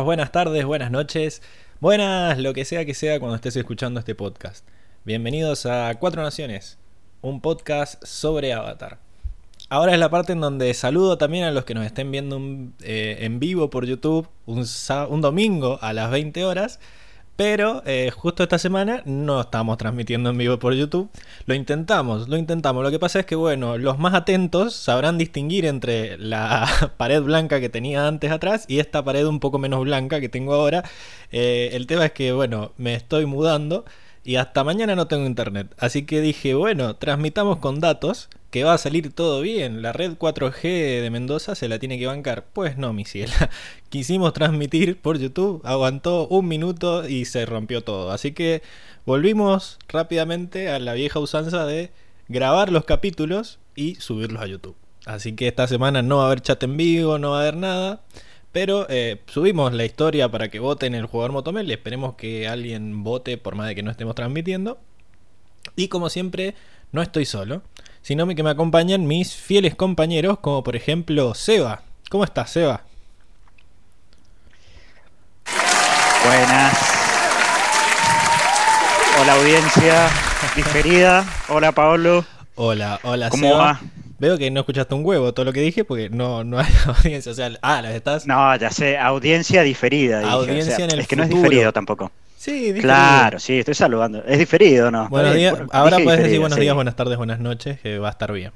Buenas tardes, buenas noches, buenas lo que sea que sea cuando estés escuchando este podcast. Bienvenidos a Cuatro Naciones, un podcast sobre Avatar. Ahora es la parte en donde saludo también a los que nos estén viendo eh, en vivo por YouTube un, un domingo a las 20 horas pero eh, justo esta semana no estamos transmitiendo en vivo por YouTube. Lo intentamos, lo intentamos. Lo que pasa es que, bueno, los más atentos sabrán distinguir entre la pared blanca que tenía antes atrás y esta pared un poco menos blanca que tengo ahora. Eh, el tema es que, bueno, me estoy mudando y hasta mañana no tengo internet. Así que dije, bueno, transmitamos con datos que va a salir todo bien. La red 4G de Mendoza se la tiene que bancar. Pues no, mi ciela. Quisimos transmitir por YouTube, aguantó un minuto y se rompió todo. Así que volvimos rápidamente a la vieja usanza de grabar los capítulos y subirlos a YouTube. Así que esta semana no va a haber chat en vivo, no va a haber nada. Pero eh, subimos la historia para que voten el jugador Motomel. Esperemos que alguien vote por más de que no estemos transmitiendo. Y como siempre, no estoy solo sino que me acompañan mis fieles compañeros, como por ejemplo Seba. ¿Cómo estás, Seba? Buenas. Hola audiencia diferida. Hola Paolo. Hola, hola ¿Cómo va? Veo que no escuchaste un huevo todo lo que dije porque no, no hay audiencia. O sea, ah, las estás. No, ya sé, audiencia diferida. Audiencia en el Es que no es diferido tampoco. Sí, diferido. Claro, sí, estoy saludando. Es diferido, ¿no? Buenos días. Ahora puedes decir buenos días, buenas tardes, buenas noches, que va a estar bien.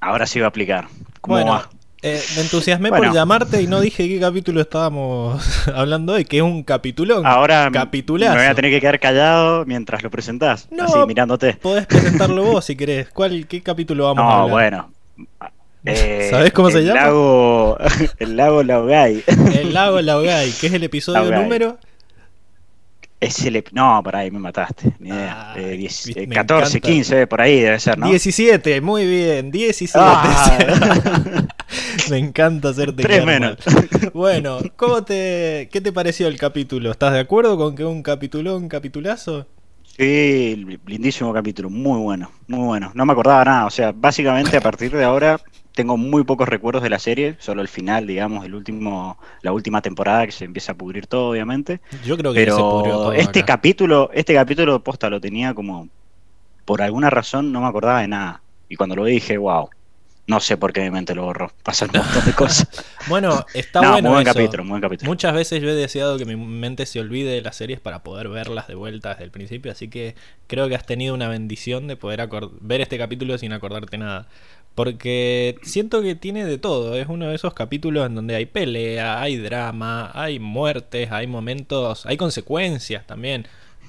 Ahora sí va a aplicar. bueno, eh, me entusiasmé por llamarte y no dije qué capítulo estábamos hablando hoy, que es un capitulón. Ahora me voy a tener que quedar callado mientras lo presentás, no, así mirándote. Podés presentarlo vos si querés. ¿Cuál, ¿Qué capítulo vamos a hablar? bueno. Eh, ¿Sabés cómo se llama? Lago, el lago Laogay. El lago Laogay, que es el episodio número es el, no, por ahí me mataste. Ni idea. 14, ah, 15, eh, por ahí debe ser, ¿no? 17, muy bien. 17. Ah. me encanta hacerte Tres menos. Bueno, ¿cómo te, ¿qué te pareció el capítulo? ¿Estás de acuerdo con que un capitulón, capitulazo? Sí, lindísimo capítulo, muy bueno, muy bueno. No me acordaba nada, o sea, básicamente a partir de ahora tengo muy pocos recuerdos de la serie, solo el final, digamos, el último, la última temporada que se empieza a pudrir todo, obviamente. Yo creo que Pero se pudrió todo este capítulo, este capítulo posta lo tenía como por alguna razón no me acordaba de nada. Y cuando lo dije, wow. No sé por qué mi mente lo borró. Pasan un montón de cosas. bueno, está bueno. Muy buen capítulo, muy buen capítulo. Muchas veces yo he deseado que mi mente se olvide de las series para poder verlas de vuelta desde el principio. Así que creo que has tenido una bendición de poder ver este capítulo sin acordarte nada. Porque siento que tiene de todo. Es uno de esos capítulos en donde hay pelea, hay drama, hay muertes, hay momentos, hay consecuencias también.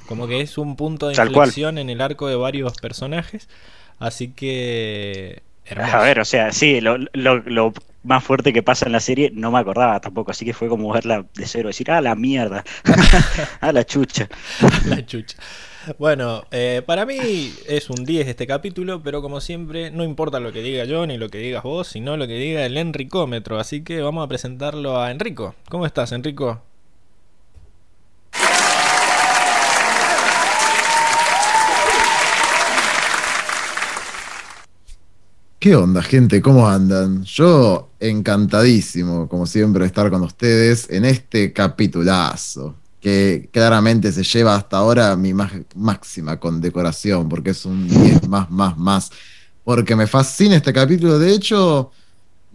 Como que es un punto de inflexión en el arco de varios personajes. Así que. A ver, o sea, sí, lo, lo, más fuerte que pasa en la serie no me acordaba tampoco. Así que fue como verla de cero, decir, ah, la mierda, ah, la chucha. la chucha. Bueno, eh, para mí es un 10 este capítulo, pero como siempre, no importa lo que diga yo ni lo que digas vos, sino lo que diga el Enricómetro. Así que vamos a presentarlo a Enrico. ¿Cómo estás, Enrico? ¿Qué onda, gente? ¿Cómo andan? Yo encantadísimo, como siempre, de estar con ustedes en este capitulazo que claramente se lleva hasta ahora mi máxima condecoración, porque es un 10 más, más, más. Porque me fascina este capítulo. De hecho,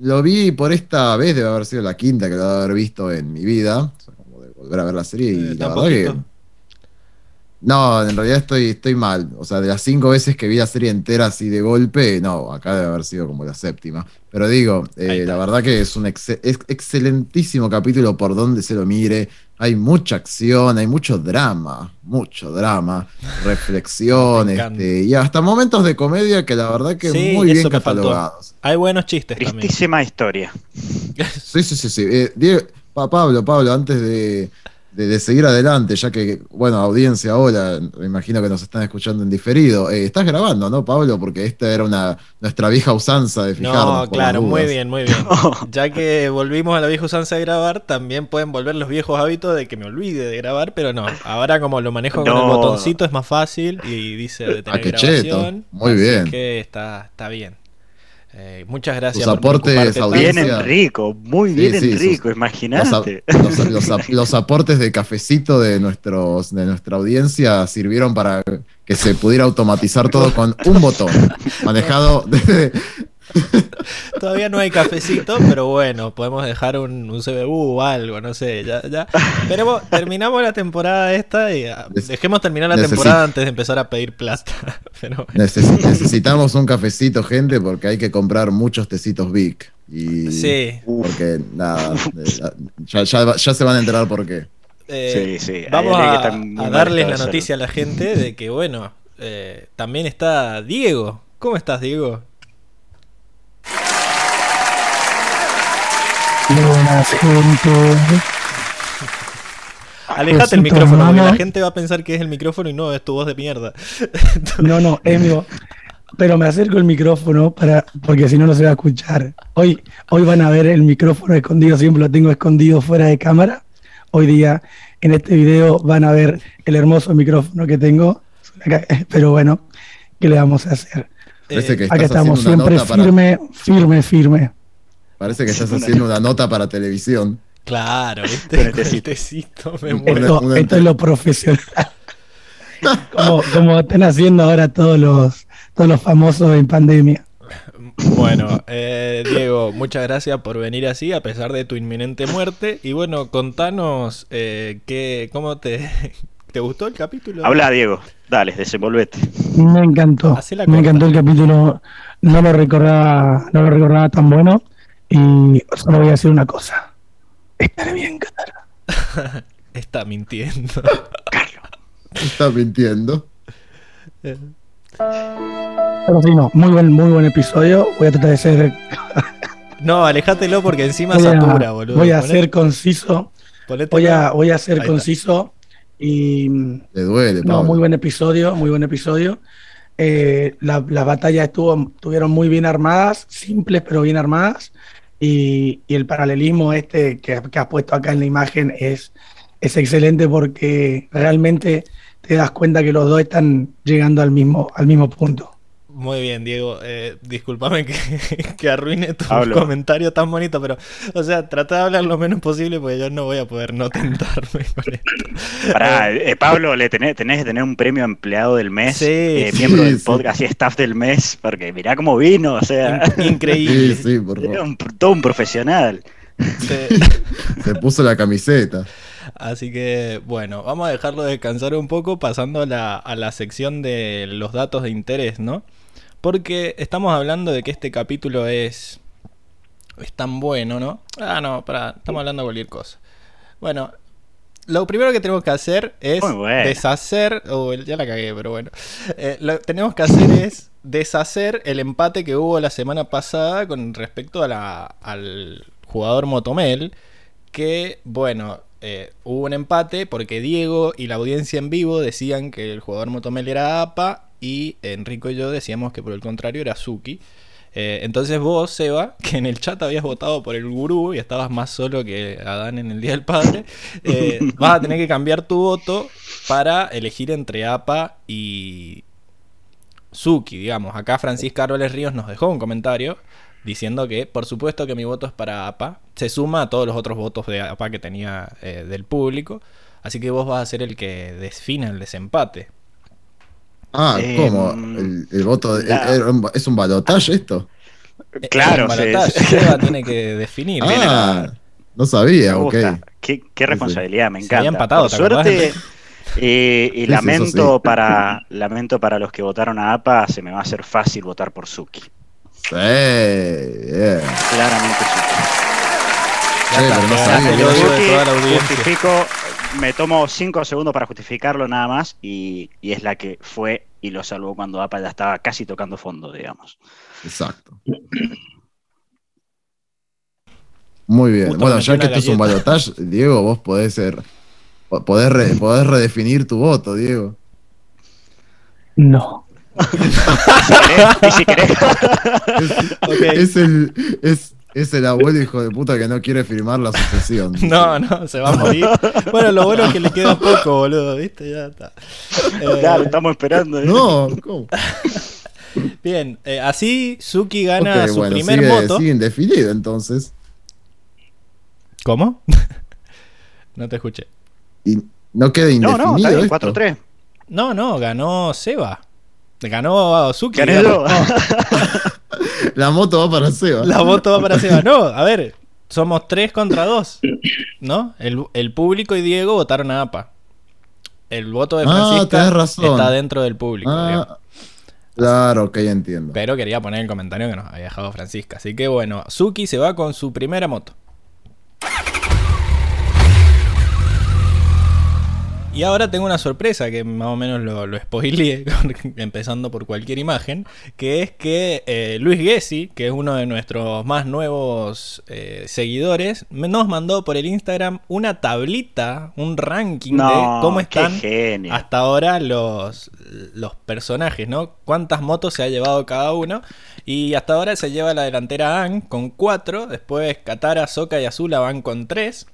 lo vi por esta vez, debe haber sido la quinta que lo debe haber visto en mi vida. O sea, como de volver a ver la serie y eh, la verdad que. No, en realidad estoy, estoy mal. O sea, de las cinco veces que vi la serie entera así de golpe, no, acá debe haber sido como la séptima. Pero digo, eh, la verdad que es un excelentísimo capítulo por donde se lo mire. Hay mucha acción, hay mucho drama, mucho drama, reflexión, este, y hasta momentos de comedia que la verdad que muy bien catalogados. Hay buenos chistes Tristísima historia. Sí, sí, sí, sí. Eh, Pablo, Pablo, antes de, de, seguir adelante, ya que, bueno, audiencia ahora, me imagino que nos están escuchando en diferido. Eh, estás grabando, ¿no, Pablo? Porque esta era una nuestra vieja usanza de fijarnos. No, claro, muy bien, muy bien. ya que volvimos a la vieja usanza de grabar, también pueden volver los viejos hábitos de que me olvide de grabar, pero no. Ahora como lo manejo con el botoncito es más fácil y dice detener ah, qué grabación. Muy bien. que está, está bien. Eh, muchas gracias. Los aportes Bien Enrico, muy bien Enrico, imagínate. Los, aportes de cafecito de, nuestros, de nuestra audiencia sirvieron para que se pudiera automatizar todo con un botón, manejado desde, Todavía no hay cafecito, pero bueno, podemos dejar un, un CBU o algo, no sé, ya, ya. Pero terminamos la temporada esta y ah, dejemos terminar la temporada antes de empezar a pedir plata. necesitamos un cafecito, gente, porque hay que comprar muchos tecitos Vic. Y sí. Porque nada, ya, se van a enterar por qué. Eh, sí, sí. Vamos a, darles la noticia a la gente de que, bueno, eh, también está Diego. ¿Cómo estás, Diego? Buenas, gente. Alejate el micrófono, porque la gente va a pensar que es el micrófono y no, es tu voz de mierda. no, no, es mi voz. Pero me acerco el micrófono para, porque si no, no se va a escuchar. Hoy, hoy van a ver el micrófono escondido, siempre lo tengo escondido fuera de cámara. Hoy día, en este video, van a ver el hermoso micrófono que tengo. Pero bueno, ¿qué le vamos a hacer? Eh, Acá estamos siempre firme, firme, firme. Parece que estás haciendo una nota para televisión. Claro, este necesito, me esto, esto, es lo profesional. como, como están haciendo ahora todos los, todos los famosos en pandemia. Bueno, eh, Diego, muchas gracias por venir así a pesar de tu inminente muerte. Y bueno, contanos eh, qué, cómo te, te gustó el capítulo. Habla, Diego. Dale, desenvolvete. Me encantó. Me encantó el capítulo. No lo recordaba, no lo recordaba tan bueno. Y solo voy a decir una cosa. Estaré bien, Catara. Está mintiendo. Está mintiendo. Pero sí, no, muy buen, muy buen episodio. Voy a tratar de ser. no, alejátelo porque encima voy satura, boludo. Voy a ser conciso. Voy a, voy a ser conciso. Y. Le duele, No, muy buen episodio, muy buen episodio. Eh, las batallas estuvieron muy bien armadas, simples pero bien armadas. Y, el paralelismo este que, que, has puesto acá en la imagen es, es excelente porque realmente te das cuenta que los dos están llegando al mismo, al mismo punto. Muy bien, Diego. Eh, discúlpame que, que, arruine tu comentario tan bonito, pero, o sea, trata de hablar lo menos posible porque yo no voy a poder no tentarme con esto. Pará, eh, Pablo, le tenés, tenés, que tener un premio empleado del mes, eh, miembro del podcast y staff del mes, porque mirá cómo vino, o sea. Increíble. Sí, por todo un profesional. Se puso la camiseta. Así que bueno, vamos a dejarlo descansar un poco pasando a la, a la sección de los datos de interés, ¿no? Porque estamos hablando de que este capítulo es. es tan bueno, ¿no? Ah, no, para, estamos hablando de cualquier cosa. Bueno, lo primero que tenemos que hacer es deshacer. Oh, ya la cagué, pero bueno. Eh, lo que tenemos que hacer es deshacer el empate que hubo la semana pasada con respecto a la, al jugador Motomel. Que, bueno, eh, hubo un empate porque Diego y la audiencia en vivo decían que el jugador Motomel era APA y Enrico y yo decíamos que por el contrario era Suki. Eh, entonces vos, Seba, que en el chat habías votado por el gurú y estabas más solo que Adán en el Día del Padre, eh, vas a tener que cambiar tu voto para elegir entre APA y Suki, digamos. Acá Francisca Árboles Ríos nos dejó un comentario diciendo que por supuesto que mi voto es para APA. Se suma a todos los otros votos de APA que tenía eh, del público. Así que vos vas a ser el que defina el desempate. Ah, eh, ¿cómo? El, voto es un balotaje esto. Claro, Seba tiene que definir. Ah, no sabía, ok. Qué, responsabilidad, me encanta. empatado, por suerte, Y, y Sí, sí, lamento, sí. para, lamento para los que votaron a APA, se me va a hacer fácil votar por Suki. Sí, bien. Claramente Suki. No sabía justifico, me tomo cinco segundos para justificarlo nada más y, y es la que fue y lo salvó cuando APA ya estaba casi tocando fondo, digamos. Exacto. Muy bien. Justo bueno, ya que esto es un balotage, Diego, vos podés ser. po- Podés, re- podés redefinir tu voto, Diego. No. Y si querés, Ok. Es el. Es, es el abuelo hijo de puta que no quiere firmar la sucesión. No, no, se va a morir. Bueno, lo bueno es que le queda poco, boludo, ¿viste? Ya está. Eh, claro, estamos esperando. ¿eh? No, ¿cómo? Bien, eh, así Suki gana Ok, su bueno, primer sigue, moto. sigue indefinido entonces. ¿Cómo? no te escuché. Y no queda No, indefinido. no, esto. 4-3. No, no, ganó Seba. Ganó Suki. Yo. La moto va para Seba. La voto va para Seba. No, a ver, somos tres contra dos. ¿No? El, el público y Diego votaron a APA. El voto de Ah, Francisca razón. está dentro del público. Ah, claro, ok, entiendo. Pero quería poner el comentario que nos había dejado Francisca. Así que bueno, Suki se va con su primera moto. Y ahora tengo una sorpresa que más o menos lo, lo spoileé, empezando por cualquier imagen, que es que eh, Luis Gessi, que es uno de nuestros más nuevos eh, seguidores, nos mandó por el Instagram una tablita, un ranking de cómo están hasta ahora los, los personajes, ¿no? Cuántas motos se ha llevado cada uno. Y hasta ahora se lleva la delantera Ang con 4. Después Katara, Soka y Azula van con 3.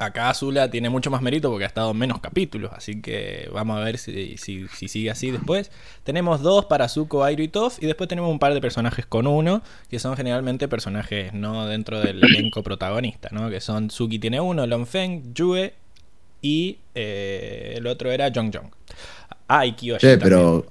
Acá Azula tiene mucho más mérito porque ha estado en menos capítulos. Así que vamos a ver si, si- si sigue así después. Tenemos dos para Zuko, Airo y Toph. Y después tenemos un par de personajes con uno. Que son generalmente personajes no dentro del elenco protagonista, ¿no? Que son Suki tiene uno, Longfeng, Yue y eh, el otro era Jong Jong. Ah, y Kiyoshi pero.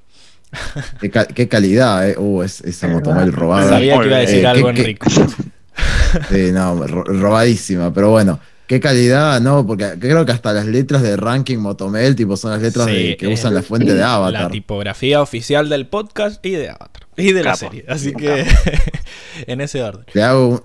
Qué, ca- qué calidad, eh. Uh, es- esa motomel robada. Sabía que iba a decir Eh, algo, ¿qué- qué- Enrico. Sí, no, ro- robadísima, pero bueno. Qué calidad, ¿no? Porque creo que hasta las letras de ranking Motomel, tipo, son las letras Sí, de- que eh, usan la fuente de La Avatar. tipografía oficial del podcast y de Avatar. Y de la serie. Así que en ese orden. Le hago un-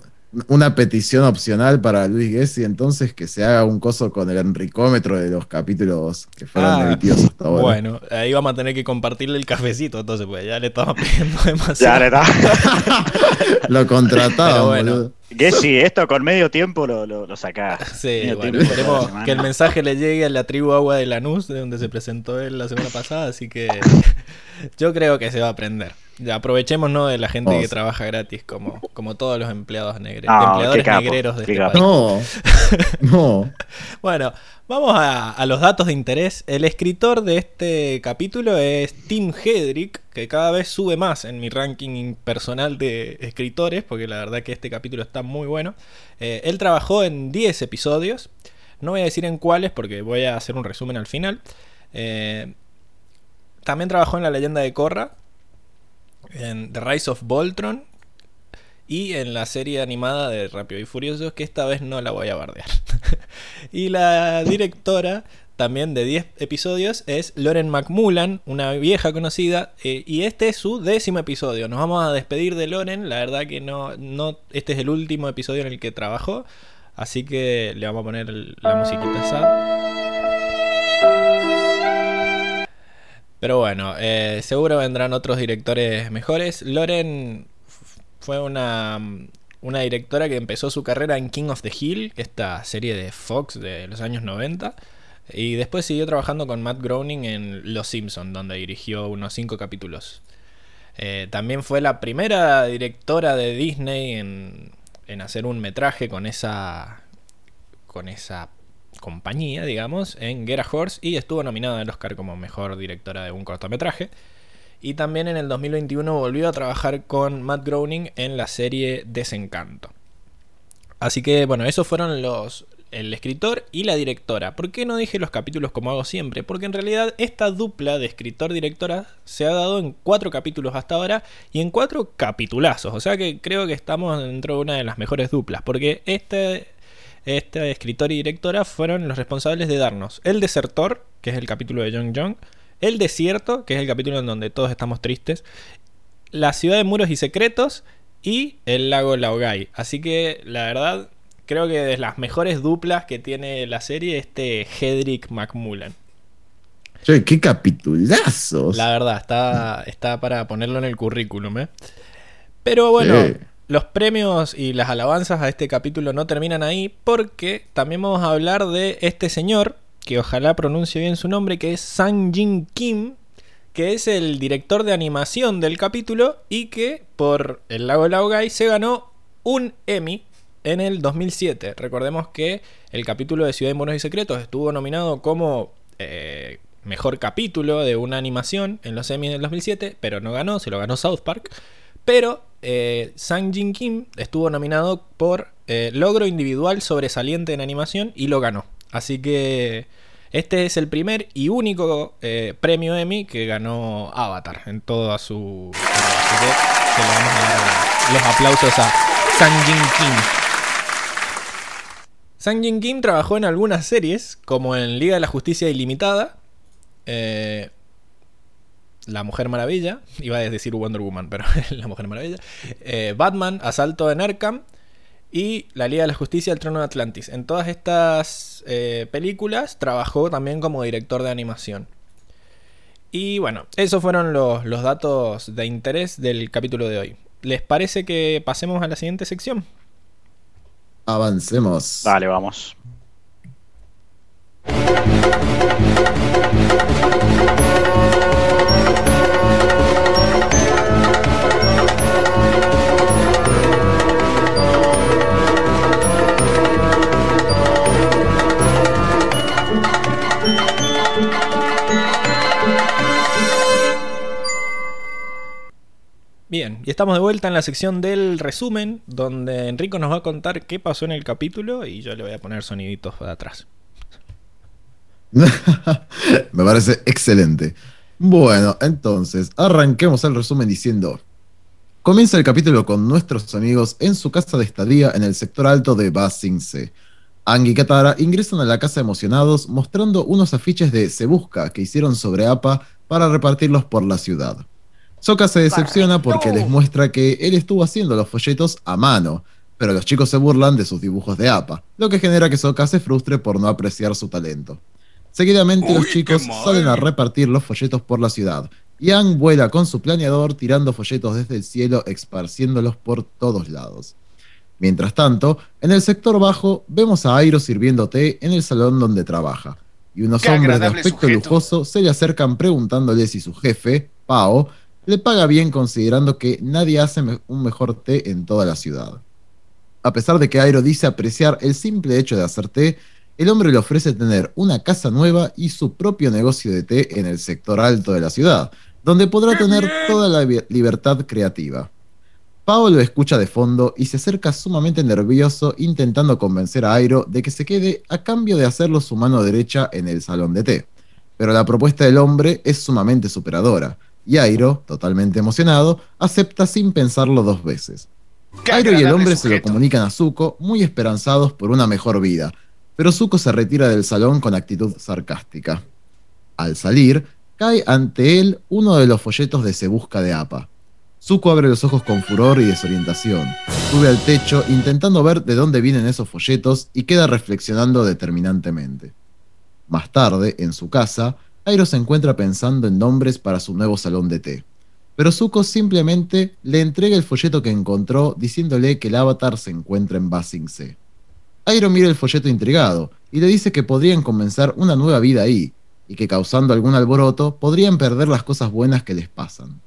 una petición opcional para Luis Gessi, entonces, que se haga un coso con el enricómetro de los capítulos que fueron Ah, emitidos hasta ahora. Bueno, ahí vamos a tener que compartirle el cafecito, entonces, pues ya le estamos pidiendo Ya demasiado. le da. Lo contrataban, Pero bueno. sí, esto con medio tiempo lo, lo, lo sacás. Sí, Medio bueno, esperemos que el mensaje le llegue a la tribu Agua de Lanús, de donde se presentó él la semana pasada, así que yo creo que se va a aprender. Aprovechemos ¿no? de la gente Vamos. que trabaja gratis, como, como todos los empleados negre- No, empleadores capo, negreros de este país. No, no. Bueno, vamos a, a los datos de interés. El escritor de este capítulo es Tim Hedrick, que cada vez sube más en mi ranking personal de escritores, porque la verdad que este capítulo está muy bueno. Eh, él trabajó en 10 episodios. No voy a decir en cuáles, porque voy a hacer un resumen al final. Eh, también trabajó en La leyenda de Korra, en The Rise of Voltron y en la serie animada de Rápido y Furioso, que esta vez no la voy a bardear. y la directora también de 10 episodios es Lauren McMullan, una vieja conocida, eh, y este es su décimo episodio. Nos vamos a despedir de Lauren, la verdad que no, no este es el último episodio en el que trabajó, así que le vamos a poner la musiquita. Pero bueno, eh, seguro vendrán otros directores mejores. Loren fue una, una directora que empezó su carrera en King of the Hill, esta serie de Fox de los años 90. Y después siguió trabajando con Matt Groening en Los Simpson, donde dirigió unos 5 capítulos. Eh, también fue la primera directora de Disney en, en hacer un metraje con esa, con esa compañía, digamos, en Get Horse y estuvo nominada al Oscar como mejor directora de un cortometraje. Y también en el 2021 volvió a trabajar con Matt Groening en la serie Desencanto. Así que bueno, esos fueron los el escritor y la directora. ¿Por qué no dije los capítulos como hago siempre? Porque en realidad esta dupla de escritor-directora se ha dado en cuatro capítulos hasta ahora y en cuatro capitulazos. O sea que creo que estamos dentro de una de las mejores duplas. Porque este este escritor y directora, fueron los responsables de darnos El Desertor, que es el capítulo de Young Young, El Desierto, que es el capítulo en donde todos estamos tristes, La Ciudad de Muros y Secretos y El Lago Laogai. Así que, la verdad, creo que de las mejores duplas que tiene la serie, este Hedrick McMullen. Che, qué capitulazos. La verdad, está, está para ponerlo en el currículum, ¿eh? Pero bueno, Sí. Los premios y las alabanzas a este capítulo no terminan ahí porque también vamos a hablar de este señor, que ojalá pronuncie bien su nombre, que es Sang Jin Kim, que es el director de animación del capítulo y que por El Lago Laogai se ganó un Emmy en el 2007. Recordemos que el capítulo de Ciudad de Monos y Secretos estuvo nominado como eh, mejor capítulo de una animación en los Emmys del 2007, pero no ganó, se lo ganó South Park. Pero eh, Sang Jin Kim estuvo nominado por eh, logro individual sobresaliente en animación y lo ganó. Así que este es el primer y único eh, premio Emmy que ganó Avatar en toda su. Así que, que le vamos a dar los aplausos a Sang Jin Kim. Sang Jin Kim trabajó en algunas series, como en Liga de la Justicia Ilimitada, eh, La Mujer Maravilla, iba a decir Wonder Woman, pero La Mujer Maravilla, eh, Batman, Asalto en Arkham y La Liga de la Justicia, El Trono de Atlantis. En todas estas eh, películas trabajó también como director de animación. Y bueno, esos fueron los, los datos de interés del capítulo de hoy. ¿Les parece que pasemos a la siguiente sección? Avancemos. Dale, vamos. Bien, y estamos de vuelta en la sección del resumen, donde Enrico nos va a contar qué pasó en el capítulo y yo le voy a poner soniditos de atrás. Me parece excelente. Bueno, entonces, arranquemos el resumen diciendo. Comienza el capítulo con nuestros amigos en su casa de estadía en el sector alto de Ba Sing Se. Ang y Katara ingresan a la casa emocionados mostrando unos afiches de Se Busca que hicieron sobre APA para repartirlos por la ciudad. Sokka se decepciona porque les muestra que él estuvo haciendo los folletos a mano, pero los chicos se burlan de sus dibujos de APA, lo que genera que Sokka se frustre por no apreciar su talento. Seguidamente los chicos salen a repartir los folletos por la ciudad. Yang vuela con su planeador tirando folletos desde el cielo, esparciéndolos por todos lados. Mientras tanto, en el sector bajo vemos a Airo sirviendo té en el salón donde trabaja. Y unos Qué hombres de aspecto sujeto. lujoso se le acercan preguntándole si su jefe, Pao, le paga bien considerando que nadie hace me- un mejor té en toda la ciudad. A pesar de que Airo dice apreciar el simple hecho de hacer té, el hombre le ofrece tener una casa nueva y su propio negocio de té en el sector alto de la ciudad, donde podrá ¡Qué tener toda la libertad creativa. Pao lo escucha de fondo y se acerca sumamente nervioso intentando convencer a Airo de que se quede a cambio de hacerlo su mano derecha en el salón de té. Pero la propuesta del hombre es sumamente superadora, y Airo, totalmente emocionado, acepta sin pensarlo dos veces. Airo y el hombre se lo comunican a Zuko, muy esperanzados por una mejor vida, pero Zuko se retira del salón con actitud sarcástica. Al salir, cae ante él uno de los folletos de Se Busca de APA. Zuko abre los ojos con furor y desorientación. Sube al techo intentando ver de dónde vienen esos folletos y queda reflexionando determinantemente. Más tarde, en su casa, Airo se encuentra pensando en nombres para su nuevo salón de té. Pero Zuko simplemente le entrega el folleto que encontró diciéndole que el avatar se encuentra en Basing Se. Airo mira el folleto intrigado y le dice que podrían comenzar una nueva vida ahí y que causando algún alboroto podrían perder las cosas buenas que les pasan.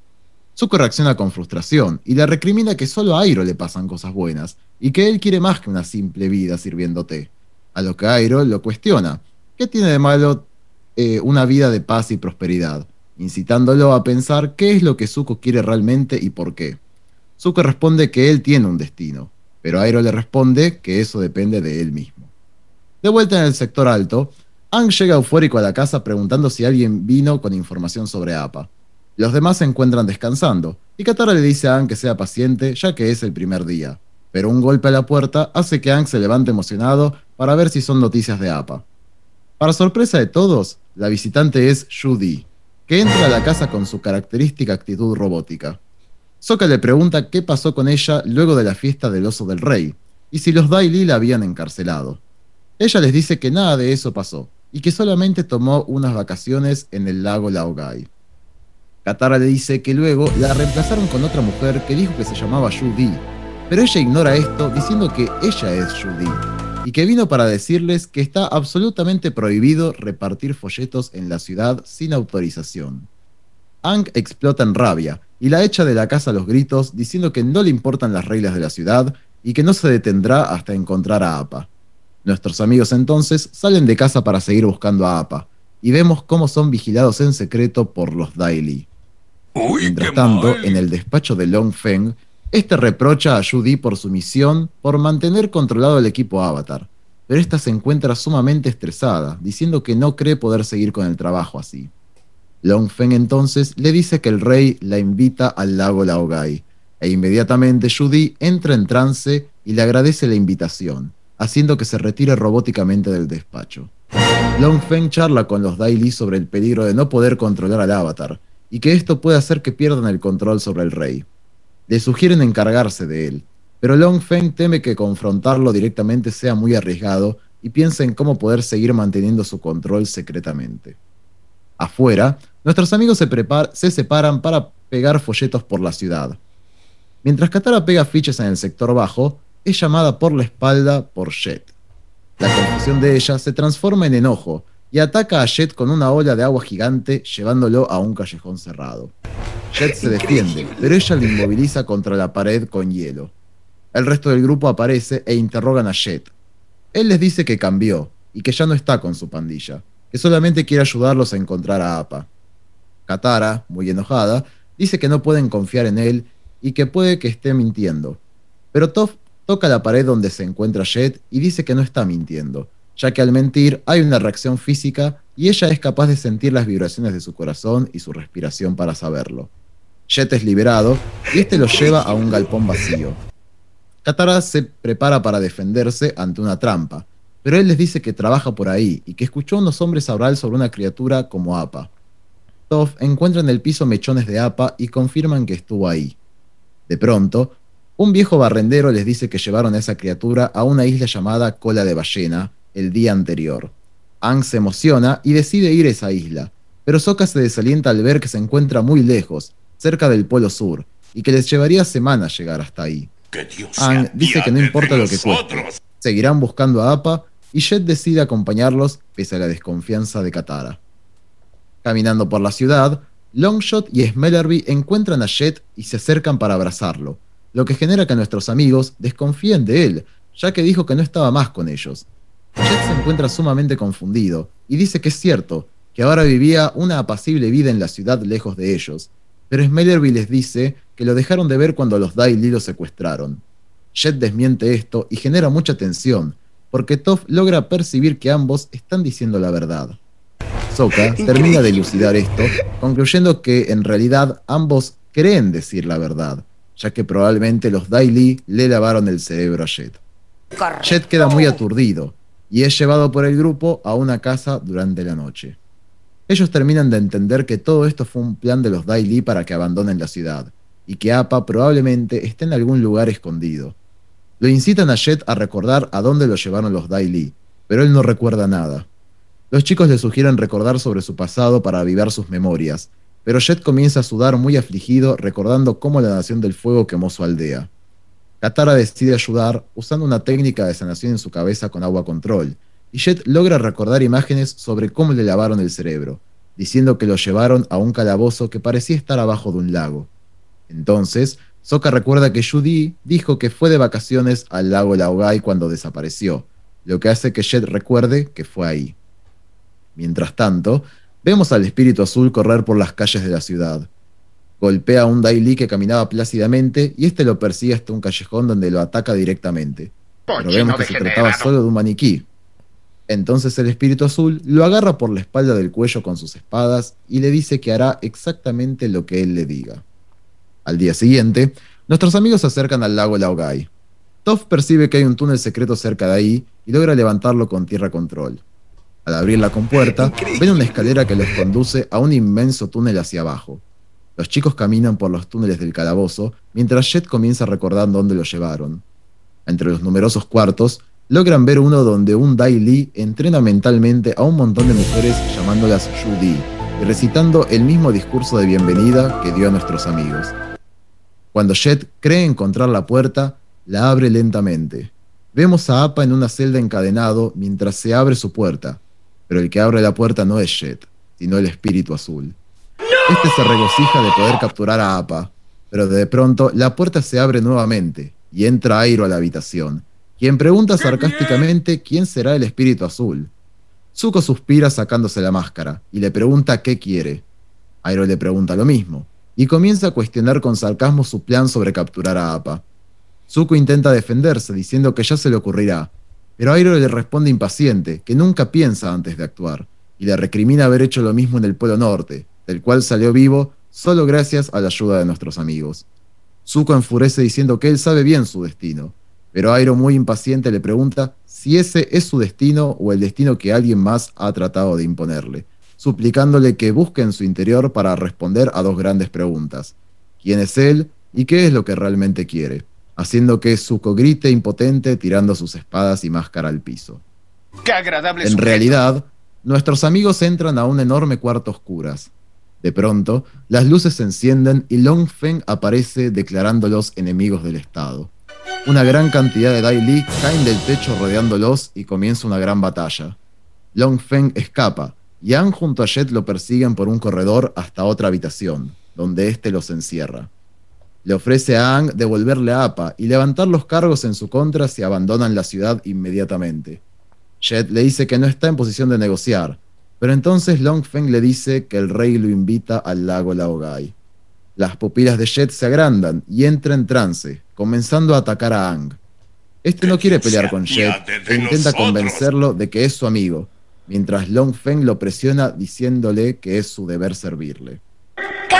Zuko reacciona con frustración y le recrimina que solo a Airo le pasan cosas buenas y que él quiere más que una simple vida sirviendo té. A lo que Airo lo cuestiona. ¿Qué tiene de malo eh, una vida de paz y prosperidad? incitándolo a pensar qué es lo que Zuko quiere realmente y por qué. Zuko responde que él tiene un destino, pero Airo le responde que eso depende de él mismo. De vuelta en el sector alto, Ang llega eufórico a la casa preguntando si alguien vino con información sobre APA. Los demás se encuentran descansando, y Katara le dice a Ang que sea paciente ya que es el primer día. pero un golpe a la puerta hace que Ang se levante emocionado para ver si son noticias de APA. Para sorpresa de todos, la visitante es Judy, que entra a la casa con su característica actitud robótica. Soka le pregunta qué pasó con ella luego de la fiesta del oso del rey, y si los Daily la habían encarcelado. Ella les dice que nada de eso pasó, y que solamente tomó unas vacaciones en el lago Laogai. Katara le dice que luego la reemplazaron con otra mujer que dijo que se llamaba Judy, pero ella ignora esto diciendo que ella es Judy y que vino para decirles que está absolutamente prohibido repartir folletos en la ciudad sin autorización. Ang explota en rabia y la echa de la casa a los gritos diciendo que no le importan las reglas de la ciudad y que no se detendrá hasta encontrar a Apa. Nuestros amigos entonces salen de casa para seguir buscando a Apa y vemos cómo son vigilados en secreto por los Daily. Mientras tanto, en el despacho de Long Feng, este reprocha a Judy por su misión por mantener controlado el equipo Avatar, pero esta se encuentra sumamente estresada, diciendo que no cree poder seguir con el trabajo así. Long Feng entonces le dice que el rey la invita al lago Laogai, e inmediatamente Judy entra en trance y le agradece la invitación, haciendo que se retire robóticamente del despacho. Long Feng charla con los Daily sobre el peligro de no poder controlar al avatar, y que esto puede hacer que pierdan el control sobre el rey. Le sugieren encargarse de él, pero Long Feng teme que confrontarlo directamente sea muy arriesgado y piensa en cómo poder seguir manteniendo su control secretamente. Afuera, nuestros amigos se, se separan para pegar folletos por la ciudad. Mientras Katara pega fichas en el sector bajo, es llamada por la espalda por Jet. La confusión de ella se transforma en enojo y ataca a Jet con una ola de agua gigante llevándolo a un callejón cerrado. Jet se defiende, pero ella lo inmoviliza contra la pared con hielo. El resto del grupo aparece e interrogan a Jet. Él les dice que cambió y que ya no está con su pandilla, que solamente quiere ayudarlos a encontrar a Apa. Katara, muy enojada, dice que no pueden confiar en él y que puede que esté mintiendo. Pero Toph toca la pared donde se encuentra Jet y dice que no está mintiendo, ya que al mentir hay una reacción física y ella es capaz de sentir las vibraciones de su corazón y su respiración para saberlo. Jet es liberado y este lo lleva a un galpón vacío. Katara se prepara para defenderse ante una trampa, pero él les dice que trabaja por ahí y que escuchó a unos hombres hablar sobre una criatura como Apa. Toph encuentra en el piso mechones de Apa y confirman que estuvo ahí. De pronto, un viejo barrendero les dice que llevaron a esa criatura a una isla llamada Cola de Ballena el día anterior. Ang se emociona y decide ir a esa isla, pero Sokka se desalienta al ver que se encuentra muy lejos, cerca del Polo Sur, y que les llevaría semanas llegar hasta ahí. Ang dice que no importa lo que cueste, seguirán buscando a Appa y Jet decide acompañarlos pese a la desconfianza de Katara. Caminando por la ciudad, Longshot y Smellerby encuentran a Jet y se acercan para abrazarlo, lo que genera que nuestros amigos desconfíen de él, ya que dijo que no estaba más con ellos. Jet se encuentra sumamente confundido y dice que es cierto, que ahora vivía una apacible vida en la ciudad lejos de ellos, pero Smellerby les dice que lo dejaron de ver cuando los Daily lo secuestraron. Jet desmiente esto y genera mucha tensión, porque Toph logra percibir que ambos están diciendo la verdad. Sokka termina de elucidar esto, concluyendo que en realidad ambos creen decir la verdad, ya que probablemente los Daily le lavaron el cerebro a Jet. Jet queda muy aturdido y es llevado por el grupo a una casa durante la noche. Ellos terminan de entender que todo esto fue un plan de los Daily para que abandonen la ciudad, y que Appa probablemente esté en algún lugar escondido. Lo incitan a Jet a recordar a dónde lo llevaron los Daily, pero él no recuerda nada. Los chicos le sugieren recordar sobre su pasado para avivar sus memorias, pero Jet comienza a sudar muy afligido recordando cómo la Nación del Fuego quemó su aldea. Katara decide ayudar usando una técnica de sanación en su cabeza con agua control, y Jet logra recordar imágenes sobre cómo le lavaron el cerebro, diciendo que lo llevaron a un calabozo que parecía estar abajo de un lago. Entonces, Sokka recuerda que Judy dijo que fue de vacaciones al lago Laogai cuando desapareció, lo que hace que Jet recuerde que fue ahí. Mientras tanto, vemos al espíritu azul correr por las calles de la ciudad. Golpea a un Daily que caminaba plácidamente y este lo persigue hasta un callejón donde lo ataca directamente. Pero vemos que se trataba solo de un maniquí. Entonces el espíritu azul lo agarra por la espalda del cuello con sus espadas y le dice que hará exactamente lo que él le diga. Al día siguiente, nuestros amigos se acercan al lago Laogai. Toph percibe que hay un túnel secreto cerca de ahí y logra levantarlo con tierra control. Al abrir la compuerta, ven una escalera que los conduce a un inmenso túnel hacia abajo. Los chicos caminan por los túneles del calabozo, mientras Jet comienza a recordar dónde lo llevaron. Entre los numerosos cuartos, logran ver uno donde un Dai Li entrena mentalmente a un montón de mujeres llamándolas Di y recitando el mismo discurso de bienvenida que dio a nuestros amigos. Cuando Jet cree encontrar la puerta, la abre lentamente. Vemos a Appa en una celda encadenado mientras se abre su puerta, pero el que abre la puerta no es Jet, sino el espíritu azul. Este se regocija de poder capturar a Appa, pero de pronto la puerta se abre nuevamente y entra Airo a la habitación, quien pregunta sarcásticamente quién será el espíritu azul. Zuko suspira sacándose la máscara y le pregunta qué quiere. Airo le pregunta lo mismo y comienza a cuestionar con sarcasmo su plan sobre capturar a Appa. Zuko intenta defenderse diciendo que ya se le ocurrirá, pero Airo le responde impaciente, que nunca piensa antes de actuar, y le recrimina haber hecho lo mismo en el Polo Norte, del cual salió vivo solo gracias a la ayuda de nuestros amigos. Zuko enfurece diciendo que él sabe bien su destino, pero Airo muy impaciente le pregunta si ese es su destino o el destino que alguien más ha tratado de imponerle, suplicándole que busque en su interior para responder a dos grandes preguntas. ¿Quién es él y qué es lo que realmente quiere? haciendo que Zuko grite impotente tirando sus espadas y máscara al piso. ¡Qué agradable En sujeto! realidad, nuestros amigos entran a un enorme cuarto oscuras. De pronto, las luces se encienden y Long Feng aparece declarándolos enemigos del Estado. Una gran cantidad de Dai Li caen del techo rodeándolos y comienza una gran batalla. Long Feng escapa y Ang junto a Jet lo persiguen por un corredor hasta otra habitación, donde éste los encierra. Le ofrece a Ang devolverle a Appa y levantar los cargos en su contra si abandonan la ciudad inmediatamente. Jet le dice que no está en posición de negociar, pero entonces Long Feng le dice que el rey lo invita al lago Laogai. Las pupilas de Jet se agrandan y entra en trance, comenzando a atacar a Ang. Este no quiere pelear con Jet e intenta convencerlo de que es su amigo, mientras Long Feng lo presiona diciéndole que es su deber servirle.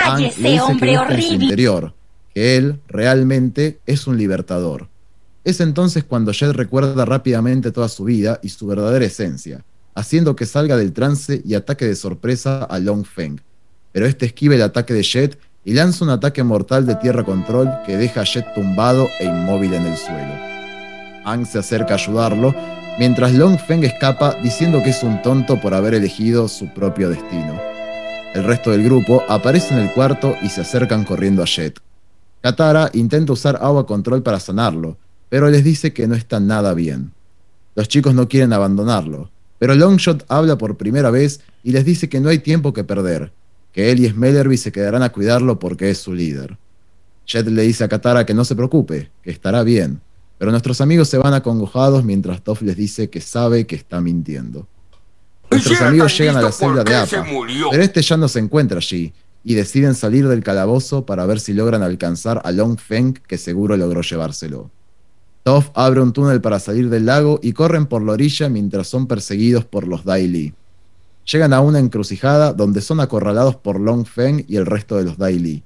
Ang le ¡Cállese, dice que hombre busca en su horrible! interior, que él realmente es un libertador. Es entonces cuando Jet recuerda rápidamente toda su vida y su verdadera esencia, haciendo que salga del trance y ataque de sorpresa a Long Feng. Pero este esquiva el ataque de Jet y lanza un ataque mortal de tierra control que deja a Jet tumbado e inmóvil en el suelo. Ang se acerca a ayudarlo, mientras Long Feng escapa diciendo que es un tonto por haber elegido su propio destino. El resto del grupo aparece en el cuarto y se acercan corriendo a Jet. Katara intenta usar agua control para sanarlo, pero les dice que no está nada bien. Los chicos no quieren abandonarlo, pero Longshot habla por primera vez y les dice que no hay tiempo que perder, que él y Smellerby se quedarán a cuidarlo porque es su líder. Jet le dice a Katara que no se preocupe, que estará bien, pero nuestros amigos se van acongojados mientras Toph les dice que sabe que está mintiendo. Nuestros amigos llegan a la listo, ¿por celda de Appa, pero este ya no se encuentra allí y deciden salir del calabozo para ver si logran alcanzar a Long Feng, que seguro logró llevárselo. Toph abre un túnel para salir del lago y corren por la orilla mientras son perseguidos por los Dai Li. Llegan a una encrucijada donde son acorralados por Long Feng y el resto de los Dai Li.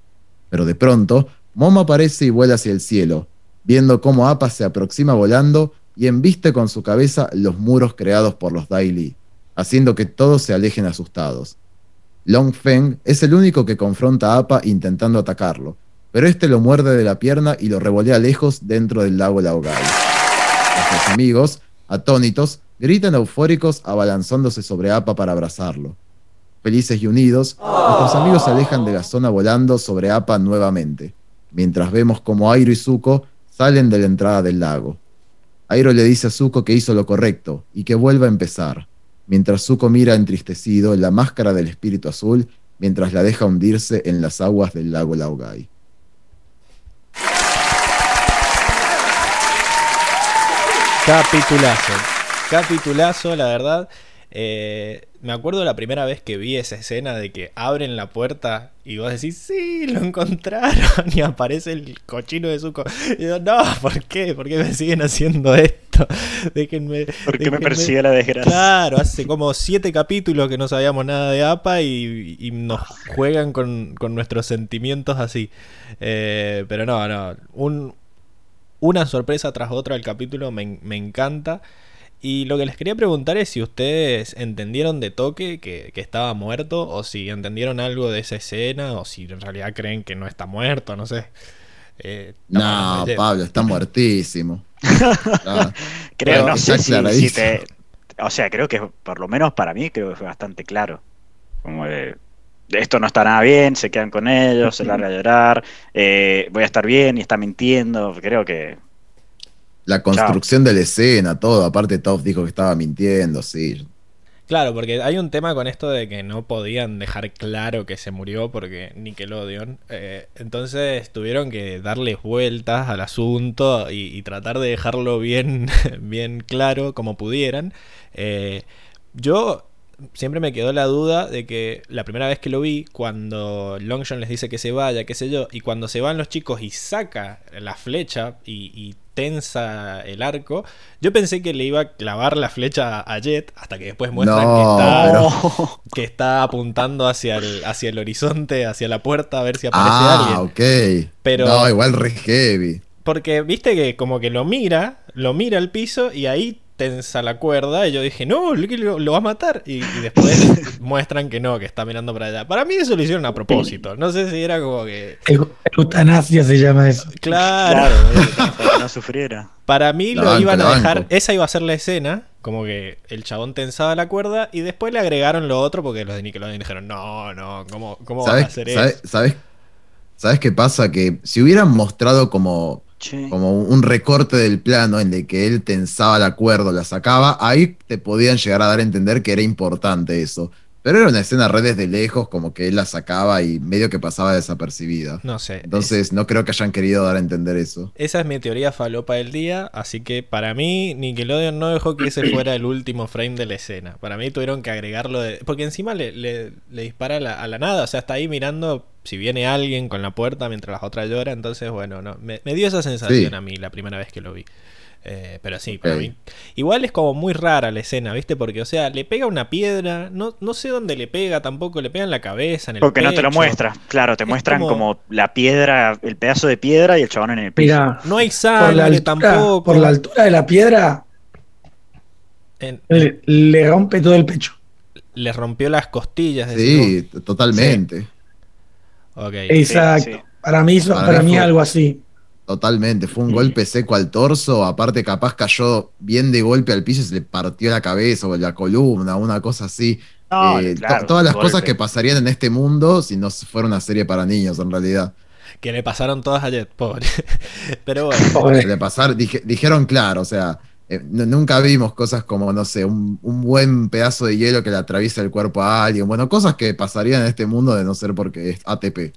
Pero de pronto, Momo aparece y vuela hacia el cielo, viendo cómo Appa se aproxima volando y embiste con su cabeza los muros creados por los Dai Li, haciendo que todos se alejen asustados. Long Feng es el único que confronta a Appa intentando atacarlo, pero este lo muerde de la pierna y lo revolea lejos dentro del lago Laogai. Nuestros amigos, atónitos, gritan eufóricos abalanzándose sobre Appa para abrazarlo. Felices y unidos, nuestros amigos se alejan de la zona volando sobre Appa nuevamente, mientras vemos como Airo y Zuko salen de la entrada del lago. Airo le dice a Zuko que hizo lo correcto y que vuelva a empezar, mientras Zuko mira entristecido la máscara del espíritu azul mientras la deja hundirse en las aguas del lago Laogai. Capitulazo. Capitulazo, la verdad. Eh, me acuerdo la primera vez que vi esa escena de que abren la puerta y vos decís, sí, lo encontraron y aparece el cochino de Zuko. Y yo, no, ¿por qué? ¿Por qué me siguen haciendo esto? Déjenme. Porque me déjenme- persigue la desgracia. Claro, hace como siete capítulos que no sabíamos nada de APA y, y nos juegan con, con nuestros sentimientos así. Eh, pero no, no. Un, una sorpresa tras otra el capítulo, me, me encanta. Y lo que les quería preguntar es si ustedes entendieron de toque que, que, estaba muerto, o si entendieron algo de esa escena, o si en realidad creen que no está muerto, no sé. Eh, no, Pablo, está muertísimo. creo, no sé si, si, te. O sea, creo que por lo menos para mí creo que fue bastante claro. Como de, esto no está nada bien, se quedan con ellos, se larga a llorar, eh, voy a estar bien y está mintiendo. Creo que. La construcción de la escena, todo. Aparte, Toff dijo que estaba mintiendo, sí. Claro, porque hay un tema con esto de que no podían dejar claro que se murió porque Nickelodeon. Eh, entonces tuvieron que darles vueltas al asunto y, tratar de dejarlo bien, bien claro como pudieran. Eh, yo siempre me quedó la duda de que la primera vez que lo vi, cuando Longshot les dice que se vaya, qué sé yo, y cuando se van los chicos y saca la flecha y, tensa el arco, yo pensé que le iba a clavar la flecha a Jet hasta que después muestran que, está, apuntando hacia el, hacia el horizonte, hacia la puerta, a ver si aparece ah, alguien. ok. Pero, no, igual re heavy. Porque viste que como que lo mira, lo mira al piso y ahí tensa la cuerda y yo dije, no, lo, lo va a matar. Y, después muestran que no, que está mirando para allá. Para mí eso lo hicieron a propósito. No sé si era como que... Eutanasia se llama eso. Claro. para que no sufriera. Para mí lo iban a dejar, esa iba a ser la escena, como que el chabón tensaba la cuerda y después le agregaron lo otro porque los de Nickelodeon dijeron, no, no, ¿cómo, cómo van a hacer eso? ¿sabes, ¿Sabes qué pasa? Que si hubieran mostrado como como un recorte del plano en el que él tensaba la cuerda, la sacaba, ahí te podían llegar a dar a entender que era importante eso. Pero era una escena red desde lejos, como que él la sacaba y medio que pasaba desapercibida. No sé. Entonces no creo que hayan querido dar a entender eso. Esa es mi teoría falopa del día, así que para mí Nickelodeon no dejó que ese fuera el último frame de la escena. Para mí tuvieron que agregarlo de... Porque encima le, le, dispara a la nada, o sea, está ahí mirando si viene alguien con la puerta mientras la otra llora, entonces bueno, no, me, dio esa sensación a mí la primera vez que lo vi. Eh, pero sí, para mí. Igual es como muy rara la escena, ¿viste? Porque, o sea, le pega una piedra, no, no sé dónde le pega tampoco, le pega en la cabeza, en el Porque no te lo muestra, claro, te muestran como... la piedra, el pedazo de piedra y el chabón en el piso. no hay sangre tampoco. Por la altura de la piedra, le, rompe todo el pecho. Le rompió las costillas. Sí, totalmente. Exacto. Para mí, para, mí algo así. Totalmente, fue un golpe seco al torso, aparte capaz cayó bien de golpe al piso y se le partió la cabeza o la columna, una cosa así. Eh, todas las cosas que pasarían en este mundo si no fuera una serie para niños en realidad. Que le pasaron todas ayer, pobre. Pero bueno. Le pasar, dijeron claro, o sea, eh, nunca vimos cosas como, no sé, un, buen pedazo de hielo que le atraviesa el cuerpo a alguien. Bueno, cosas que pasarían en este mundo de no ser porque es ATP.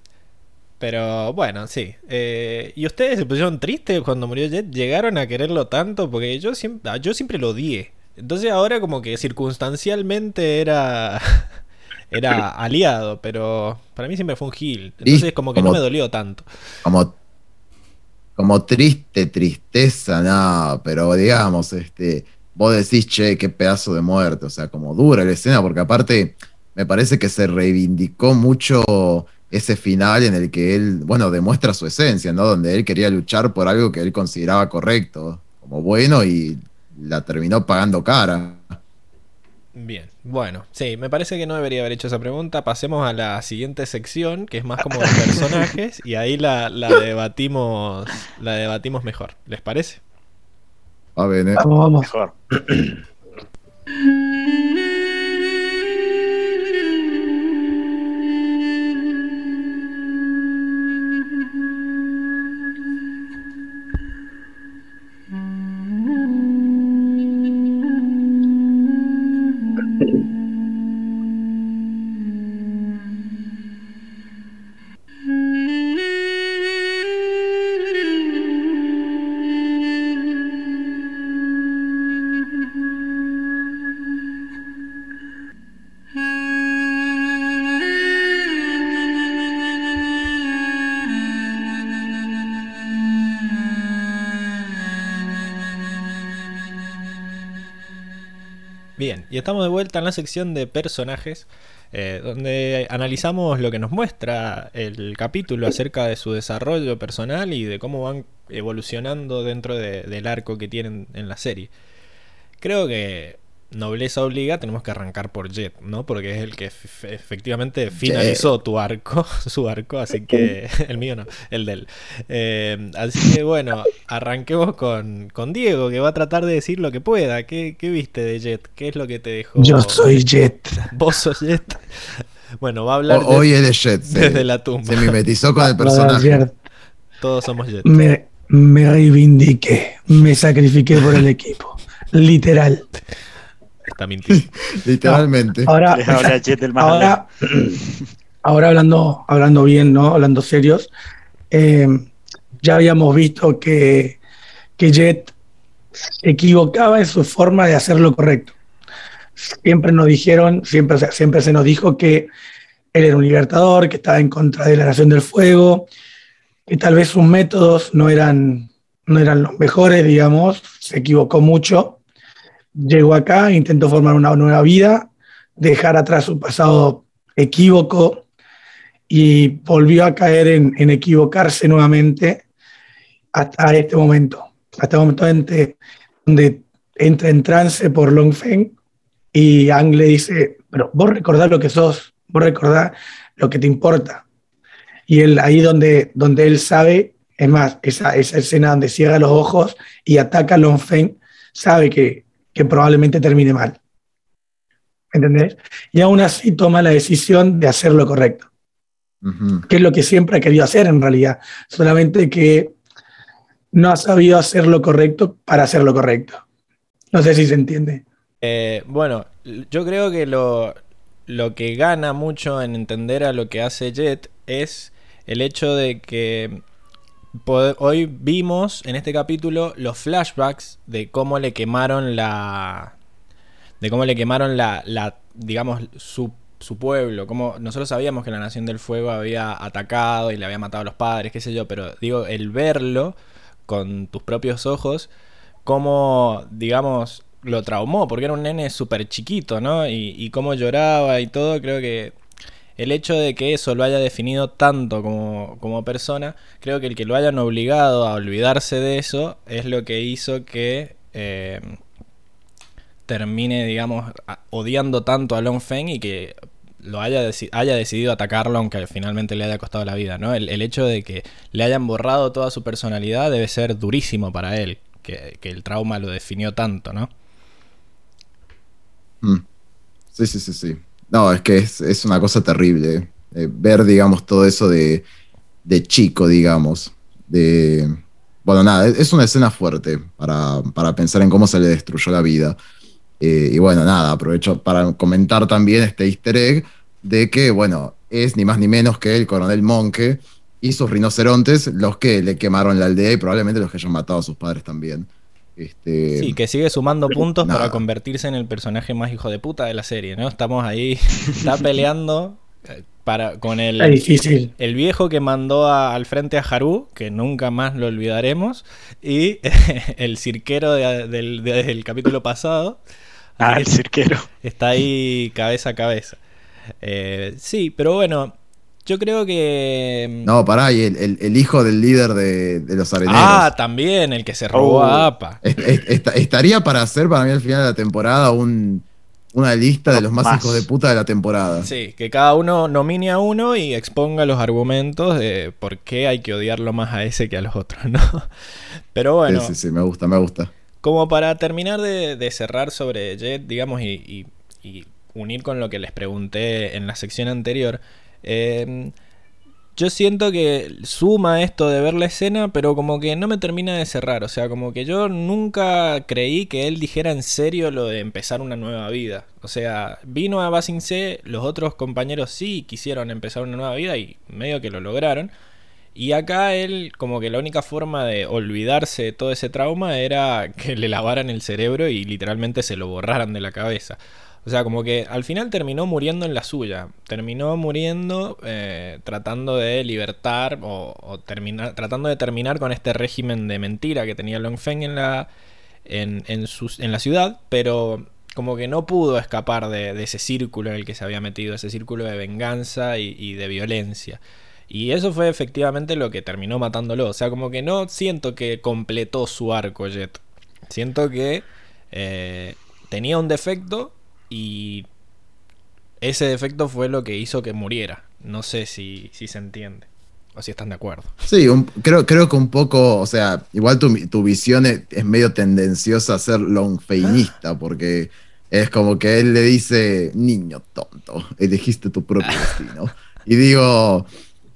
Pero bueno, sí. Eh, ¿Y ustedes se pusieron tristes cuando murió Jet? ¿Llegaron a quererlo tanto? Porque yo siempre, yo siempre lo odié. Entonces ahora como que circunstancialmente era, era aliado, pero para mí siempre fue un heel. Entonces como que no me dolió tanto. Como, como triste, tristeza, no, pero digamos, este, vos decís, che, qué pedazo de muerte, o sea, como dura la escena, porque aparte me parece que se reivindicó mucho ese final en el que él, bueno, demuestra su esencia, ¿no? Donde él quería luchar por algo que él consideraba correcto, como bueno, y la terminó pagando cara. Bien, bueno, sí, me parece que no debería haber hecho esa pregunta. Pasemos a la siguiente sección, que es más como de personajes, y ahí la, debatimos, la debatimos mejor. ¿Les parece? A ver, Vamos, vamos. Mejor. y estamos de vuelta en la sección de personajes, eh, donde analizamos lo que nos muestra el capítulo acerca de su desarrollo personal y de cómo van evolucionando dentro de- del arco que tienen en la serie. Creo que nobleza obliga, tenemos que arrancar por Jet, ¿no? Porque es el que efectivamente finalizó tu arco, su arco, así que el mío no, el de él. Eh, así que bueno, arranquemos con, con Diego, que va a tratar de decir lo que pueda. ¿Qué, qué viste de Jet? ¿Qué es lo que te dejó? Yo soy Jet. ¿Vos sos Jet? Bueno, va a hablar hoy es Jet. se- desde la tumba. Se mimetizó con el personaje. Todos somos Jet. me, me reivindiqué, me sacrifiqué por el equipo. Literal. Está mintiendo. Literalmente. Ahora, más ahora, ahora hablando, hablando bien, ¿no? Hablando serios, eh, ya habíamos visto que, que Jet se equivocaba en su forma de hacer lo correcto. Siempre nos dijeron, siempre, siempre se nos dijo que él era un libertador, que estaba en contra de la Nación del Fuego, que tal vez sus métodos no eran, no eran los mejores, digamos, se equivocó mucho. Llegó acá, intentó formar una nueva vida, dejar atrás su pasado equívoco y volvió a caer en, en equivocarse nuevamente hasta este momento. Hasta este momento ente- donde entra en trance por Longfeng y Ang le dice, pero vos recordás lo que sos, vos recordás lo que te importa. Y él ahí donde, donde él sabe, es más, esa, esa escena donde cierra los ojos y ataca a Longfeng, sabe que, que probablemente termine mal. ¿Entendés? Y aún así toma la decisión de hacer lo correcto, que es lo que siempre ha querido hacer en realidad, solamente que no ha sabido hacer lo correcto para hacer lo correcto. No sé si se entiende. Eh, bueno, yo creo que lo, lo que gana mucho en entender a lo que hace Jet es el hecho de que hoy vimos en este capítulo los flashbacks de cómo le quemaron la. de cómo le quemaron la. digamos, su, su pueblo. Como nosotros sabíamos que la Nación del Fuego había atacado y le había matado a los padres, qué sé yo, pero digo, el verlo con tus propios ojos, cómo, digamos, lo traumó, porque era un nene súper chiquito, ¿no? Y, y cómo lloraba y todo, creo que el hecho de que eso lo haya definido tanto como, como persona, creo que el que lo hayan obligado a olvidarse de eso es lo que hizo que eh, termine, digamos, odiando tanto a Long Feng y que lo haya, haya decidido atacarlo aunque finalmente le haya costado la vida, ¿no? El, el hecho de que le hayan borrado toda su personalidad debe ser durísimo para él, que, que el trauma lo definió tanto, ¿no? Mm. Sí, sí, sí, sí. No, es que es, es una cosa terrible. eh, ver, digamos, todo eso de, de chico, digamos. De. Bueno, nada, es es una escena fuerte para, para pensar en cómo se le destruyó la vida. Eh, y bueno, nada, aprovecho para comentar también este easter egg de que, bueno, es ni más ni menos que el coronel Monke y sus rinocerontes los que le quemaron la aldea y probablemente los que hayan matado a sus padres también. Este, Sí, que sigue sumando puntos Nada. para convertirse en el personaje más hijo de puta de la serie, ¿no? Estamos ahí, está peleando eh, para, con el, difícil. el viejo que mandó a- al frente a Haru, que nunca más lo olvidaremos, y el cirquero de- del, de- del capítulo pasado. Ah, el que cirquero. está ahí cabeza a cabeza. Eh, sí, pero bueno, yo creo que... No, pará, y el, el- el hijo del líder de, de los areneros. ah, también, el que se robó Oh. a APA. Est- est- est- estaría para hacer para mí al final de la temporada un, una lista de los más, Más. hijos de puta de la temporada. Sí, que cada uno nomine a uno y exponga los argumentos de por qué hay que odiarlo más a ese que a los otros, ¿no? Pero bueno, sí, sí, sí, me gusta, me gusta. como para terminar de, de cerrar sobre Jet, digamos, y, y- y unir con lo que les pregunté en la sección anterior, eh, yo siento que suma esto de ver la escena, pero como que no me termina de cerrar. O sea, como que yo nunca creí que él dijera en serio lo de empezar una nueva vida. O sea, vino a Basing C, los otros compañeros sí quisieron empezar una nueva vida y medio que lo lograron. Y acá él, como que la única forma de olvidarse de todo ese trauma era que le lavaran el cerebro y literalmente se lo borraran de la cabeza. O sea, como que al final terminó muriendo en la suya. Terminó muriendo eh, tratando de libertar o, terminar, tratando de terminar con este régimen de mentira que tenía Long Feng en la, en, en, sus- en la ciudad. Pero como que no pudo escapar de, ese círculo en el que se había metido, ese círculo de venganza y, y, de violencia. Y eso fue efectivamente lo que terminó matándolo. O sea, como que no siento que completó su arco Jet. Siento que eh, tenía un defecto y ese defecto fue lo que hizo que muriera. No sé si, si se entiende. O si están de acuerdo. Sí, un, creo, creo que un poco, o sea, igual tu, tu visión es, es, medio tendenciosa a ser longfeinista, porque es como que él le dice, niño tonto, elegiste tu propio destino. Y digo,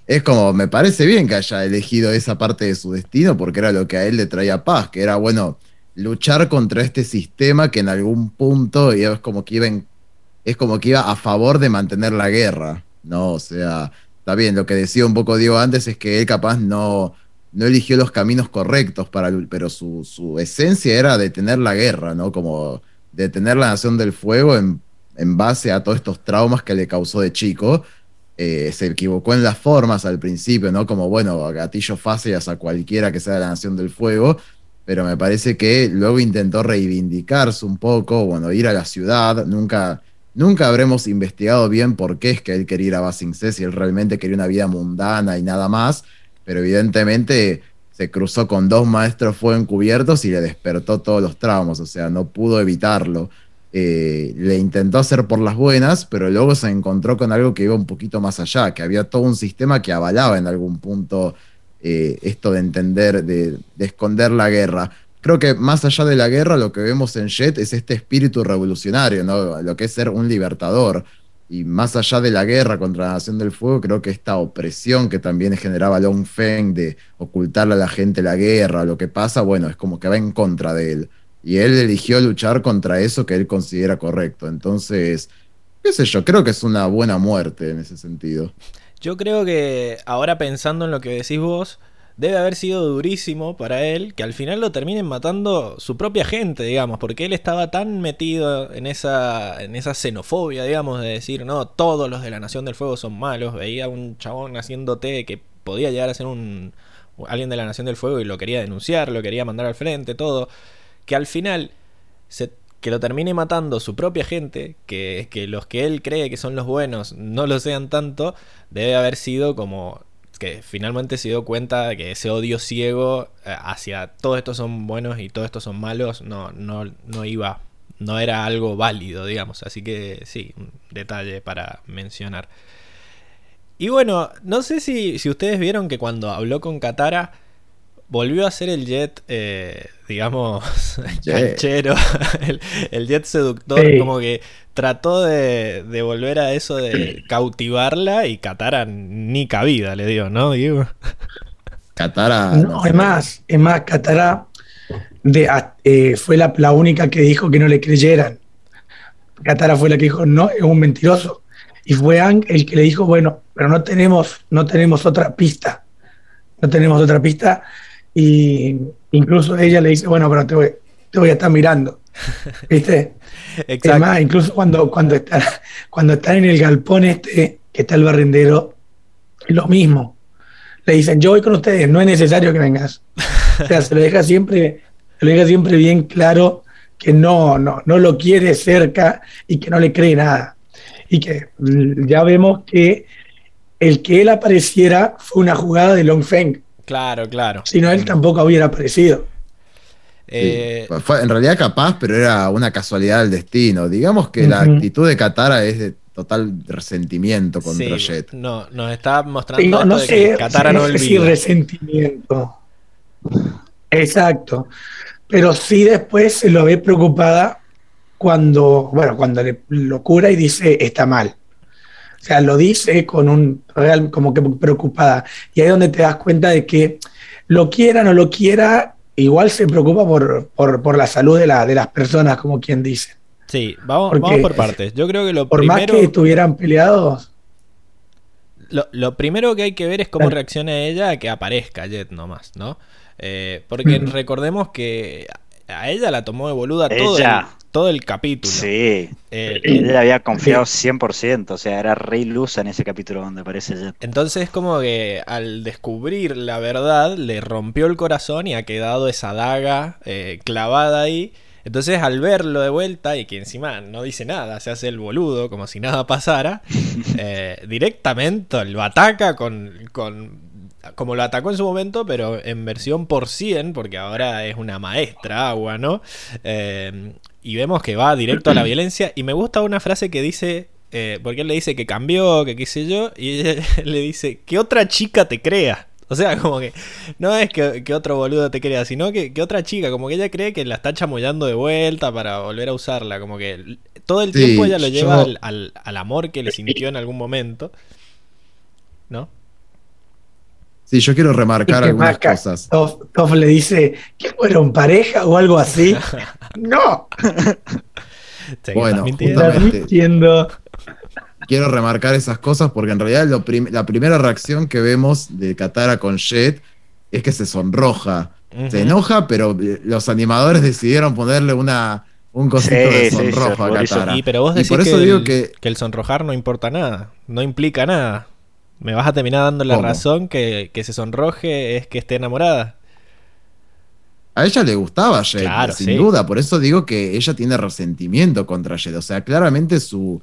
es como, me parece bien que haya elegido esa parte de su destino, porque era lo que a él le traía paz, que era, bueno, luchar contra este sistema que en algún punto es como que iba, es como que iba a favor de mantener la guerra, ¿no? O sea, está bien, lo que decía un poco Diego antes es que él capaz no, no eligió los caminos correctos para pero su, su, esencia era detener la guerra, ¿no? Como detener la Nación del Fuego en, en base a todos estos traumas que le causó de chico. Eh, se equivocó en las formas al principio, ¿no? Como, bueno, gatillo fácil a cualquiera que sea la Nación del Fuego, pero me parece que luego intentó reivindicarse un poco, bueno, ir a la ciudad, nunca Nunca habremos investigado bien por qué es que él quería ir a Basing C, si él realmente quería una vida mundana y nada más, pero evidentemente se cruzó con dos maestros fuego encubiertos y le despertó todos los traumas, o sea, no pudo evitarlo. Eh, le intentó hacer por las buenas, pero luego se encontró con algo que iba un poquito más allá, que había todo un sistema que avalaba en algún punto eh, esto de entender, de, de esconder la guerra creo que más allá de la guerra, lo que vemos en Jet es este espíritu revolucionario, ¿no? Lo que es ser un libertador. Y más allá de la guerra contra la Nación del Fuego, creo que esta opresión que también generaba Long Feng de ocultarle a la gente la guerra, lo que pasa, bueno, es como que va en contra de él. Y él eligió luchar contra eso que él considera correcto. Entonces, qué sé yo, creo que es una buena muerte en ese sentido. Yo creo que ahora pensando en lo que decís vos, debe haber sido durísimo para él que al final lo terminen matando su propia gente, digamos, porque él estaba tan metido en esa, en esa xenofobia, digamos, de decir, no, todos los de la Nación del Fuego son malos. Veía un chabón haciendo té que podía llegar a ser un alguien de la Nación del Fuego y lo quería denunciar, lo quería mandar al frente, todo. Que al final se, que lo termine matando su propia gente, que, que los que él cree que son los buenos no lo sean tanto, debe haber sido como que finalmente se dio cuenta de que ese odio ciego eh, hacia todos estos son buenos y todos estos son malos no, no, no iba, no era algo válido, digamos. Así que sí, un detalle para mencionar. Y bueno, no sé si, si ustedes vieron que cuando habló con Katara volvió a ser el jet, eh, digamos, canchero, el, el, jet seductor, sí. como que trató de, de, volver a eso de cautivarla y Katara ni cabida le dio, ¿no, Diego? Katara. No, es más, es más, Katara de, eh, fue la, la, única que dijo que no le creyeran. Katara fue la que dijo, no, es un mentiroso. Y fue Ang el que le dijo, bueno, pero no tenemos, no tenemos otra pista. No tenemos otra pista y incluso ella le dice, bueno, pero te voy, te voy a estar mirando. ¿Viste? Exacto. Es más, incluso cuando, cuando, está, cuando está en el galpón este, que está el barrendero, lo mismo. Le dicen, yo voy con ustedes, no es necesario que vengas. O sea, se lo deja siempre, se lo deja siempre bien claro que no, no, no lo quiere cerca y que no le cree nada. Y que ya vemos que el que él apareciera fue una jugada de Long Feng. Claro, claro. Si no, él tampoco hubiera aparecido. Eh... Sí, fue en realidad capaz, pero era una casualidad del destino. Digamos que uh -huh. la actitud de Katara es de total resentimiento contra sí, Jet. No, nos está mostrando sí, no, no de sé, que Katara sí, no olvida. Sí, resentimiento. Exacto. Pero sí después se lo ve preocupada cuando, bueno, cuando le lo cura y dice está mal. O sea, lo dice con un real, como que preocupada. Y ahí es donde te das cuenta de que lo quiera o no lo quiera, igual se preocupa por, por, por la salud de, la, de, las personas, como quien dice. Sí, vamos, Porque, vamos por partes. Yo creo que lo por primero. más que estuvieran peleados. Lo, lo, primero que hay que ver es cómo reacciona ella a que aparezca Jet nomás, ¿no? Eh, porque recordemos que a ella la tomó de boluda ella. todo el, todo el capítulo. Sí. Eh, ella había confiado 100%, o sea, era re ilusa en ese capítulo donde aparece Jet. Entonces, como que al descubrir la verdad, le rompió el corazón y ha quedado esa daga eh, clavada ahí. Entonces al verlo de vuelta y que encima no dice nada, se hace el boludo como si nada pasara, eh, directamente lo ataca con, con como lo atacó en su momento, pero en versión por 100, porque ahora es una maestra agua, ¿no? Eh, y vemos que va directo a la violencia. Y me gusta una frase que dice, eh, porque él le dice que cambió, que qué sé yo, y ella le dice, que otra chica te crea. O sea, como que no es que, otro boludo te crea, sino que, otra chica, como que ella cree que la está chamullando de vuelta para volver a usarla. Como que todo el tiempo ella lo lleva al, al amor que le sintió en algún momento. ¿No? Sí, yo quiero remarcar algunas cosas. Toff, le dice, ¿qué fueron pareja o algo así? ¡No! bueno, justamente, quiero remarcar esas cosas porque en realidad la primera reacción que vemos de Katara con Jet es que se sonroja. Se enoja, pero eh, los animadores decidieron ponerle una, un cosito de sonrojo a Katara. Y, pero vos decís por eso que, digo el, que el sonrojar no importa nada, no implica nada. Me vas a terminar dando la razón que, se sonroje es que esté enamorada. A ella le gustaba Jade, sin duda. Por eso digo que ella tiene resentimiento contra Jade. O sea, claramente su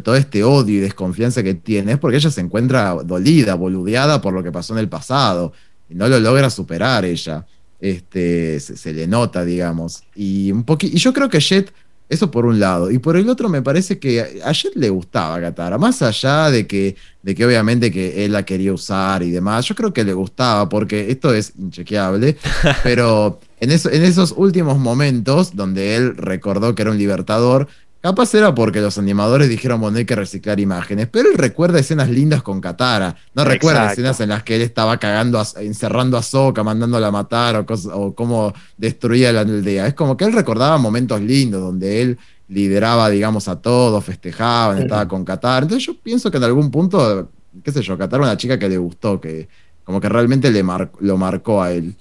todo este odio y desconfianza que tiene es porque ella se encuentra dolida, boludeada por lo que pasó en el pasado. Y no lo logra superar ella. Este, se, le nota, digamos. Y, un y yo creo que Jet eso por un lado. Y por el otro me parece que a Jet le gustaba Katara, más allá de que, de que obviamente que él la quería usar y demás, yo creo que le gustaba porque esto es inchequeable, pero en, eso, en esos últimos momentos donde él recordó que era un libertador, Capaz era porque los animadores dijeron, bueno, hay que reciclar imágenes, pero él recuerda escenas lindas con Katara, no recuerda escenas en las que él estaba cagando, encerrando a Soka, mandándola a matar o, o cómo destruía la aldea. Es como que él recordaba momentos lindos donde él lideraba, digamos, a todos, festejaban, estaba con Katara. Entonces yo pienso que en algún punto, qué sé yo, Katara era una chica que le gustó, que como que realmente le lo marcó a él.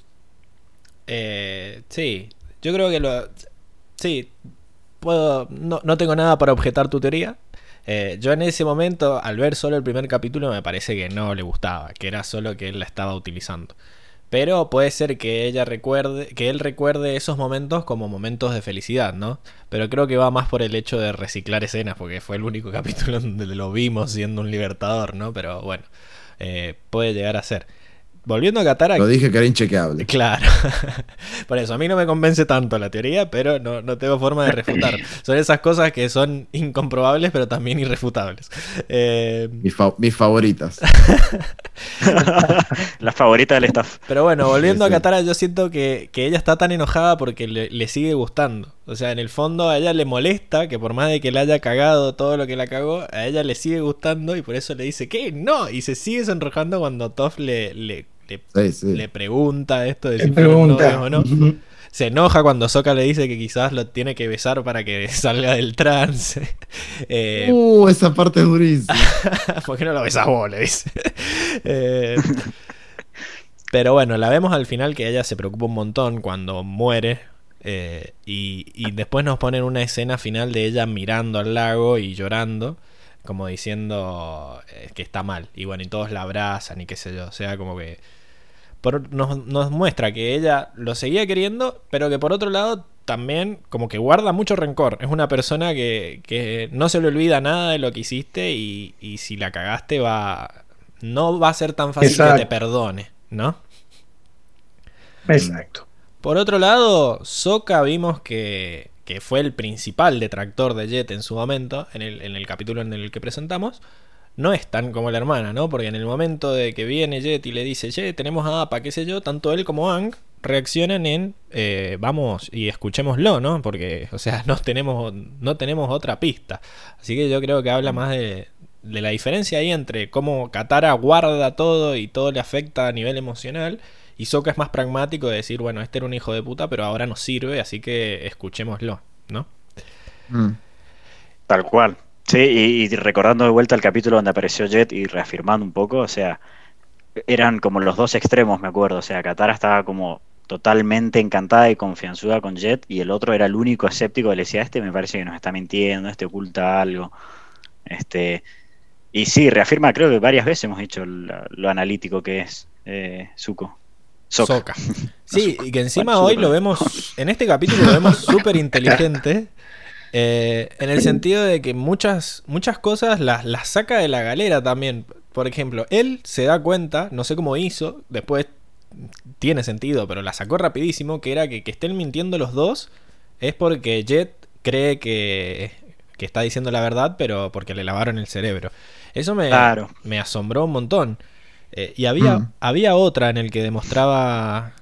Eh, sí, yo creo que lo... Sí, puedo, no, no tengo nada para objetar tu teoría. Eh, yo en ese momento, al ver solo el primer capítulo, me parece que no le gustaba, que era solo que él la estaba utilizando. Pero puede ser que ella recuerde, que él recuerde esos momentos como momentos de felicidad, ¿no? Pero creo que va más por el hecho de reciclar escenas, porque fue el único capítulo donde lo vimos siendo un libertador, ¿no? Pero bueno, eh, puede llegar a ser. Volviendo a Katara. Lo dije que era inchequeable. Claro. Por eso, a mí no me convence tanto la teoría, pero no, no tengo forma de refutar. son esas cosas que son incomprobables, pero también irrefutables. Eh... Mis, favoritas. Las favoritas del staff. Pero bueno, volviendo a Katara, yo siento que, ella está tan enojada porque le, le, sigue gustando. O sea, en el fondo a ella le molesta que por más de que le haya cagado todo lo que la cagó, a ella le sigue gustando y por eso le dice que no. Y se sigue sonrojando cuando Toff le, le le, pregunta esto de si pregunta. o no. Se enoja cuando Soka le dice que quizás lo tiene que besar para que salga del trance. Eh, uh, esa parte es durísima. ¿Por qué no lo besas vos? Le dice. Eh, pero bueno, la vemos al final que ella se preocupa un montón cuando muere. Eh, y, y, después nos ponen una escena final de ella mirando al lago y llorando como diciendo que está mal. Y bueno, y todos la abrazan y qué sé yo. O sea, como que nos, muestra que ella lo seguía queriendo, pero que por otro lado también como que guarda mucho rencor. Es una persona que, no se le olvida nada de lo que hiciste y, si la cagaste va... No va a ser tan fácil que te perdone, ¿no? Exacto. Por otro lado, Soka vimos que, que fue el principal detractor de Jet en su momento, en el, en el capítulo en el que presentamos no es tan como la hermana, ¿no? Porque en el momento de que viene Jet y le dice, Jet, tenemos a APA, qué sé yo, tanto él como Ang reaccionan en, eh, vamos y escuchémoslo, ¿no? Porque, o sea, no tenemos, no tenemos otra pista. Así que yo creo que habla más de, de la diferencia ahí entre cómo Katara guarda todo y todo le afecta a nivel emocional. Y Sokka es más pragmático de decir, bueno, este era un hijo de puta, pero ahora nos sirve, así que escuchémoslo, ¿no? Mm. Tal cual. Sí, y, recordando de vuelta el capítulo donde apareció Jet y reafirmando un poco, o sea, eran como los dos extremos, me acuerdo. O sea, Katara estaba como totalmente encantada y confianzuda con Jet y el otro era el único escéptico que le decía, este me parece que nos está mintiendo, este oculta algo. Este, y sí, reafirma, creo que varias veces hemos dicho lo, analítico que es eh, Zuko. Sí, y que encima Bueno, hoy lo vemos, en este capítulo lo vemos súper inteligente. Eh, en el sentido de que muchas, muchas cosas las, las saca de la galera también. Por ejemplo, él se da cuenta, no sé cómo hizo, después tiene sentido, pero la sacó rapidísimo, que era que, que estén mintiendo los dos es porque Jet cree que, que está diciendo la verdad, pero porque le lavaron el cerebro. Eso me, Claro. me asombró un montón. Eh, y había, Mm. había otra en el que demostraba...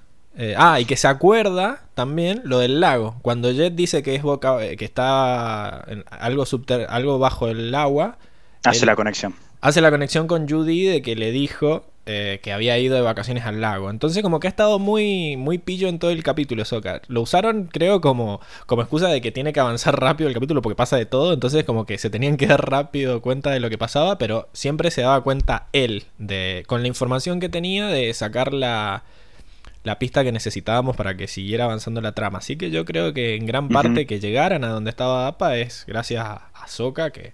eh, ah, y que se acuerda también lo del lago. Cuando Jet dice que es boca, eh, que está en algo subter algo bajo el agua, Hace Él- la conexión. hace la conexión con Judy de que le dijo eh, que había ido de vacaciones al lago. Entonces como que ha estado muy, muy pillo en todo el capítulo Sokka. Lo usaron creo como, como excusa de que tiene que avanzar rápido el capítulo porque pasa de todo. Entonces como que se tenían que dar rápido cuenta de lo que pasaba, pero siempre se daba cuenta él de con la información que tenía de sacar la, la pista que necesitábamos para que siguiera avanzando la trama. Así que yo creo que en gran parte que llegaran a donde estaba Appa es gracias a, a Sokka que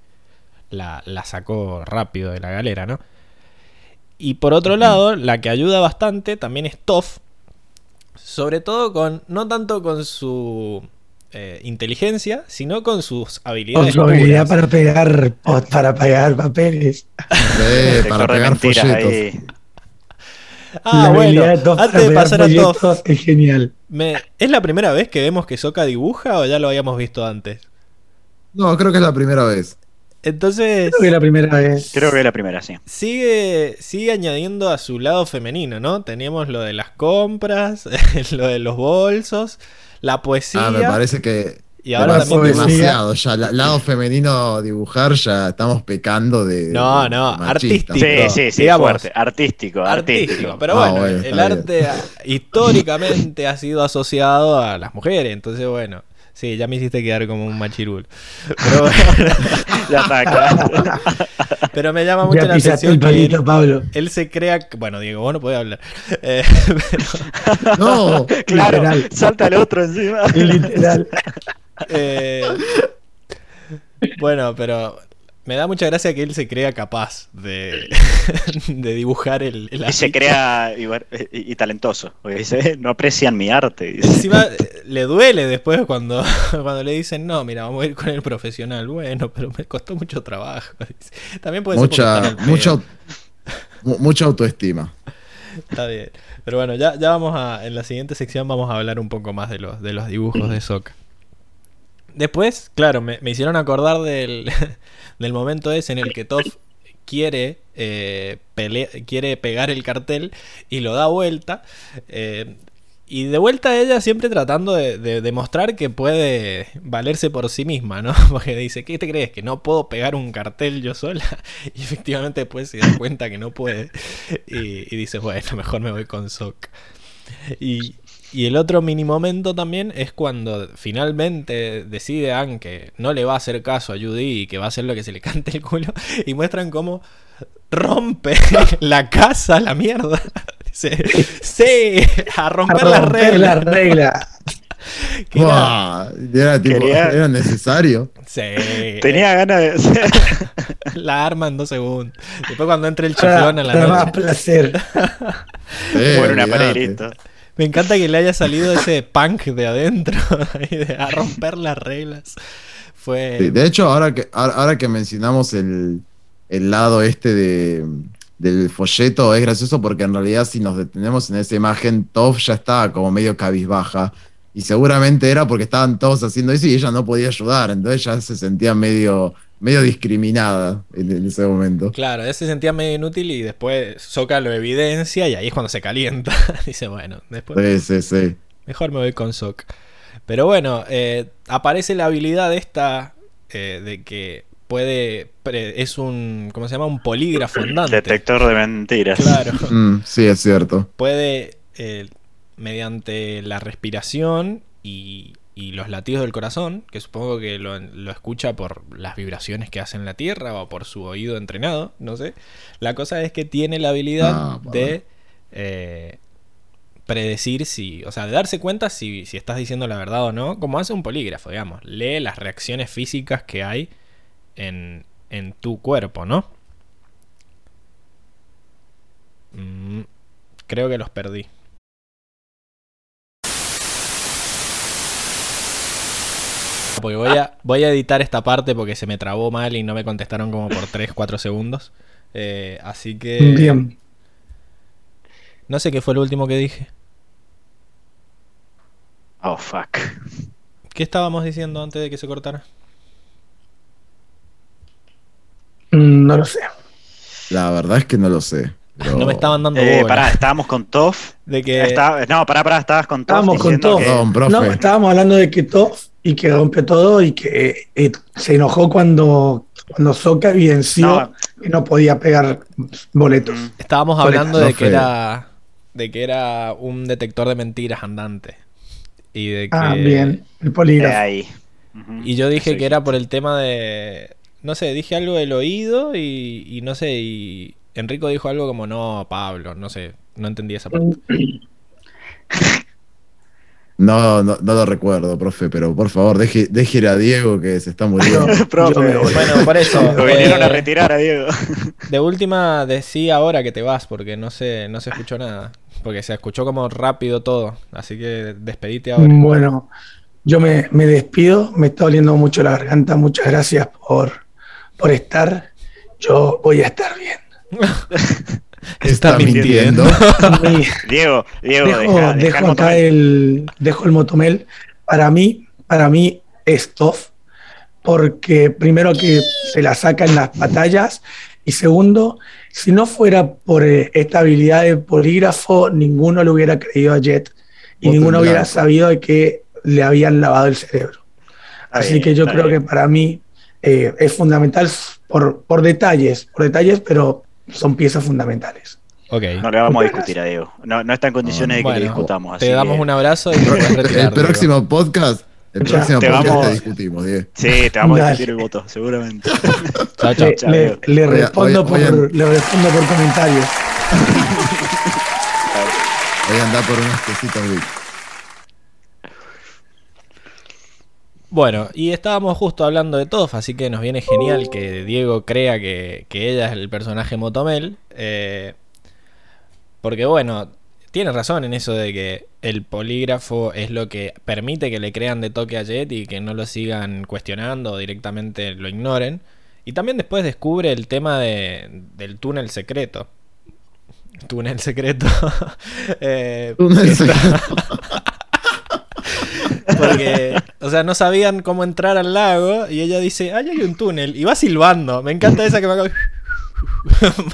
la, la sacó rápido de la galera, ¿no? Y por otro lado, la que ayuda bastante también es Toph. Sobre todo con. No tanto con su eh, inteligencia, sino con sus Con habilidades. su habilidad puras. para pegar, para pegar papeles. Sí, Te para pegar mentiras folletos. ahí. Ah, la bueno, de antes de pasar a folletos es genial. me- ¿es la primera vez que vemos que Sokka dibuja o ya lo habíamos visto antes? No, creo que es la primera vez. Entonces. Creo que la primera vez. Creo que es la primera, sí. Sigue, sigue añadiendo a su lado femenino, ¿no? Teníamos lo de las compras, lo de los bolsos, la poesía. Ah, me parece que y ahora también demasiado. Ya, la- lado femenino dibujar, ya estamos pecando de. No, de no, machista. artístico. Sí, sí, sí, digamos. fuerte. Artístico, artístico. artístico. Pero Ah, bueno, bueno, el bien. arte históricamente ha sido asociado a las mujeres. Entonces, bueno, sí, ya me hiciste quedar como un machirul. Pero, bueno, Ya está, claro. pero me llama mucho Ya la atención el que él, Pablo. él se crea. Bueno, Diego, vos no podés hablar. Eh, No, Claro, Literal. salta el otro encima. Literal. Eh, bueno, pero me da mucha gracia que él se crea capaz de, de dibujar el, el Y se crea igual- y, y talentoso. Porque dice, no aprecian mi arte. dice. Encima eh, le duele después cuando, cuando le dicen, no, mira, vamos a ir con el profesional. Bueno, pero me costó mucho trabajo. dice. También puede ser mucha, el mucha, mucha autoestima. Está bien. Pero bueno, ya, ya vamos a. En la siguiente sección vamos a hablar un poco más de los, de los dibujos de Sokka. Después, claro, me, hicieron acordar del, del momento ese en el que Toph quiere, eh, quiere pegar el cartel y lo da vuelta. eh, y de vuelta ella siempre tratando de, de demostrar que puede valerse por sí misma, ¿no? Porque dice, ¿qué te crees? ¿Que no puedo pegar un cartel yo sola? Y efectivamente después se da cuenta que no puede. Y, y dice, bueno, mejor me voy con Sok. Y, y el otro mini momento también es cuando finalmente decide Anne que no le va a hacer caso a Judy y que va a hacer lo que se le cante el culo. Y muestran cómo rompe la casa a la mierda. Dice, sí, a romper, A las romper la reglas. regla. Que era- tipo, Quería- era necesario. Sí, Tenía ganas de. la arma en dos segundos. Después cuando entra el chiflón a la para más noche. placer. Sí, Bueno, una pared y listo. Me encanta que le haya salido ese punk de adentro de a romper las reglas. Fue. Sí, de hecho, ahora que, ahora que mencionamos el, el lado este de, del folleto, es gracioso porque en realidad si nos detenemos en esa imagen, Toph ya estaba como medio cabizbaja. Y seguramente era porque estaban todos haciendo eso y ella no podía ayudar. Entonces ya se sentía medio, medio discriminada en, en ese momento. Claro, ella se sentía medio inútil y después Soka lo evidencia y ahí es cuando se calienta. Dice, bueno, después Sí, sí, sí. mejor me voy con Sok. Pero bueno, eh, aparece la habilidad esta eh, de que puede. es un. ¿Cómo se llama? Un polígrafo andante. Detector de mentiras. Claro. Mm, sí, es cierto. puede, eh, mediante la respiración y, y los latidos del corazón, que supongo que lo, lo escucha por las vibraciones que hace en la Tierra o por su oído entrenado, no sé. La cosa es que tiene la habilidad Ah, de eh, predecir si, o sea, de darse cuenta si, si estás diciendo la verdad o no, como hace un polígrafo, digamos. Lee las reacciones físicas que hay en, en tu cuerpo, ¿no? Mm, creo que los perdí. Porque voy a, voy a editar esta parte porque se me trabó mal y no me contestaron como por 3, 4 segundos. Eh, así que. Bien. No sé qué fue lo último que dije. Oh, fuck. ¿Qué estábamos diciendo antes de que se cortara? Mm, No lo sé. La verdad es que no lo sé. pero- No me estaban dando Eh, bola. pará, estábamos con Toff. De que. No, pará, pará, estabas con Toff. Estábamos con Toff. que-. No, estábamos hablando de que Toff y que rompió todo y que eh, se enojó cuando, cuando Soka evidenció No. que no podía pegar boletos. Mm. Estábamos hablando de No que era. De que era un detector de mentiras andante. Y de que. Ah, bien, el Eh, polígrafo. ahí. Y yo dije que era por el tema de. No sé, dije algo del oído y, y no sé, y Enrico dijo algo como no, Pablo, no sé, no entendí esa parte. No, no, no lo recuerdo, profe, pero por favor, deje, déjele a Diego que se está muriendo. Profe, Yo. Bueno, por eso. Lo vinieron eh, a retirar a Diego. de última, decí ahora que te vas, porque no sé, no se escuchó nada. Porque se escuchó como rápido todo. Así que despedite ahora. Bueno, yo me, me despido, me está doliendo mucho la garganta, muchas gracias por, por estar. Yo voy a estar bien. Está mintiendo. Mi- Diego, Diego, dejo, deja, deja el dejo acá motomel. el, dejo el motomel. Para mí, para mí es Toff, porque primero que se la saca en las batallas y segundo, si no fuera por eh, esta habilidad de polígrafo, ninguno le hubiera creído a Jet y ninguno hubiera sabido de que le habían lavado el cerebro. Así bien, que yo creo bien. que para mí eh, es fundamental por, por detalles, por detalles, pero son piezas fundamentales. Ok. No le vamos a discutir a Diego. No, no está en condiciones de que Bueno, le discutamos. Así Te damos que- un abrazo y retirar. El Diego. próximo podcast, el Ya, próximo te podcast vamos- te discutimos, Diego. Sí, te vamos a discutir el voto, seguramente. Chao, chao. Le, chao, le- respondo por, le respondo por comentarios. Voy a andar por unos quesitos Vic. Bueno, y estábamos justo hablando de Toff, así que nos viene genial que Diego crea que, que ella es el personaje Motomel. eh, porque bueno, tiene razón en eso de que el polígrafo es lo que permite que le crean de toque a Jet y que no lo sigan cuestionando o directamente lo ignoren. Y también después descubre el tema de- del túnel secreto. Túnel secreto. Eh, Túnel secreto. porque, o sea, no sabían cómo entrar al lago y ella dice, ay, hay un túnel. Y va silbando. Me encanta esa que va,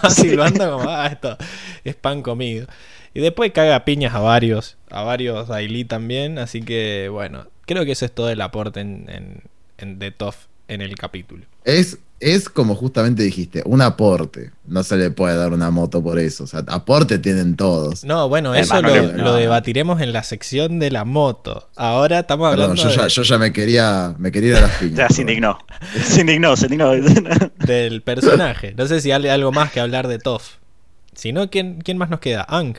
va silbando como, ah, esto es pan comido. Y después caga a piñas a varios, a varios Ailey también. Así que, bueno, creo que ese es todo el aporte en, en, en The Tough en el capítulo. Es, es como justamente dijiste, un aporte. No se le puede dar una moto por eso. O sea, aporte tienen todos. No, bueno, eso Además, lo, no debatiremos en la sección de la moto. Ahora estamos Perdón, hablando yo ya, de- yo ya me quería, me quería ir a las piñas. Ya se perdón. indignó. Se indignó, se indignó. del personaje. No sé si hay algo más que hablar de Toff. Si no, ¿quién, ¿quién más nos queda? Ang.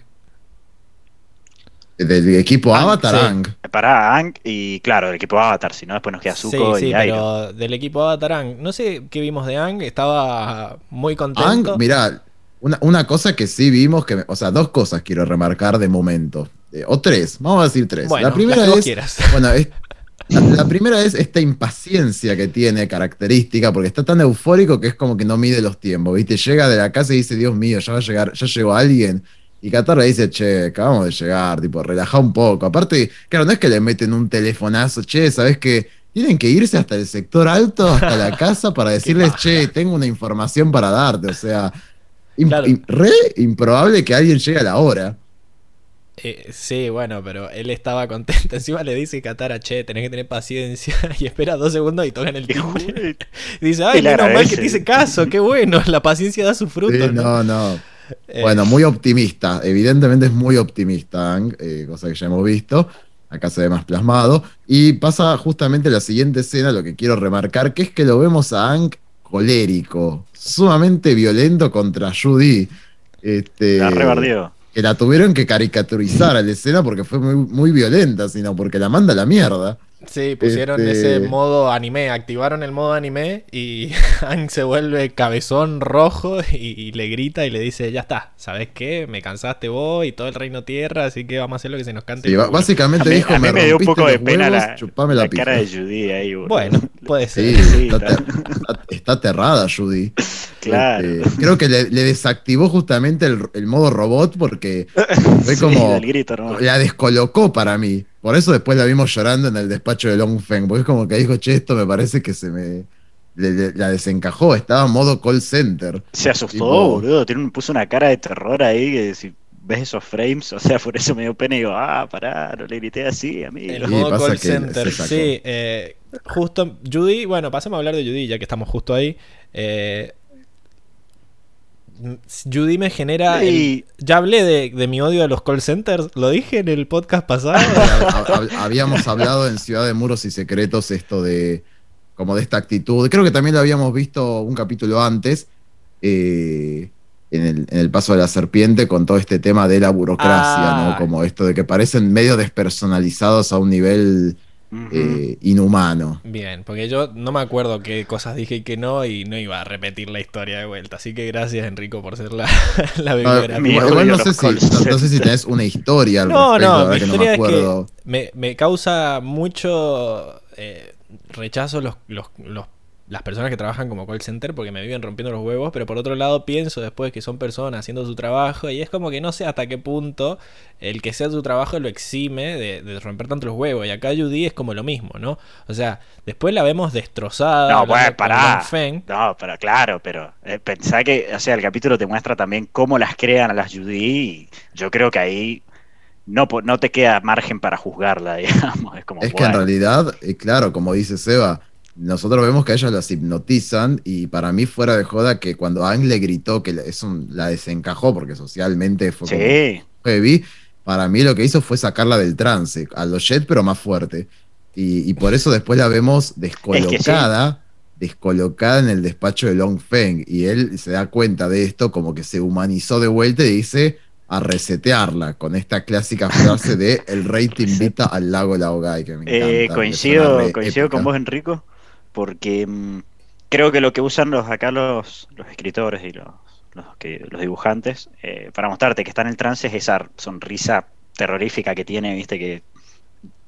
Del equipo Ah, Avatar, sí. Ang. Para Ang y claro, el equipo Avatar, si no después nos queda Sí, Zuko sí, y Airo. pero del equipo Avatar Ang. No sé qué vimos de Ang. Estaba muy contento. Ang, mirá, una, una cosa que sí vimos, que, me- o sea, dos cosas quiero remarcar de momento. Eh, o tres, vamos a decir tres. Bueno, la primera es, quieras. bueno, es- la, la primera es esta impaciencia que tiene, característica, porque está tan eufórico que es como que no mide los tiempos, ¿viste? Llega de la casa y dice, Dios mío, ya va a llegar, ya llegó alguien. Y Qatar le dice, che, acabamos de llegar, tipo, relaja un poco. Aparte, claro, no es que le meten un telefonazo, che, ¿sabes qué? Tienen que irse hasta el sector alto, hasta la casa, para decirles, che, tengo una información para darte. O sea, Claro. re improbable que alguien llegue a la hora. Eh, sí, bueno, pero él estaba contento. Encima le dice Katara, che, tenés que tener paciencia. Y espera dos segundos y tocan el timbre. Y dice, ay, menos mal que te hice caso, qué bueno. La paciencia da su fruto. Sí, ¿no? no, no. Eh, Bueno, muy optimista. Evidentemente es muy optimista, Ang, eh, cosa que ya hemos visto. Acá se ve más plasmado. Y pasa justamente la siguiente escena, lo que quiero remarcar, que es que lo vemos a Ang colérico, sumamente violento contra Judy. Este, La rebardeó. que la tuvieron que caricaturizar a la escena porque fue muy, muy violenta, sino porque la manda a la mierda. Sí, pusieron Este- ese modo anime, activaron el modo anime y Aang se vuelve cabezón rojo y, y le grita y le dice, ya está, ¿sabes qué? Me cansaste vos y todo el reino tierra, así que vamos a hacer lo que se nos cante. Sí, el ba- culo". básicamente A mí, dijo, mí me, dio un poco de pena huevos, la, chupame la, la cara de Judy ahí. Bueno, puede ser. Sí, está, está- está- está aterrada Judy. Claro. Este, creo que le, le desactivó justamente el, el modo robot porque fue Sí, como grito, ¿no? la descolocó para mí. Por eso después la vimos llorando en el despacho de Longfeng, porque es como que dijo, che, esto me parece que se me le- le- la desencajó, estaba en modo call center. Se asustó, Tipo- boludo. Tiene un, puso una cara de terror ahí que si ves esos frames, o sea, por eso me dio pena y digo, ah, pará, no le grité así, amigo. El Sí, modo call center, sí. eh, justo, Judy, bueno, pasemos a hablar de Judy ya que estamos justo ahí. Eh, Judy me genera... el- ya hablé de, de mi odio a los call centers, lo dije en el podcast pasado. Hab- hab- Habíamos hablado en Ciudad de Muros y Secretos esto de como de esta actitud. Creo que también lo habíamos visto un capítulo antes, eh, en, el, en el paso de la serpiente, con todo este tema de la burocracia, Ah. ¿no? Como esto de que parecen medio despersonalizados a un nivel Eh, inhumano. Bien, porque yo no me acuerdo qué cosas dije y qué no, y no iba a repetir la historia de vuelta. Así que gracias, Enrico, por ser la, la Ah, bibliografía. Igual igual no, sé si, no, no sé si centers. tenés una historia al No, respecto, no, la mi que no historia me es que- me causa mucho eh, rechazo los, los- los- las personas que trabajan como call center porque me viven rompiendo los huevos, pero por otro lado pienso después que son personas haciendo su trabajo y es como que no sé hasta qué punto el que sea su trabajo lo exime de, de romper tanto los huevos. Y acá Judy es como lo mismo, ¿no? O sea, después la vemos destrozada. No, con pará. No, pero claro, pero eh, pensá que, o sea, el capítulo te muestra también cómo las crean a las Judy y yo creo que ahí no, no te queda margen para juzgarla, digamos. Es como, Es que en realidad, eh, claro, como dice Seba, nosotros vemos que a ellas las hipnotizan y para mí fuera de joda que cuando Ang le gritó que la- es un- la desencajó porque socialmente fue como Sí, heavy, para mí lo que hizo fue sacarla del trance, a los Jet pero más fuerte. Y, y por eso después la vemos descolocada, descolocada en el despacho de Long Feng y él se da cuenta de esto como que se humanizó de vuelta y dice a resetearla con esta clásica frase de el rey te invita al lago Laogai que me encanta. Eh, coincido, coincido con vos, Enrico, porque mm, creo que lo que usan los acá los, los escritores y los, los, que, los dibujantes eh, para mostrarte que está en el trance es esa sonrisa terrorífica que tiene, viste, que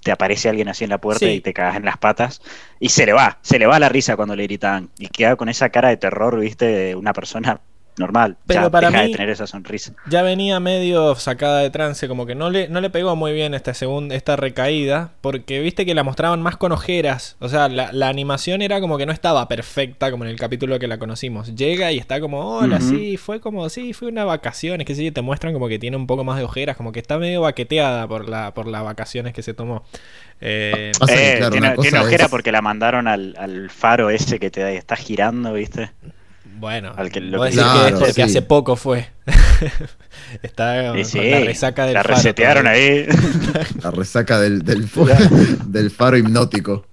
te aparece alguien así en la puerta Sí. y te cagas en las patas y se le va, se le va la risa cuando le gritan y queda con esa cara de terror, viste, de una persona normal. Pero ya para deja mí- de tener esa sonrisa. ya venía medio sacada de trance, como que no le, no le pegó muy bien esta segunda, esta recaída, porque viste que la mostraban más con ojeras, o sea, la, la animación era como que no estaba perfecta como en el capítulo que la conocimos. Llega y está como, hola, Ujú. sí, fue como, sí, fue una vacaciones, que sé yo, te muestran como que tiene un poco más de ojeras, como que está medio baqueteada por la, por las vacaciones que se tomó. Eh, que, Eh, claro, tiene, tiene ojera es- porque la mandaron al, al faro ese que te está girando, viste. Bueno, Al que lo que- decís que es porque sí. hace poco fue. está sí, la resaca del la faro resetearon todavía. ahí. La resaca del, del, fu- del faro hipnótico.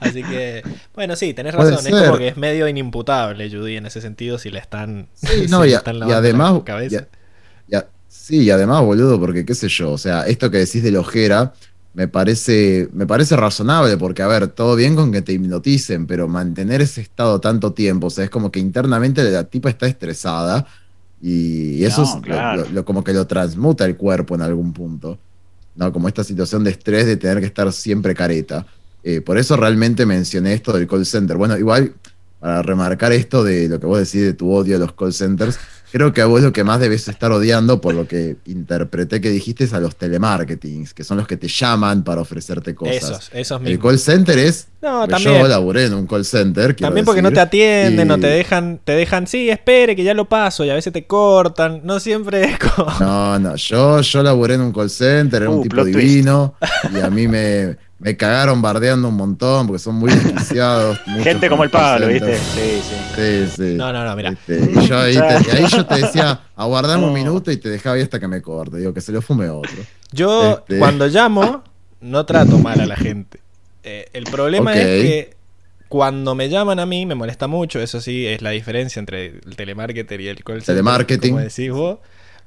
Así que, bueno, sí, tenés Puede razón. Es ser. como que es medio inimputable Judy en ese sentido si le están. Sí, si no, le y, están además. la cabeza. y a- y a- sí, y además, boludo, porque qué sé yo, o sea, esto que decís de la ojera me parece, me parece razonable, porque, a ver, todo bien con que te hipnoticen, pero mantener ese estado tanto tiempo, o sea, es como que internamente la tipa está estresada y, y eso No, es lo- claro. lo- lo- como que lo transmuta el cuerpo en algún punto. ¿no? Como esta situación de estrés de tener que estar siempre careta. Eh, por eso realmente mencioné esto del call center. Bueno, igual, para remarcar esto de lo que vos decís de tu odio a los call centers, creo que a vos lo que más debes estar odiando, por lo que interpreté que dijiste, es a los telemarketings, que son los que te llaman para ofrecerte cosas. Esos, esos El call center es. No, porque también. Yo laburé en un call center. También porque no te atienden, y- o te dejan, te dejan, sí, espere que ya lo paso, y a veces te cortan. No siempre es como. No, no, yo, yo laburé en un call center, era un Uh, tipo twist. divino, y a mí me, me cagaron bardeando un montón porque son muy desquiciados. Gente como el Pablo. ¿viste? Sí, sí. Sí, sí. No, no, no, mira. Este, y, yo ahí te- y ahí yo te decía, aguardame un No. minuto y te dejaba ahí hasta que me corte. Digo, que se lo fume otro. Yo, Este- cuando llamo, no trato mal a la gente. Eh, el problema es que cuando me llaman a mí, me molesta mucho. Eso sí, es la diferencia entre el telemarketer y el call center. Telemarketing. Como decís vos.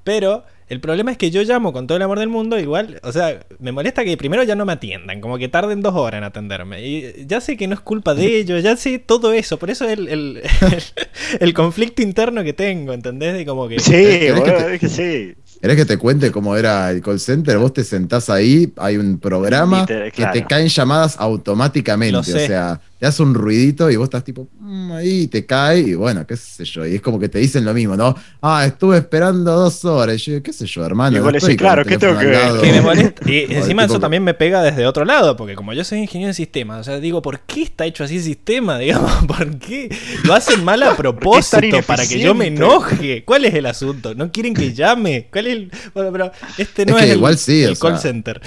Pero el problema es que yo llamo con todo el amor del mundo, igual, o sea, me molesta que primero ya no me atiendan, como que tarden dos horas en atenderme. Y ya sé que no es culpa de ellos, ya sé todo eso, por eso es el, el, el, conflicto interno que tengo, ¿entendés? De como que... Sí, bueno, es que sí. ¿Querés que te cuente cómo era el call center? Vos te sentás ahí, hay un programa que te caen llamadas automáticamente. O sea, te hace un ruidito y vos estás tipo, mm, ahí te cae y bueno, qué sé yo. Y es como que te dicen lo mismo, ¿no? Ah, estuve esperando dos horas. Y yo, qué sé yo, hermano. Y claro, ¿qué tengo que ver? Y encima eso también me pega desde otro lado, porque como yo soy ingeniero en sistemas, o sea, digo, ¿por qué está hecho así el sistema? Digamos, ¿por qué? Lo hacen mal a propósito para que yo me enoje. ¿Cuál es el asunto? ¿No quieren que llame? ¿Cuál es el... Bueno, pero este no es, igual sí, el call center.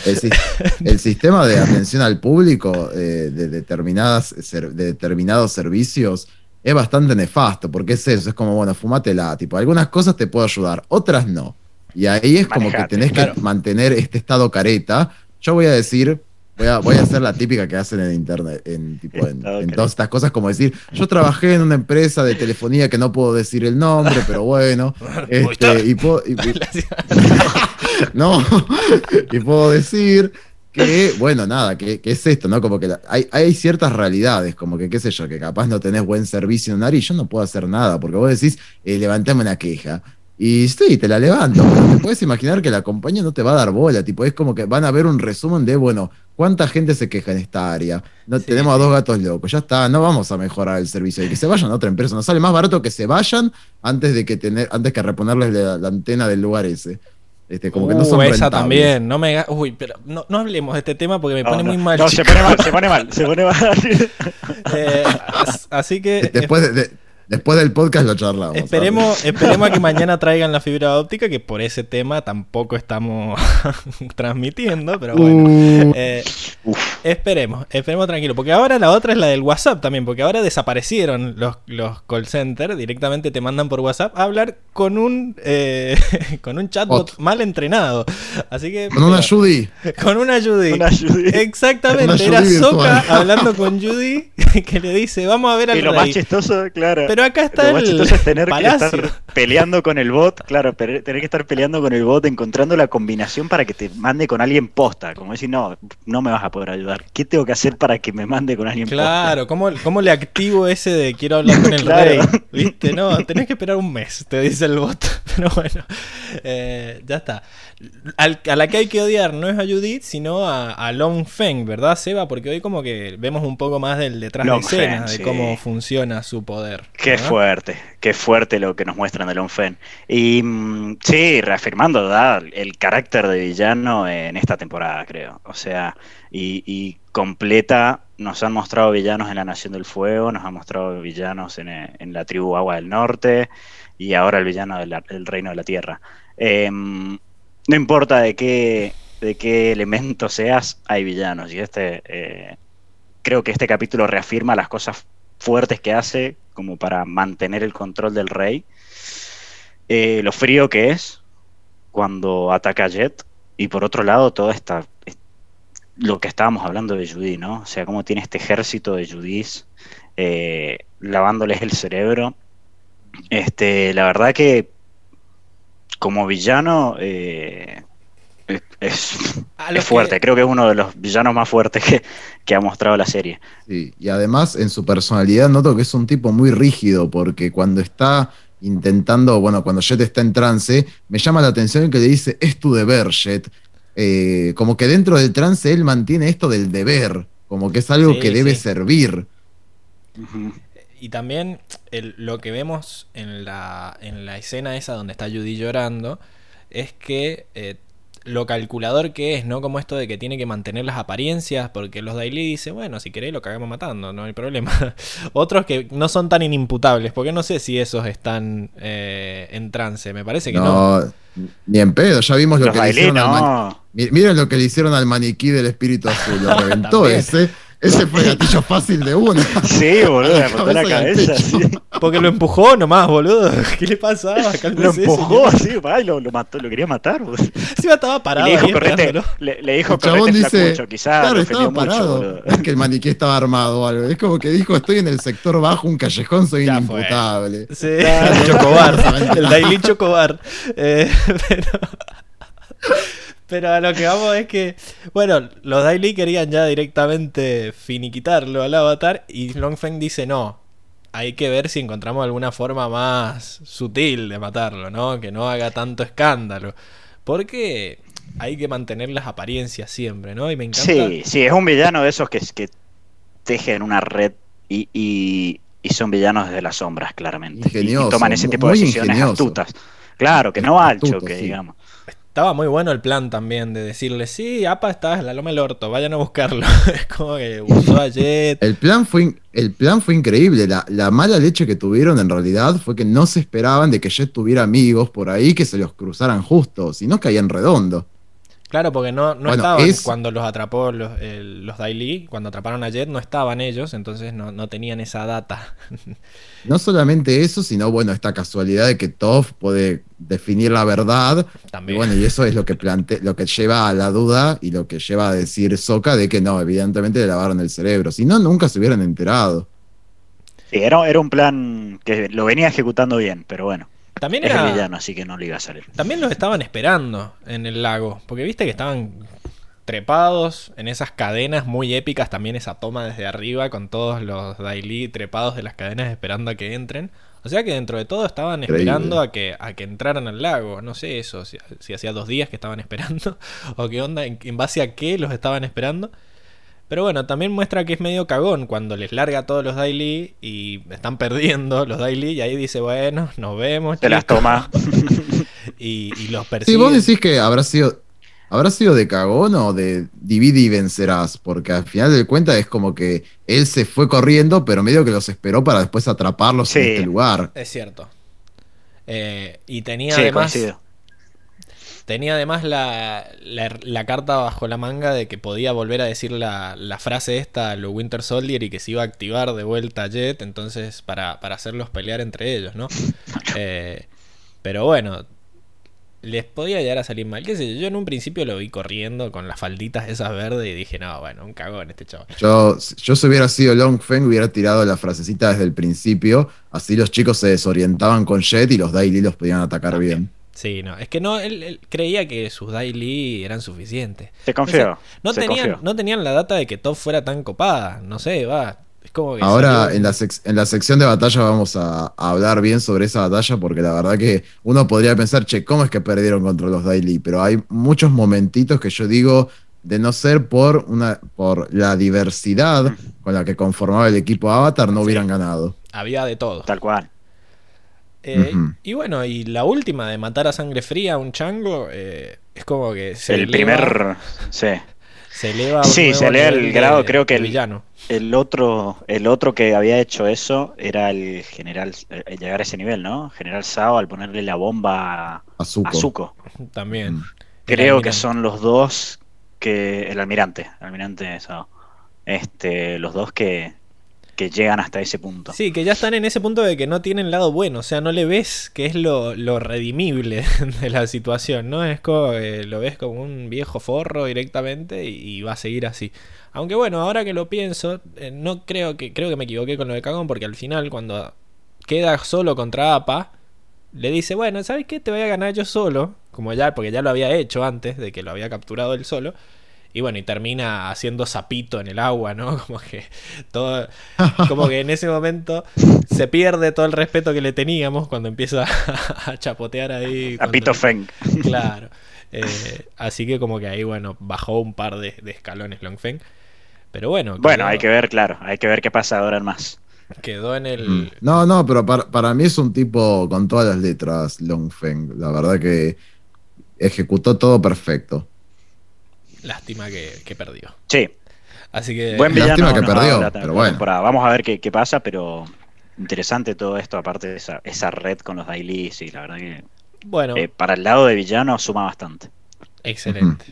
El, sistema de atención al público eh, de determinadas de determinados servicios es bastante nefasto, porque es eso, es como, bueno, fumatela, tipo, algunas cosas te puedo ayudar, otras no. Y ahí es como que tenés que mantener este estado careta. Yo voy a decir, voy a, voy a hacer la típica que hacen en internet, en, tipo, en, todas estas cosas, como decir, yo trabajé en una empresa de telefonía que no puedo decir el nombre, pero bueno, este, y puedo, no, y puedo decir que, bueno, nada, que, es esto, ¿no? Como que hay, hay, ciertas realidades, como que, qué sé yo, que capaz no tenés buen servicio en nariz, yo no puedo hacer nada, porque vos decís, eh, levantame una queja. Y sí, te la levanto, pero te puedes imaginar que la compañía no te va a dar bola, tipo, es como que van a ver un resumen de, bueno, ¿cuánta gente se queja en esta área? No, Tenemos a dos gatos locos, ya está, no vamos a mejorar el servicio, y que se vayan a otra empresa, nos sale más barato que se vayan antes de que tener, antes que reponerles la antena del lugar ese. Este, como que no son uh, esa también, no me Uy, pero no, no, hablemos de este tema porque me pone muy mal. No, se pone mal, se pone mal, se pone mal. eh, así que. Después de, Después del podcast lo charlamos. Esperemos, esperemos a que mañana traigan la fibra óptica, que por ese tema tampoco estamos transmitiendo, pero bueno. Uh. Eh, esperemos, esperemos tranquilo. Porque ahora la otra es la del WhatsApp también, porque ahora desaparecieron los, los call centers, directamente te mandan por WhatsApp a hablar con un eh, con un chatbot mal entrenado. Así que. Con una Judy. Con una Judy. Exactamente. Era Soka hablando con Judy que le dice, vamos a ver al Y lo más chistoso, claro. Pero acá está el es tener que estar peleando con el bot, claro, tener que estar peleando con el bot, encontrando la combinación para que te mande con alguien posta. Como decir, no, no me vas a poder ayudar. ¿Qué tengo que hacer para que me mande con alguien posta? Claro, ¿cómo, ¿cómo, le activo ese de quiero hablar con el rey? ¿Viste? No, tenés que esperar un mes, te dice el bot. Pero bueno, eh, ya está. a la que hay que odiar no es a Judith, sino a, Long Feng, ¿verdad, Seba? Porque hoy como que vemos un poco más del detrás de escena, de cómo funciona su poder. Qué fuerte, qué fuerte lo que nos muestran de Long Feng. Y mm, sí, reafirmando el carácter de villano en esta temporada, creo. O sea, y, completa, nos han mostrado villanos en la Nación del Fuego, nos han mostrado villanos en, en la tribu Agua del Norte y ahora el villano del Reino de la Tierra. Em, no importa de qué, de qué elemento seas, hay villanos. Y este eh, creo que este capítulo reafirma las cosas fuertes que hace como para mantener el control del rey. Eh, lo frío que es cuando ataca a Jet. Y por otro lado, todo esta lo que estábamos hablando de Judy, ¿no? O sea, cómo tiene este ejército de Judís eh, lavándoles el cerebro este, la verdad que como villano eh, es, fuerte, creo que es uno de los villanos más fuertes que, ha mostrado la serie. Sí, y además en su personalidad noto que es un tipo muy rígido, porque cuando está intentando, bueno, cuando Jet está en trance, me llama la atención que le dice, es tu deber, Jet. Eh, como que dentro del trance él mantiene esto del deber, como que es algo que debe servir y también lo que vemos en la, en la escena esa donde está Judy llorando es que eh, lo calculador que es, ¿no? Como esto de que tiene que mantener las apariencias, porque los Daily dicen, bueno, si queréis lo cagamos matando, no hay problema. Otros que no son tan inimputables, porque no sé si esos están eh, en trance, me parece que no. no. Ni en pedo, ya vimos lo que le hicieron al Miren lo que le hicieron al maniquí del espíritu azul, lo reventó ese. Ese fue gatillo fácil de una. Sí, boludo, me botó la cabeza sí. Porque lo empujó nomás, boludo. ¿Qué le pasaba? Lo empujó señor. y lo, lo mató, lo quería matar, boludo. Encima estaba parado Y le dijo correte, le, le dijo El chabón correte dice, flacucho, quizás claro, lo estaba mucho, parado. boludo. Es que el maniquí estaba armado o algo. Es como que dijo, estoy en el sector bajo, un callejón, soy Ya fue. inimputable. Sí, el Chocobar. El Daily Chocobar. Eh, pero, pero a lo que vamos es que, bueno, los Daily querían ya directamente finiquitarlo al avatar y Longfeng dice no. Hay que ver si encontramos alguna forma más sutil de matarlo, ¿no? Que no haga tanto escándalo. Porque hay que mantener las apariencias siempre, ¿no? Y me encanta. Sí, sí, es un villano de esos que, que tejen una red y, y, y son villanos desde las sombras, claramente. Y- Ingenioso, y toman ese tipo de decisiones ingenioso. astutas. Claro, que no al Astuto, choque, sí. digamos. Estaba muy bueno el plan también de decirle, sí, APA está en la loma del orto, vayan a buscarlo. es como que usó a Jet. El plan fue, el plan fue increíble. La, la mala leche que tuvieron en realidad fue que no se esperaban de que Jet tuviera amigos por ahí que se los cruzaran justo, si no caían redondo. Claro, porque no, no Bueno, estaban es- cuando los atrapó los, los Daily, cuando atraparon a Jet, no estaban ellos, entonces no, no tenían esa data. No solamente eso, sino bueno, esta casualidad de que Toph puede definir la verdad. Y También. bueno, y eso es lo que plante lo que lleva a la duda y lo que lleva a decir Soka de que no, evidentemente le lavaron el cerebro. Si no, nunca se hubieran enterado. Sí, era, era un plan que lo venía ejecutando bien, pero bueno, también, es era, villano, así que no le iba a salir. también los estaban esperando en el lago, porque viste que estaban trepados en esas cadenas muy épicas, también esa toma desde arriba con todos los Daily trepados de las cadenas esperando a que entren. O sea que dentro de todo estaban Increíble. esperando a que, a que entraran al lago. No sé eso, si, si hacía dos días que estaban esperando, o qué onda, en, en base a qué los estaban esperando. Pero bueno, también muestra que es medio cagón cuando les larga a todos los Daily y están perdiendo los Daily y ahí dice, bueno, nos vemos. Se las chicos". toma. Y, y los Si persigue. vos decís que habrá sido, habrá sido de cagón o de divide y vencerás, porque al final de cuentas es como que él se fue corriendo, pero medio que los esperó para después atraparlos Sí. en este lugar. Es cierto. Eh, y tenía Sí, además coincido. Tenía además la, la, la carta bajo la manga de que podía volver a decir la, la frase esta a lo Winter Soldier y que se iba a activar de vuelta Jet, entonces para, para hacerlos pelear entre ellos, ¿no? Eh, pero bueno, les podía llegar a salir mal. ¿Qué sé yo? Yo en un principio lo vi corriendo con las falditas esas verdes y dije, no, bueno, un cagón este chaval. Yo, yo si hubiera sido Long Feng, hubiera tirado la frasecita desde el principio, así los chicos se desorientaban con Jet y los Daily los podían atacar bien. Sí, no, es que no, él, él creía que sus Daily eran suficientes. Se confió. No se tenían, confió. no tenían la data de que Top fuera tan copada. No sé, va. Es como que Ahora salió- en la, sec- en la sección de batalla vamos a, a hablar bien sobre esa batalla porque la verdad que uno podría pensar, che, ¿cómo es que perdieron contra los Daily? Pero hay muchos momentitos que yo digo, de no ser por, una, por la diversidad con la que conformaba el equipo Avatar, no Sí. hubieran ganado. había de todo. Tal cual. Eh. Y bueno, y la última de matar a sangre fría a un chango, eh, es como que se el eleva- primer. Sí. Se eleva Sí, se eleva el de- grado, creo que el- villano. El otro, el otro que había hecho eso era el general, eh, llegar a ese nivel, ¿no? General Sao al ponerle la bomba a Zuko. También. Mm. Creo que son los dos que. El almirante, el almirante Sao. Este, los dos que, que llegan hasta ese punto. Sí, que ya están en ese punto de que no tienen lado bueno, o sea, no le ves que es lo, lo redimible de la situación, ¿no? Es como que lo ves como un viejo forro directamente y, y va a seguir así. Aunque bueno, ahora que lo pienso, eh, no creo que creo que me equivoqué con lo de Cagón porque al final cuando queda solo contra APA, le dice, bueno, ¿sabes qué? Te voy a ganar yo solo, como ya, porque ya lo había hecho antes de que lo había capturado él solo. Y bueno, y termina haciendo sapito en el agua, ¿no? Como que todo, como que en ese momento se pierde todo el respeto que le teníamos cuando empieza a chapotear ahí. A contra- Pito Feng. Claro. Eh, así que como que ahí, bueno, bajó un par de, de escalones Longfeng. Pero bueno, Bueno, quedó- hay que ver, claro, hay que ver qué pasa ahora en más. quedó en el... Mm. No, no, pero para, para mí es un tipo con todas las letras, Long Feng. La verdad que ejecutó todo perfecto. Lástima que, que perdió. Sí, Así que... buen villano. lástima que perdió, la- pero la bueno. temporada. Vamos a ver qué, qué pasa, pero interesante todo esto, aparte de esa, esa red con los dailies y la verdad que Bueno, eh, para el lado de villano suma bastante. excelente.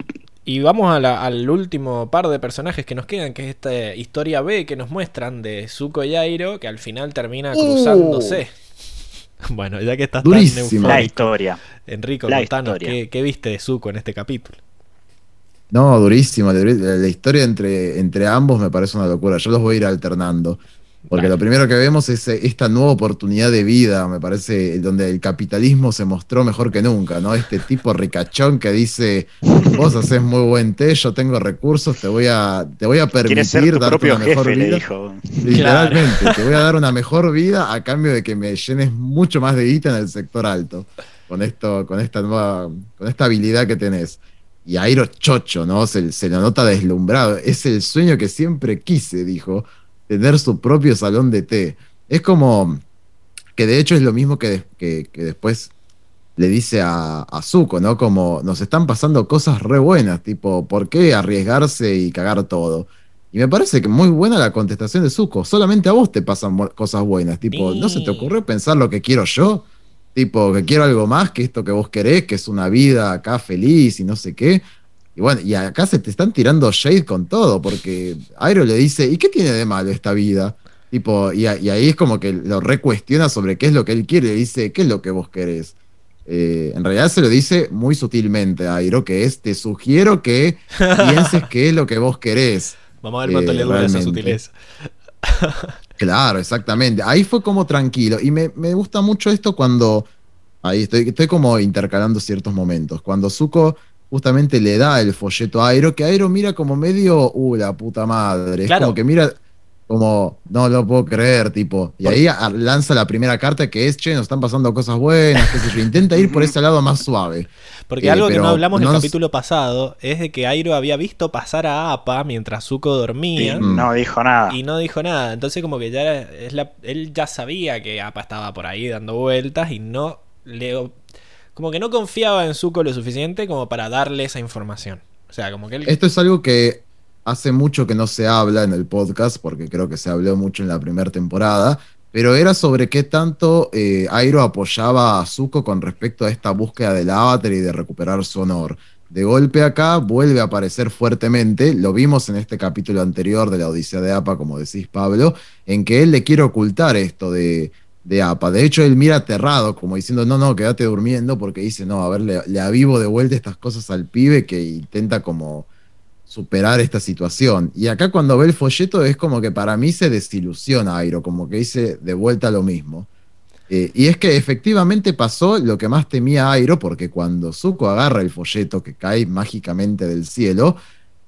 Y vamos a la- al último par de personajes que nos quedan, que es esta historia B que nos muestran de Zuko y Airo, que al final termina cruzándose. Bueno, ya que estás Durísimo. tan La eufórico, historia. Enrico, La contanos, historia. ¿qué, qué viste de Zuko en este capítulo? No, durísimo. La, historia entre, entre ambos me parece una locura. Yo los voy a ir alternando. Porque lo primero que vemos es eh, esta nueva oportunidad de vida, me parece, donde el capitalismo se mostró mejor que nunca, ¿no? Este tipo ricachón que dice, vos haces muy buen té, yo tengo recursos, te voy a, te voy a ser permitir tu darte propio una mejor jefe, le vida. dijo. Literalmente, te voy a dar una mejor vida a cambio de que me llenes mucho más de guita en el sector alto. Con esto, con esta nueva, con esta habilidad que tenés. Y Airo chocho, ¿no? Se, se lo nota deslumbrado. Es el sueño que siempre quise, dijo, tener su propio salón de té. Es como que de hecho es lo mismo que, de- que, que después le dice a, a Zuko, ¿no? Como nos están pasando cosas re buenas, tipo, ¿por qué arriesgarse y cagar todo? Y me parece que muy buena la contestación de Zuko. Solamente a vos te pasan cosas buenas. Tipo, ¿no se te ocurrió pensar lo que quiero yo? Tipo, que quiero algo más que esto que vos querés, que es una vida acá feliz y no sé qué. Y bueno, y acá se te están tirando shade con todo, porque Airo le dice, ¿y qué tiene de malo esta vida? Tipo, y, a- y ahí es como que lo recuestiona sobre qué es lo que él quiere. Le dice, ¿qué es lo que vos querés? Eh, en realidad se lo dice muy sutilmente a Airo, que es, te sugiero que pienses qué es lo que vos querés. Vamos a ver cuánto Eh, le dura esa sutileza. Claro, exactamente. Ahí fue como tranquilo. Y me, me gusta mucho esto cuando. Ahí estoy, estoy como intercalando ciertos momentos. Cuando Zuko justamente le da el folleto a Airo, que Airo mira como medio, uh, la puta madre. Claro. Es como que mira como, no lo puedo creer, tipo. Y ahí a- lanza la primera carta que es, che, nos están pasando cosas buenas, qué sé yo. Intenta ir por ese lado más suave. Porque Eh, algo que no hablamos en el nos- capítulo pasado es de que Airo había visto pasar a Appa mientras Zuko Y dormía Mm. no dijo nada. y no dijo nada. Entonces como que ya era- es la- él ya sabía que Appa estaba por ahí dando vueltas y no le como que no confiaba en Zuko lo suficiente como para darle esa información. O sea, como que él Esto es algo que hace mucho que no se habla en el podcast, porque creo que se habló mucho en la primera temporada, pero era sobre qué tanto eh, Airo apoyaba a Zuko con respecto a esta búsqueda del avatar y de recuperar su honor. De golpe acá vuelve a aparecer fuertemente, lo vimos en este capítulo anterior de la Odisea de Apa, como decís Pablo, en que él le quiere ocultar esto de, de Apa. De hecho, él mira aterrado, como diciendo, no, no, quédate durmiendo, porque dice, no, a ver, le, le avivo de vuelta estas cosas al pibe que intenta como superar esta situación. Y acá cuando ve el folleto es como que para mí se desilusiona Airo, como que dice de vuelta lo mismo. Eh, y es que efectivamente pasó lo que más temía Airo, porque cuando Zuko agarra el folleto que cae mágicamente del cielo,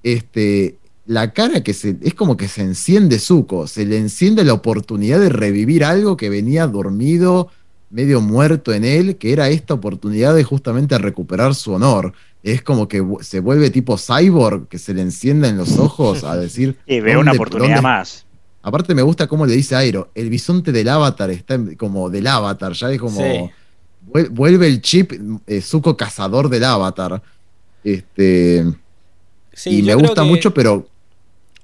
este, la cara que se, es como que se enciende Zuko, se le enciende la oportunidad de revivir algo que venía dormido, medio muerto en él, que era esta oportunidad de justamente recuperar su honor. Es como que se vuelve tipo cyborg, que se le encienda en los ojos a decir... Y veo una ¿dónde- oportunidad dónde- más. Aparte me gusta cómo le dice Airo, el bisonte del avatar está como del avatar, ya es como... Sí. Vuelve el chip eh, Zuko cazador del avatar. Este, Sí, y me gusta que mucho, pero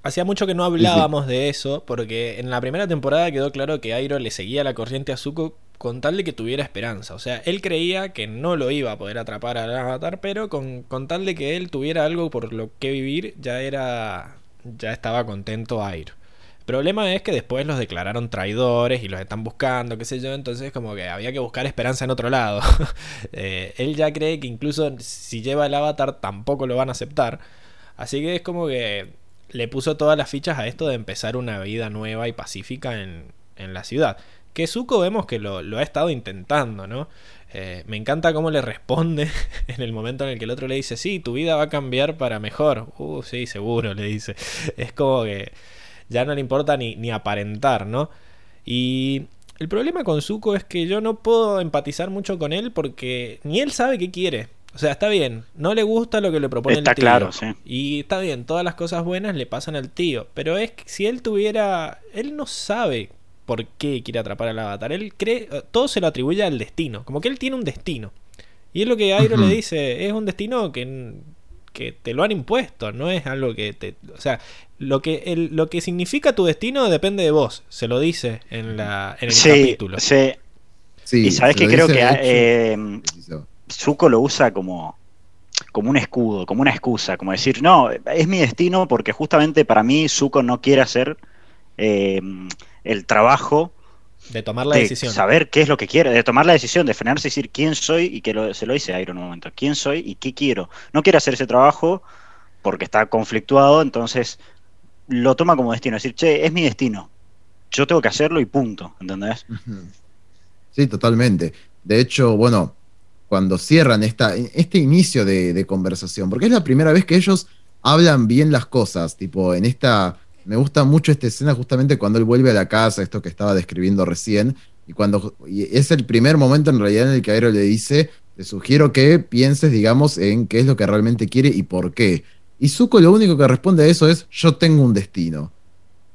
Hacía mucho que no hablábamos de eso, porque en la primera temporada quedó claro que Airo le seguía la corriente a Zuko con tal de que tuviera esperanza. O sea, él creía que no lo iba a poder atrapar al avatar, pero con, con tal de que él tuviera algo por lo que vivir, ya era. ya estaba contento Airo. El problema es que después los declararon traidores y los están buscando, qué sé yo, entonces como que había que buscar esperanza en otro lado. Eh, él ya cree que incluso si lleva el avatar tampoco lo van a aceptar. Así que es como que le puso todas las fichas a esto de empezar una vida nueva y pacífica en, en la ciudad. Que Zuko vemos que lo, lo ha estado intentando, ¿no? Eh, me encanta cómo le responde en el momento en el que el otro le dice, sí, tu vida va a cambiar para mejor. Uh, sí, seguro, le dice. Es como que ya no le importa ni, ni aparentar, ¿no? Y el problema con Zuko es que yo no puedo empatizar mucho con él porque ni él sabe qué quiere. O sea, está bien, no le gusta lo que le propone Está el tío. claro, sí. Y está bien, todas las cosas buenas le pasan al tío. Pero es que si él tuviera. Él no sabe por qué quiere atrapar al avatar. Él cree. Todo se lo atribuye al destino. Como que él tiene un destino. Y es lo que Airo le dice. Es un destino que, que te lo han impuesto. No es algo que te. O sea, lo que, el, lo que significa tu destino depende de vos. Se lo dice en, la, en el Sí, capítulo. sí. sí. y sabes que creo que eh. Zuko lo usa como, como un escudo, como una excusa, como decir, no, es mi destino porque justamente para mí Zuko no quiere hacer eh, el trabajo de tomar la de decisión. saber qué es lo que quiere, de tomar la decisión, de frenarse y decir quién soy y que lo- se lo dice a Iron en un momento, quién soy y qué quiero. No quiere hacer ese trabajo porque está conflictuado, entonces lo toma como destino, decir, che, es mi destino, yo tengo que hacerlo y punto, ¿entendés? Sí, totalmente. De hecho, bueno, cuando cierran esta, este inicio de, de conversación, porque es la primera vez que ellos hablan bien las cosas, tipo, en esta, me gusta mucho esta escena justamente cuando él vuelve a la casa, esto que estaba describiendo recién, y cuando es el primer momento en realidad en el que Aero le dice, te sugiero que pienses, digamos, en qué es lo que realmente quiere y por qué. Y Zuko lo único que responde a eso es, yo tengo un destino.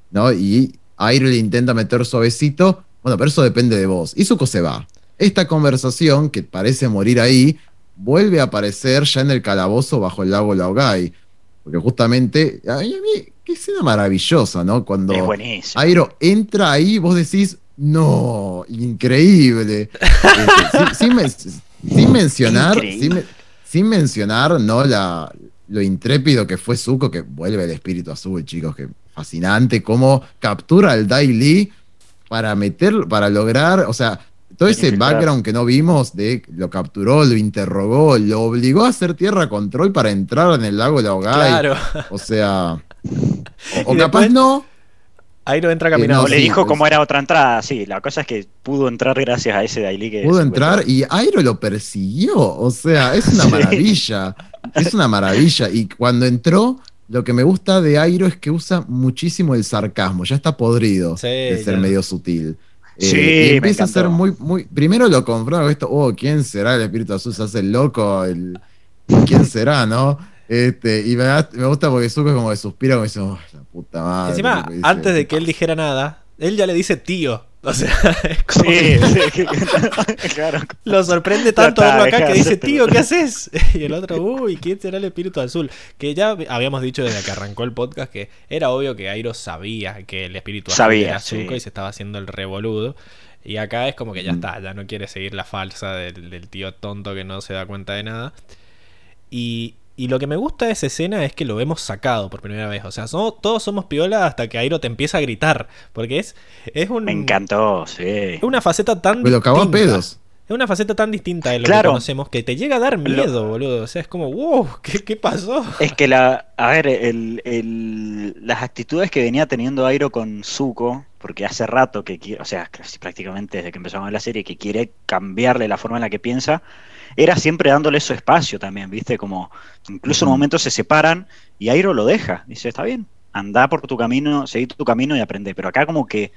¿No? Y Airo le intenta meter suavecito, bueno, pero eso depende de vos. Y Zuko se va. Esta conversación, que parece morir ahí, vuelve a aparecer ya en el calabozo bajo el lago Laogai. Porque justamente, escena maravillosa, ¿no? Cuando Es buenísimo. Airo entra ahí, vos decís, no, increíble. Este, sin, sin men- sin mencionar, Increíble. sin, men- sin mencionar, ¿no? La, lo intrépido que fue Zuko, que vuelve el espíritu azul, chicos, que fascinante, cómo captura al Dai Li para meter, para lograr, o sea, todo ese background que no vimos de lo capturó, lo interrogó, lo obligó a hacer tierra control para entrar en el lago Laogai. Claro. O sea, o, capaz después- no, Airo entra Eh, caminando. no, O le sí, dijo cómo era otra entrada, sí, la cosa es que pudo entrar gracias a ese Daily que pudo entrar y Airo lo persiguió. O sea, es una Sí. maravilla. Es una maravilla. Y cuando entró, lo que me gusta de Airo es que usa muchísimo el sarcasmo. Ya está podrido Sí, de ser ya. medio sutil. Eh, Sí, y me empieza a ser muy, muy. Primero lo confronta con esto, oh, ¿quién será el espíritu azul? Se hace el loco, el. ¿Quién será, no? Este, y me, gusta porque Zuko es como que suspira como dice, oh, la puta madre. Encima, dice, antes de "¿Qué que él pasa?". dijera nada, él ya le dice tío. O sea, es como Sí, que sí, claro. lo sorprende tanto está, verlo acá que dice, tío, loco". ¿qué haces? Y el otro, uy, ¿quién será el espíritu azul? Que ya habíamos dicho desde que arrancó el podcast que era obvio que Airo sabía que el espíritu azul Sabía, era Zuko sí. y se estaba haciendo el revoludo. Y acá es como que ya Mm. está, ya no quiere seguir la falsa del, del tío tonto que no se da cuenta de nada. Y, y lo que me gusta de esa escena es que lo vemos sacado por primera vez. O sea, somos- todos somos piola hasta que Airo te empieza a gritar. Porque es, es un, Me encantó, sí. es una faceta tan Me lo cagó a pedos. Es una faceta tan distinta de lo Claro. que conocemos que te llega a dar miedo, boludo. O sea, es como, wow, ¿qué, qué pasó? Es que la, a ver, el, el- las actitudes que venía teniendo Airo con Zuko, porque hace rato que quiere, o sea, prácticamente desde que empezamos la serie, que quiere cambiarle la forma en la que piensa, era siempre dándole su espacio también, ¿viste? Como incluso en un momento se separan y Airo lo deja, dice, está bien, anda por tu camino, seguí tu camino y aprende, pero acá como que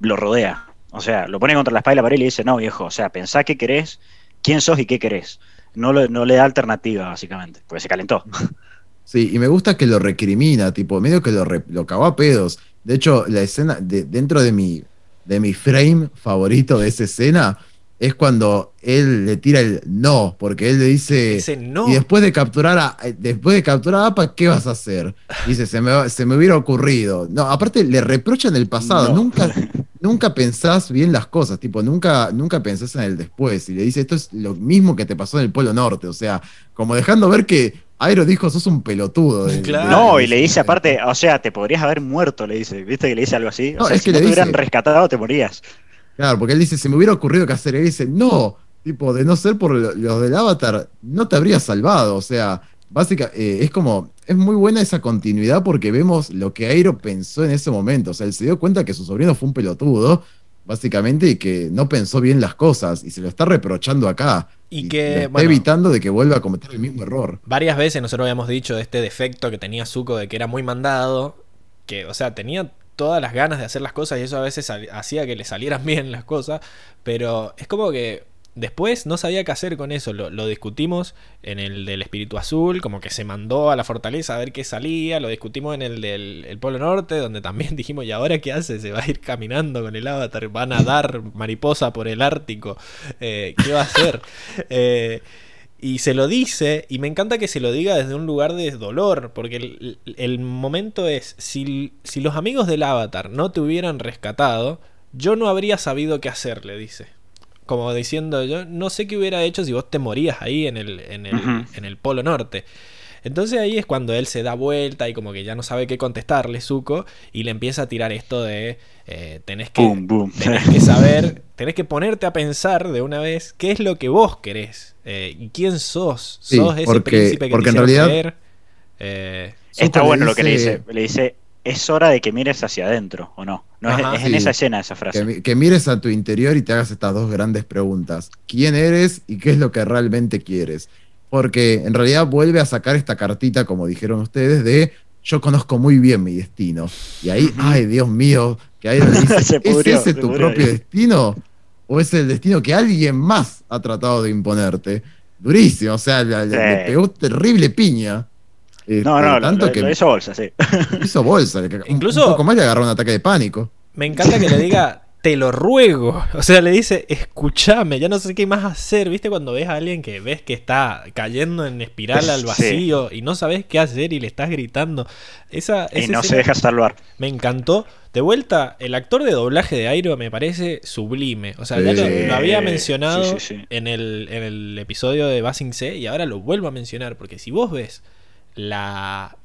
lo rodea, o sea, lo pone contra la espalda y la pared y le dice, no viejo, o sea, pensá qué querés, quién sos y qué querés. No, lo- no le da alternativa, básicamente, porque se calentó. Sí, y me gusta que lo recrimina, tipo, medio que lo, re- lo cagó a pedos. De hecho, la escena, de, dentro de mi, de mi frame favorito de esa escena, es cuando él le tira el no, porque él le dice, Dice, no. y después de capturar a, eh, después de capturar a Apa, ¿qué vas a hacer? Dice, se me, se me hubiera ocurrido. No, aparte le reprochan el pasado, No. nunca, nunca pensás bien las cosas, tipo, nunca, nunca pensás en el después. Y le dice, esto es lo mismo que te pasó en el Polo Norte, o sea, como dejando ver que Airo dijo, sos un pelotudo. de- Claro. de- No, y le dice aparte, o sea, te podrías haber muerto, le dice. ¿Viste que le dice algo así? O No, sea, es si que no le te hubieran dice- rescatado, te morías. Claro, porque él dice, se me hubiera ocurrido que hacer. Y él dice, no, tipo, de no ser por lo- los del Avatar, no te habría salvado. O sea, básicamente, es como, es muy buena esa continuidad porque vemos lo que Airo pensó en ese momento. O sea, él se dio cuenta que su sobrino fue un pelotudo, básicamente, y que no pensó bien las cosas. Y se lo está reprochando acá. Y que, está bueno, evitando de que vuelva a cometer el mismo error. varias veces nosotros habíamos dicho de este defecto que tenía Zuko de que era muy mandado, que, o sea, tenía todas las ganas de hacer las cosas y eso a veces hacía que le salieran bien las cosas, pero es como que después no sabía qué hacer con eso, lo, lo discutimos en el del espíritu azul, como que se mandó a la fortaleza a ver qué salía, lo discutimos en el del el Polo Norte, donde también dijimos, ¿y ahora qué hace? Se va a ir caminando con el avatar, va a nadar mariposa por el Ártico, eh, ¿qué va a hacer? Eh, y se lo dice, y me encanta que se lo diga desde un lugar de dolor, porque el, el momento es, si, si los amigos del avatar no te hubieran rescatado, yo no habría sabido qué hacer, le dice. como diciendo, yo no sé qué hubiera hecho si vos te morías ahí en el, en el, en el Polo Norte. Entonces ahí es cuando él se da vuelta y como que ya no sabe qué contestarle, Zuko, y le empieza a tirar esto de eh, tenés que Boom, boom. tenés que saber, tenés que ponerte a pensar de una vez qué es lo que vos querés eh, y quién sos. Sí, sos ese porque- príncipe que porque te en realidad- creer? Eh, Está bueno lo que le dice-. Le dice, es hora de que mires hacia adentro, ¿o no? no es, Ajá. es en Sí. esa escena esa frase. Que mires a tu interior y te hagas estas dos grandes preguntas. ¿Quién eres y qué es lo que realmente quieres? Porque en realidad vuelve a sacar esta cartita, como dijeron ustedes, de yo conozco muy bien mi destino. Y ahí, ay, Dios mío, que ahí le dice, ¿es ese se tu pudrió propio ahí. destino? ¿O es el destino que alguien más ha tratado de imponerte? Durísimo, o sea, le, le- Sí. le pegó terrible piña. Este, no, no, lo, tanto lo- que lo hizo bolsa, sí. hizo bolsa. Incluso- un poco más le agarró un ataque de pánico. me encanta que le diga, te lo ruego. O sea, le dice, escúchame, ya no sé qué más hacer. ¿Viste cuando ves a alguien que ves que está cayendo en espiral al Sí. vacío y no sabes qué hacer y le estás gritando? Esa, Y no se deja salvar. Me encantó. De vuelta, el actor de doblaje de Airo me parece sublime. O sea, ya lo, había mencionado Sí, sí, sí. En, el, en el episodio de Basing C y ahora lo vuelvo a mencionar porque si vos ves la,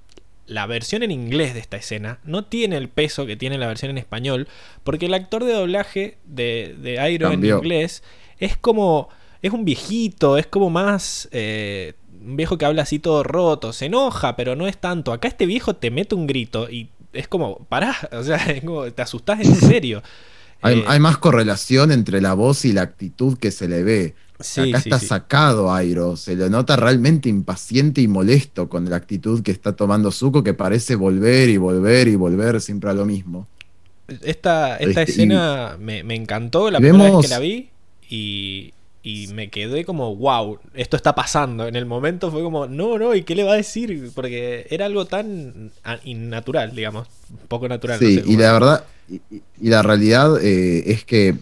la versión en inglés de esta escena, no tiene el peso que tiene la versión en español porque el actor de doblaje de, de Airo en inglés es como... Es un viejito, es como más... eh, un viejo que habla así todo roto, se enoja, pero no es tanto. Acá este viejo te mete un grito y es como, pará, o sea, es como, te asustás en serio. Hay, Eh, hay más correlación entre la voz y la actitud que se le ve. Sí, Acá sí, está sí. sacado Airo, se lo nota realmente impaciente y molesto con la actitud que está tomando Zuko, que parece volver y volver y volver siempre a lo mismo. Esta, esta Este, y- escena me, me encantó la primera vez que la vi y, y me quedé como, wow, esto está pasando. En el momento fue como, no, no, ¿y qué le va a decir? Porque era algo tan a- innatural, digamos, poco natural. no Sí, sé y la verdad, y la realidad eh, es que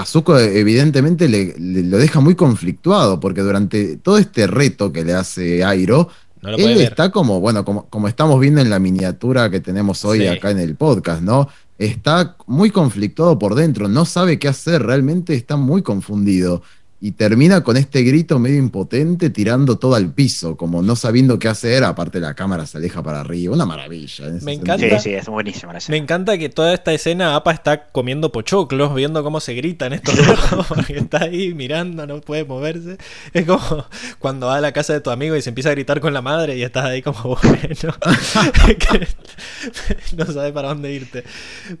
a Zuko evidentemente le, le- lo deja muy conflictuado, porque durante todo este reto que le hace Airo, No él ver. está como, bueno, como, como estamos viendo en la miniatura que tenemos hoy Sí. acá en el podcast, ¿no? Está muy conflictuado por dentro, no sabe qué hacer, realmente está muy confundido. Y termina con este grito medio impotente tirando todo al piso, como no sabiendo qué hacer, aparte la cámara se aleja para arriba, una maravilla. Me encanta. Sí, sí, es buenísima la Me encanta que toda esta escena Apa está comiendo pochoclos, viendo cómo se gritan estos locos, porque está ahí mirando, no puede moverse. Es como cuando va a la casa de tu amigo y se empieza a gritar con la madre y estás ahí como bueno, que no sabes para dónde irte.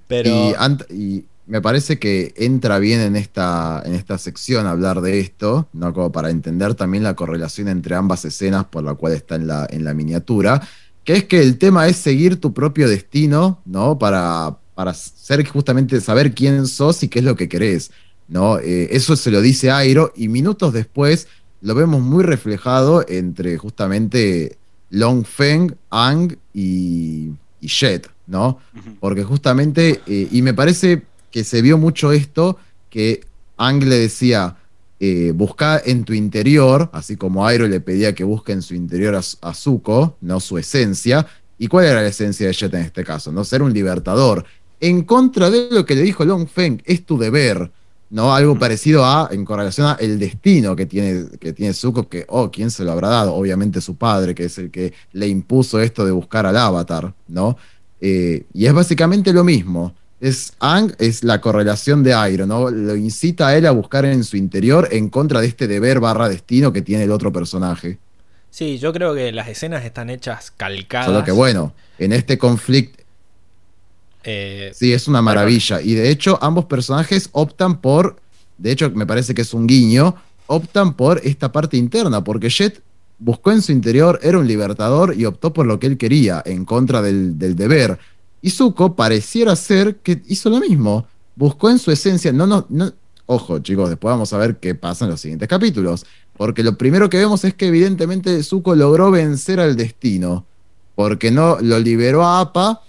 Pero y me parece que entra bien en esta, en esta sección hablar de esto, ¿no? Como para entender también la correlación entre ambas escenas por la cual está en la, en la miniatura, que es que el tema es seguir tu propio destino, ¿no? Para, para ser justamente saber quién sos y qué es lo que querés, ¿no? Eh, eso se lo dice Airo y minutos después lo vemos muy reflejado entre justamente Long Feng, Ang y, y Jet, ¿no? Porque justamente, eh, y me parece que se vio mucho esto, que Ang le decía, eh, busca en tu interior, así como Airo le pedía que busque en su interior a, a Zuko, no su esencia. ¿Y cuál era la esencia de Jet en este caso? No ser un libertador. En contra de lo que le dijo Long Feng, es tu deber. ¿no? Algo parecido a, en correlación a el destino que tiene, que tiene Zuko, que, oh, ¿quién se lo habrá dado? Obviamente su padre, que es el que le impuso esto de buscar al avatar, ¿no? Eh, y es básicamente lo mismo. Es Ang es la correlación de Airo, ¿no? Lo incita a él a buscar en su interior en contra de este deber barra destino que tiene el otro personaje. sí, yo creo que las escenas están hechas calcadas. Solo que bueno, en este conflicto, Eh, sí, es una maravilla. Y de hecho, ambos personajes optan por, de hecho, me parece que es un guiño, optan por esta parte interna, porque Jet buscó en su interior, era un libertador y optó por lo que él quería, en contra del, del deber. Y Zuko pareciera ser que hizo lo mismo. Buscó en su esencia, no, no. Ojo, chicos, después vamos a ver qué pasa en los siguientes capítulos. Porque lo primero que vemos es que evidentemente Zuko logró vencer al destino. Porque no lo liberó a Appa,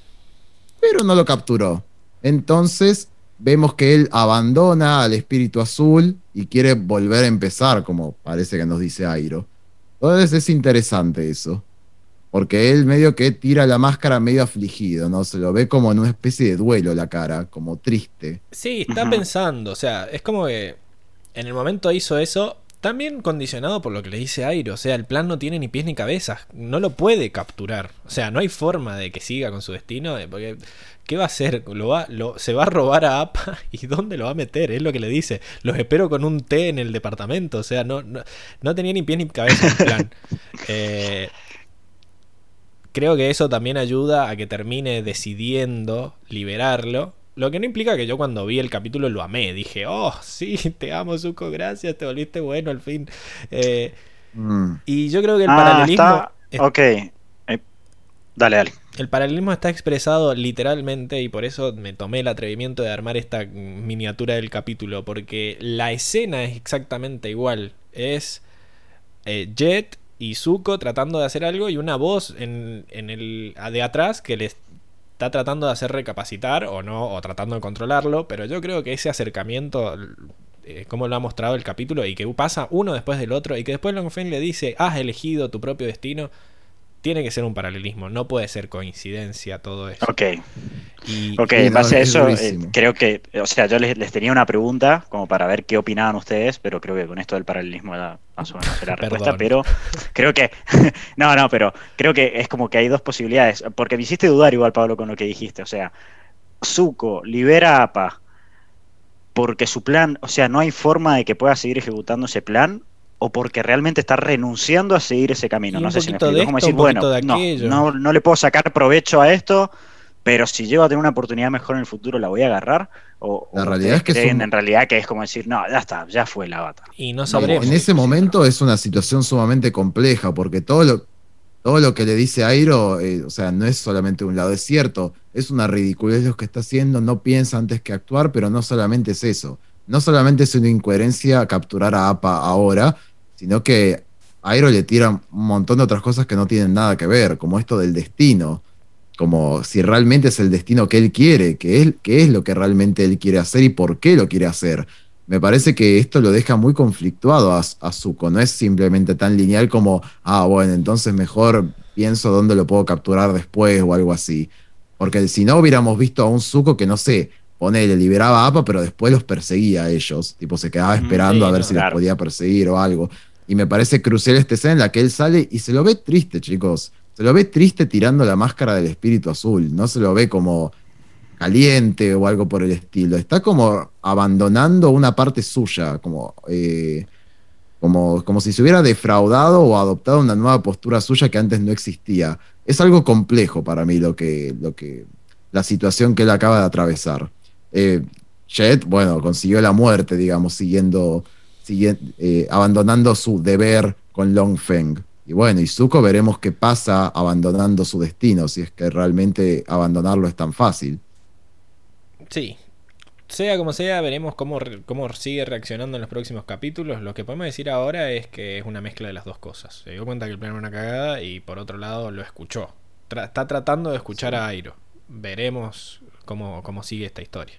pero no lo capturó. Entonces vemos que él abandona al espíritu azul y quiere volver a empezar, como parece que nos dice Airo. Entonces es interesante eso. Porque él medio que tira la máscara medio afligido, ¿no? Se lo ve como en una especie de duelo la cara, como triste. Sí, está pensando, o sea, es como que en el momento hizo eso, también condicionado por lo que le dice Airo. O sea, el plan no tiene ni pies ni cabezas. No lo puede capturar. O sea, no hay forma de que siga con su destino. Porque, ¿qué va a hacer? ¿Lo va, lo, ¿Se va a robar a APA? ¿Y dónde lo va a meter? Es lo que le dice. Los espero con un té en el departamento. O sea, no, no, no tenía ni pies ni cabeza el plan. Eh, creo que eso también ayuda a que termine decidiendo liberarlo. Lo que no implica que yo cuando vi el capítulo lo amé. Dije, oh, sí, te amo, Zuko, gracias, te volviste bueno al fin. Eh, Mm. y yo creo que el Ah, paralelismo. está- es- Ok. Eh, dale, dale. El paralelismo está expresado literalmente y por eso me tomé el atrevimiento de armar esta miniatura del capítulo, porque la escena es exactamente igual. Es eh, Jet y Zuko tratando de hacer algo y una voz en, en el de atrás que les está tratando de hacer recapacitar o no, o tratando de controlarlo, pero yo creo que ese acercamiento, eh, como lo ha mostrado el capítulo, y que pasa uno después del otro, y que después Longfen le dice, has elegido tu propio destino, tiene que ser un paralelismo, no puede ser coincidencia todo eso. Ok. Y, Ok, en no, base a es eso, eh, creo que, o sea, yo les, les tenía una pregunta como para ver qué opinaban ustedes, pero creo que con esto del paralelismo ya más o menos la respuesta, pero creo que, no, no, pero creo que es como que hay dos posibilidades, porque me hiciste dudar igual, Pablo, con lo que dijiste, o sea, Zuko libera a Appa porque su plan, o sea, no hay forma de que pueda seguir ejecutando ese plan, o porque realmente está renunciando a seguir ese camino. No sé si me de como esto, decir, bueno, de no, no, no le puedo sacar provecho a esto, pero si llego a tener una oportunidad mejor en el futuro, la voy a agarrar. O, La o realidad es que es un- en realidad que es como decir, no, ya está, ya fue la bata. y no No, sabremos. en ese momento es una situación sumamente compleja, porque todo lo, todo lo que le dice Airo, eh, o sea, no es solamente un lado, es cierto, es una ridiculez lo que está haciendo, no piensa antes que actuar, pero no solamente es eso. No solamente es una incoherencia capturar a APA ahora, sino que Airo le tira un montón de otras cosas que no tienen nada que ver, como esto del destino, como si realmente es el destino que él quiere, que es, que es lo que realmente él quiere hacer y por qué lo quiere hacer. Me parece que esto lo deja muy conflictuado a, a Zuko, no es simplemente tan lineal como, ah, bueno, entonces mejor pienso dónde lo puedo capturar después o algo así. Porque si no hubiéramos visto a un Zuko que, no sé, ponele, liberaba a Appa, pero después los perseguía a ellos, tipo se quedaba Mm, esperando sí, a ver si los podía perseguir o algo. Y me parece crucial esta escena en la que él sale y se lo ve triste, chicos. Se lo ve triste tirando la máscara del espíritu azul. No se lo ve como caliente o algo por el estilo. Está como abandonando una parte suya, como, eh, como, como si se hubiera defraudado o adoptado una nueva postura suya que antes no existía. Es algo complejo para mí lo que, lo que, la situación que él acaba de atravesar. Eh, Jet, bueno, consiguió la muerte, digamos, siguiendo, siguien- eh, abandonando su deber con Long Feng. Y bueno, y Zuko veremos qué pasa abandonando su destino, si es que realmente abandonarlo es tan fácil. Sí. Sea como sea, veremos cómo, cómo sigue reaccionando en los próximos capítulos. Lo que podemos decir ahora es que es una mezcla de las dos cosas. Se dio cuenta que el plan era una cagada y por otro lado lo escuchó. Tra- está tratando de escuchar a Airo. Veremos cómo, cómo sigue esta historia.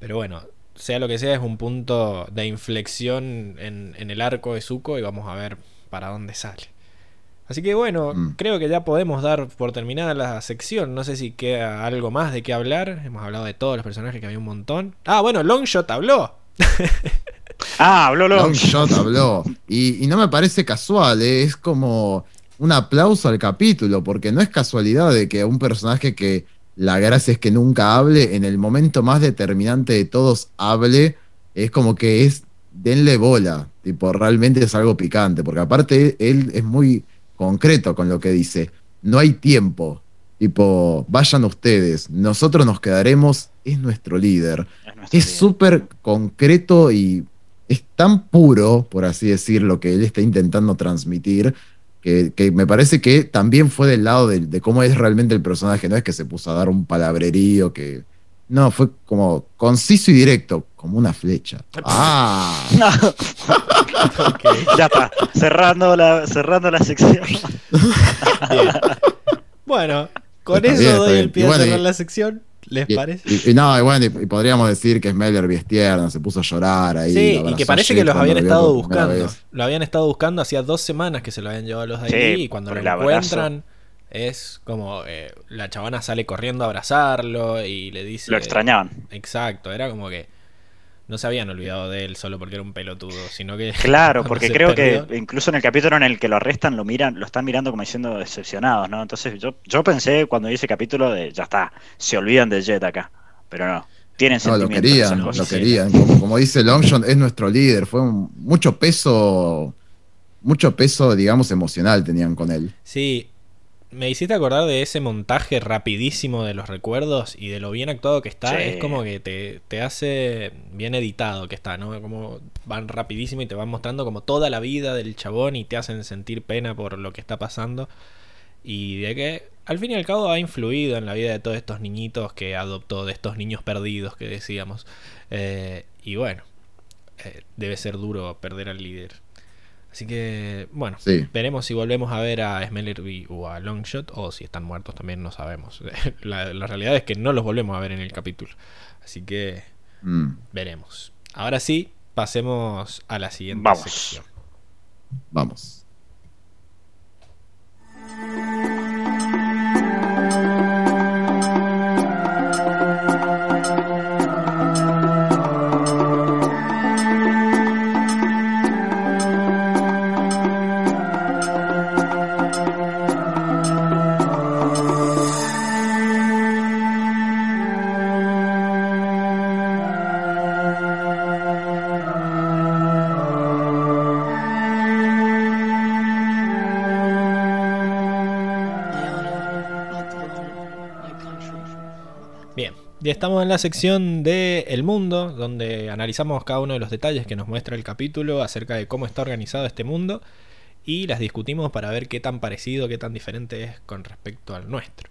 Pero bueno, sea lo que sea, es un punto de inflexión en, en el arco de Zuko y vamos a ver para dónde sale. Así que bueno, Mm. creo que ya podemos dar por terminada la sección. No sé si queda algo más de qué hablar. Hemos hablado de todos los personajes que había un montón. Ah, bueno, Longshot habló. Ah, habló Long. Longshot habló. Y, y no me parece casual, ¿eh? es como un aplauso al capítulo, porque no es casualidad de que un personaje que la gracia es que nunca hable, en el momento más determinante de todos hable, es como que es, denle bola, tipo, realmente es algo picante, porque aparte él es muy concreto con lo que dice, no hay tiempo, tipo, vayan ustedes, nosotros nos quedaremos, es nuestro líder. Es súper concreto y es tan puro, por así decir, lo que él está intentando transmitir, que, que me parece que también fue del lado de, de cómo es realmente el personaje. No es que se puso a dar un palabrerío, que. No, fue como conciso y directo, como una flecha. ¡Ah! Ya está, cerrando la, cerrando la sección. Bien. Bueno, con Está eso bien, doy el pie a cerrar y- la sección. ¿Les Y, parece? y- y no, y bueno, y, y podríamos decir que Smeller Biestierna se puso a llorar ahí. Sí, y que parece que los habían lo estado buscando. Lo habían estado buscando hacía dos semanas que se lo habían llevado a los de Sí, ahí y cuando lo encuentran es como eh, la chavana sale corriendo a abrazarlo y le dice... Lo extrañaban. Exacto, era como que... no se habían olvidado de él solo porque era un pelotudo, sino que... Claro, porque creo perdió- que incluso en el capítulo en el que lo arrestan, lo miran, lo están mirando como diciendo decepcionados, ¿no? Entonces yo, yo pensé cuando vi ese capítulo de ya está, se olvidan de Jet acá. Pero no, tienen No, lo sentimientos. querían, esas lo cosas. querían. Como, como dice Longshot, es nuestro líder. Fue un- mucho peso, mucho peso, digamos, emocional tenían con él. Sí, me hiciste acordar de ese montaje rapidísimo de los recuerdos y de lo bien actuado que está. Sí. Es como que te, te hace bien editado que está, ¿no? Como van rapidísimo y te van mostrando como toda la vida del chabón y te hacen sentir pena por lo que está pasando. Y de que al fin y al cabo ha influido en la vida de todos estos niñitos que adoptó, de estos niños perdidos que decíamos. Eh, y bueno, eh, debe ser duro perder al líder. Así que, bueno, Sí. veremos si volvemos a ver a Smellerby o a Longshot o si están muertos también, no sabemos. La, la realidad es que no los volvemos a ver en el capítulo. Así que Mm. veremos. Ahora sí, pasemos a la siguiente Vamos. sección. Vamos. Estamos en la sección de El Mundo, donde analizamos cada uno de los detalles que nos muestra el capítulo acerca de cómo está organizado este mundo y las discutimos para ver qué tan parecido, qué tan diferente es con respecto al nuestro.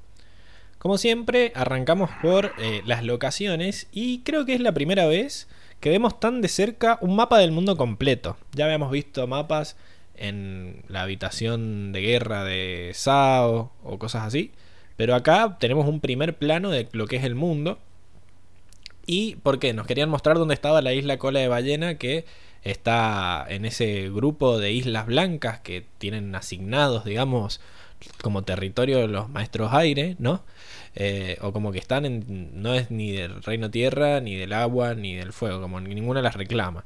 Como siempre, arrancamos por eh, las locaciones y creo que es la primera vez que vemos tan de cerca un mapa del mundo completo. Ya habíamos visto mapas en la habitación de guerra de Sao o cosas así, pero acá tenemos un primer plano de lo que es el mundo. ¿Y por qué? Nos querían mostrar dónde estaba la isla Cola de Ballena, que está en ese grupo de islas blancas que tienen asignados, digamos, como territorio los maestros aire, ¿no? Eh, o como que están en. No es ni del reino tierra, ni del agua, ni del fuego, como ninguna las reclama.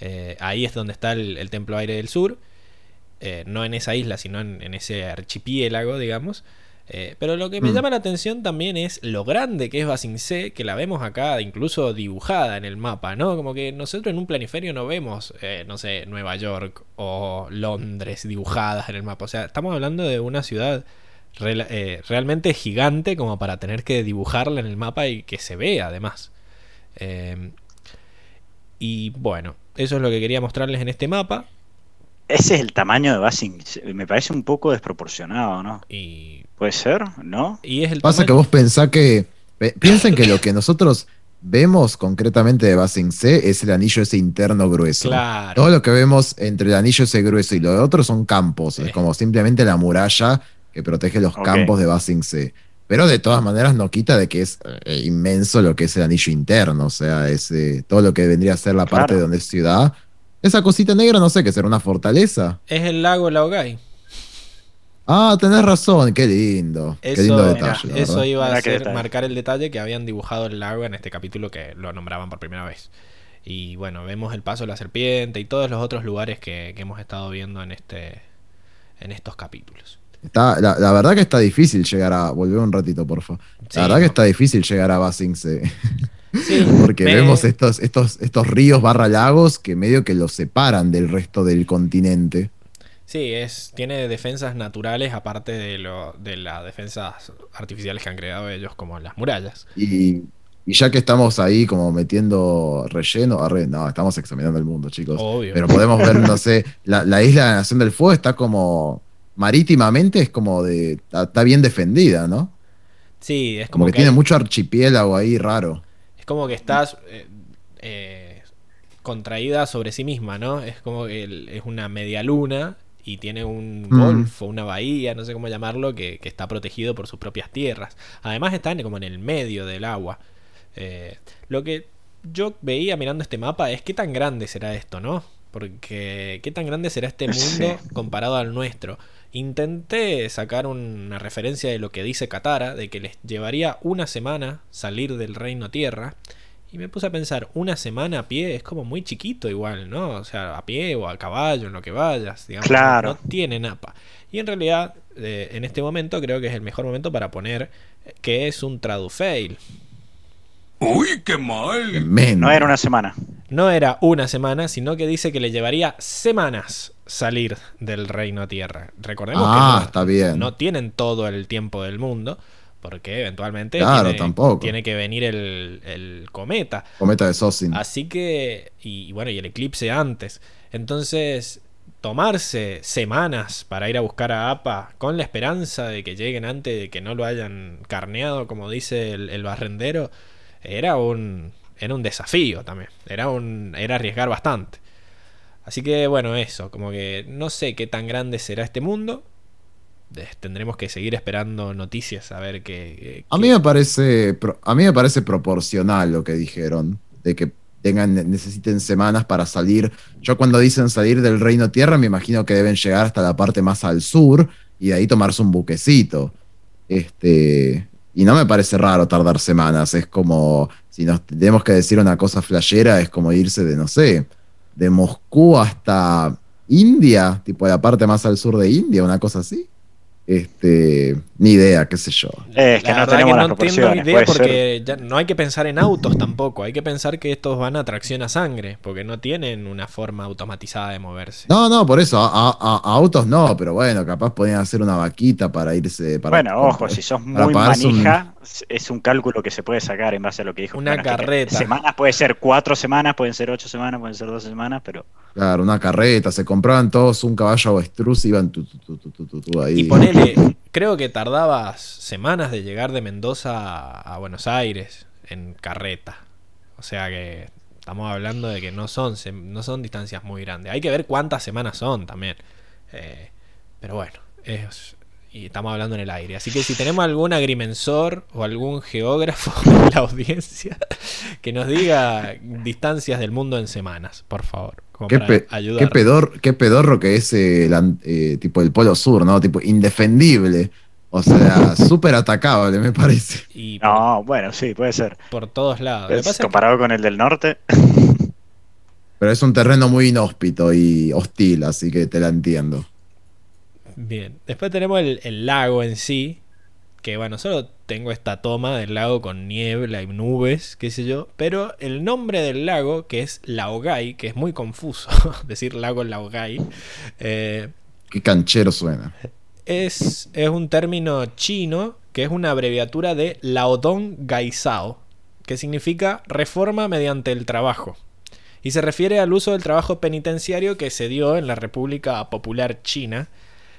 Eh, ahí es donde está el, el templo aire del sur. Eh, no en esa isla, sino en, en ese archipiélago, digamos. Eh, pero lo que me Mm. llama la atención también es lo grande que es Basincé, que la vemos acá incluso dibujada en el mapa, ¿no? Como que nosotros en un planiferio no vemos, eh, no sé, Nueva York o Londres dibujadas en el mapa. O sea, estamos hablando de una ciudad eh, realmente gigante como para tener que dibujarla en el mapa y que se vea además. Eh, y bueno, eso es lo que quería mostrarles en este mapa. Ese es el tamaño de Basing. Me parece un poco desproporcionado, ¿no? Y, ¿Puede ser? ¿No? y es el Pasa que vos pensás que. pe- Piensen que lo que nosotros vemos concretamente de Basing C es el anillo ese interno grueso. Claro. Todo lo que vemos entre el anillo ese grueso y lo de otro son campos. Sí. Es como simplemente la muralla que protege los campos de Basing C. Pero de todas maneras no quita de que es eh, inmenso lo que es el anillo interno. O sea, es eh, todo lo que vendría a ser la parte Claro. donde es ciudad. Esa cosita negra, no sé, que será una fortaleza. Es el lago Laogai. Ah, tenés razón, qué lindo. qué Eso, lindo mira, detalle. eso iba a qué detalle. marcar el detalle que habían dibujado el lago en este capítulo que lo nombraban por primera vez. Y bueno, vemos el paso de la serpiente y todos los otros lugares que, que hemos estado viendo en este en estos capítulos. Está, la, la verdad que está difícil llegar a. Volver un ratito, por favor. La Sí, verdad que está difícil llegar a Basing C. Sí, Porque me- vemos estos, estos, estos ríos barra lagos que medio que los separan del resto del continente. Sí, es, tiene defensas naturales aparte de, lo, de las defensas artificiales que han creado ellos, como las murallas. Y, y ya que estamos ahí como metiendo relleno, arre, no, estamos examinando el mundo, chicos. Obvio. Pero podemos ver, no sé, la, la isla de la Nación del Fuego está como marítimamente, es como de. Está, está bien defendida, ¿no? sí, es Como, como, que, que tiene hay- mucho archipiélago ahí raro. Es como que estás eh, eh, contraída sobre sí misma, ¿no? Es como que el- es una media luna y tiene un Mm. golfo, una bahía, no sé cómo llamarlo, que, que está protegido por sus propias tierras. Además están como en el medio del agua. Eh, lo que yo veía mirando este mapa es qué tan grande será esto, ¿no? Porque qué tan grande será este Sí. mundo comparado al nuestro. Intenté sacar una referencia de lo que dice Katara, de que les llevaría una semana salir del reino tierra. Y me puse a pensar, una semana a pie es como muy chiquito igual, ¿no? O sea, a pie o a caballo, en lo que vayas, digamos. Claro. No tiene napa. Y en realidad, eh, en este momento creo que es el mejor momento para poner que es un tradufail. ¡Uy, qué mal! Men. No era una semana. No era una semana, sino que dice que le llevaría semanas salir del reino tierra. Recordemos Ah, que está bien. no tienen todo el tiempo del mundo, porque eventualmente Claro, tiene, tampoco. tiene que venir el, el cometa. Cometa de Sosin. Así que, y, y bueno, y el eclipse antes. Entonces, tomarse semanas para ir a buscar a APA con la esperanza de que lleguen antes de que no lo hayan carneado, como dice el, el barrendero, era un, era un desafío también. Era, un, era arriesgar bastante. Así que bueno, eso, como que no sé qué tan grande será este mundo. Tendremos que seguir esperando noticias a ver qué. A mí me parece, a mí me parece proporcional lo que dijeron, de que tengan, necesiten semanas para salir. Yo cuando dicen salir del Reino Tierra, me imagino que deben llegar hasta la parte más al sur y de ahí tomarse un buquecito. Este, y no me parece raro tardar semanas. Es como, si nos tenemos que decir una cosa flashera, es como irse de, no sé, de Moscú hasta India, tipo la parte más al sur de India, una cosa así. Este, ni idea, qué sé yo. Eh, es que La no tenemos que las no tengo idea porque ya no hay que pensar en autos tampoco. Hay que pensar que estos van a tracción a sangre, porque no tienen una forma automatizada de moverse. No, no, por eso, a, a- a autos no, pero bueno, capaz podían hacer una vaquita para irse. Para, Bueno, ojo, si sos muy un- manija, es un cálculo que se puede sacar en base a lo que dijo. Una es que carreta. Semanas puede ser cuatro semanas, pueden ser ocho semanas, pueden ser doce semanas, pero Claro, una carreta, se compraban todos un caballo avestruz y iban tu, tu, tu, tu, tu, tu, tu ahí. Y creo que tardabas semanas de llegar de Mendoza a, Buenos Aires en carreta. O sea que estamos hablando de que no son, no son distancias muy grandes. Hay que ver cuántas semanas son también. Eh, pero bueno, es, y estamos hablando en el aire. Así que si tenemos algún agrimensor o algún geógrafo en la audiencia que nos diga distancias del mundo en semanas, por favor. Qué, pe- ayudar. qué pedor, qué pedorro que es el, an- eh, tipo el polo sur, ¿no? Tipo indefendible. O sea, súper atacable, me parece. Y por, no, bueno, sí, puede ser. por todos lados. Pasa que- comparado con el del norte, Pero es un terreno muy inhóspito y hostil, así que te la entiendo. Bien. Después tenemos el, el lago en sí. Que bueno, solo tengo esta toma del lago con niebla y nubes, qué sé yo. Pero el nombre del lago, que es Laogai, que es muy confuso decir lago Laogai, eh, Qué canchero suena. es, es un término chino que es una abreviatura de Laodong Gaisao, que significa reforma mediante el trabajo. Y se refiere al uso del trabajo penitenciario que se dio en la República Popular China.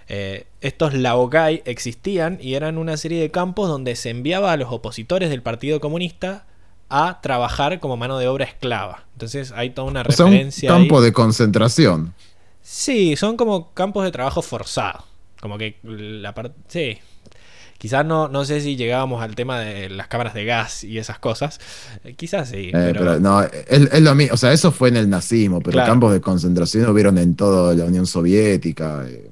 Eh, estos laogai existían y eran una serie de campos donde se enviaba a los opositores del Partido Comunista a trabajar como mano de obra esclava. Entonces hay toda una O sea, un referencia. ahí. campo de concentración. Sí, son como campos de trabajo forzado. Como que la parte. Sí. Quizás no, no sé si llegábamos al tema de las cámaras de gas y esas cosas. Eh, quizás sí, Eh, pero, pero no, es, es lo mismo. O sea, eso fue en el nazismo, pero Claro. campos de concentración hubieron en toda la Unión Soviética. eh,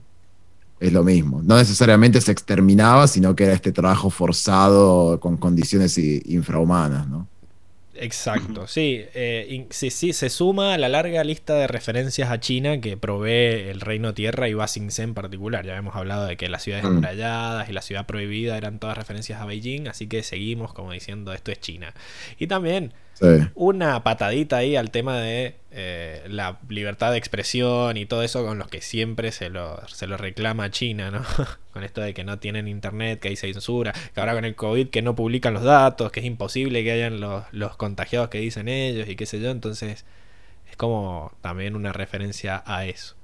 es lo mismo. No necesariamente se exterminaba, sino que era este trabajo forzado con condiciones infrahumanas, ¿no? Exacto, sí, eh, sí, sí, se suma a la larga lista de referencias a China que provee el Reino Tierra y Basingse en particular. Ya hemos hablado de que las ciudades Mm. amuralladas y la ciudad prohibida eran todas referencias a Beijing, así que seguimos como diciendo esto es China. Y también Una patadita ahí al tema de eh, la libertad de expresión y todo eso con los que siempre se lo, se lo reclama China, ¿no? con esto de que no tienen internet, que hay censura, que ahora con el COVID que no publican los datos, que es imposible que hayan los, los contagiados que dicen ellos y qué sé yo, entonces es como también una referencia a eso.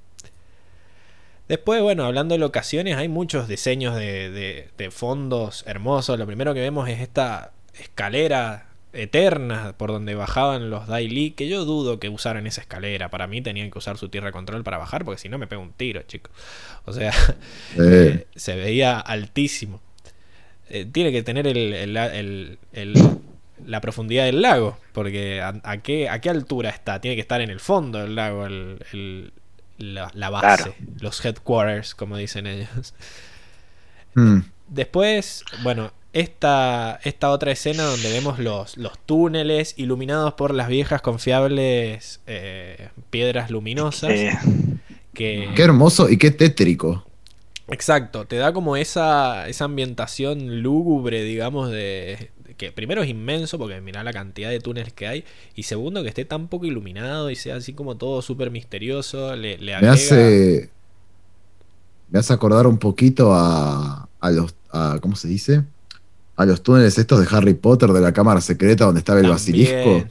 Después, bueno, hablando de locaciones, hay muchos diseños de- de fondos hermosos. Lo primero que vemos es esta escalera eterna por donde bajaban los Daily, que yo dudo que usaran esa escalera. Para mí tenían que usar su tierra control para bajar, porque si no me pega un tiro, chico. O sea, eh, se veía altísimo. Eh, tiene que tener el, el- el- el- la profundidad del lago, porque a, a qué, a qué altura está. Tiene que estar en el fondo del lago, el- el- la, la base, Claro. los headquarters, como dicen ellos. Mm. Después, bueno, esta, esta otra escena donde vemos los, los túneles iluminados por las viejas confiables eh, piedras luminosas. Eh, que, Qué hermoso y qué tétrico. Exacto, te da como esa, esa ambientación lúgubre, digamos, de, de que primero es inmenso, porque mirá la cantidad de túneles que hay, y segundo que esté tan poco iluminado y sea así como todo súper misterioso, le, le Me hace. Me hace acordar un poquito a, a los. A, ¿Cómo se dice? A los túneles estos de Harry Potter de la cámara secreta donde estaba el También. basilisco.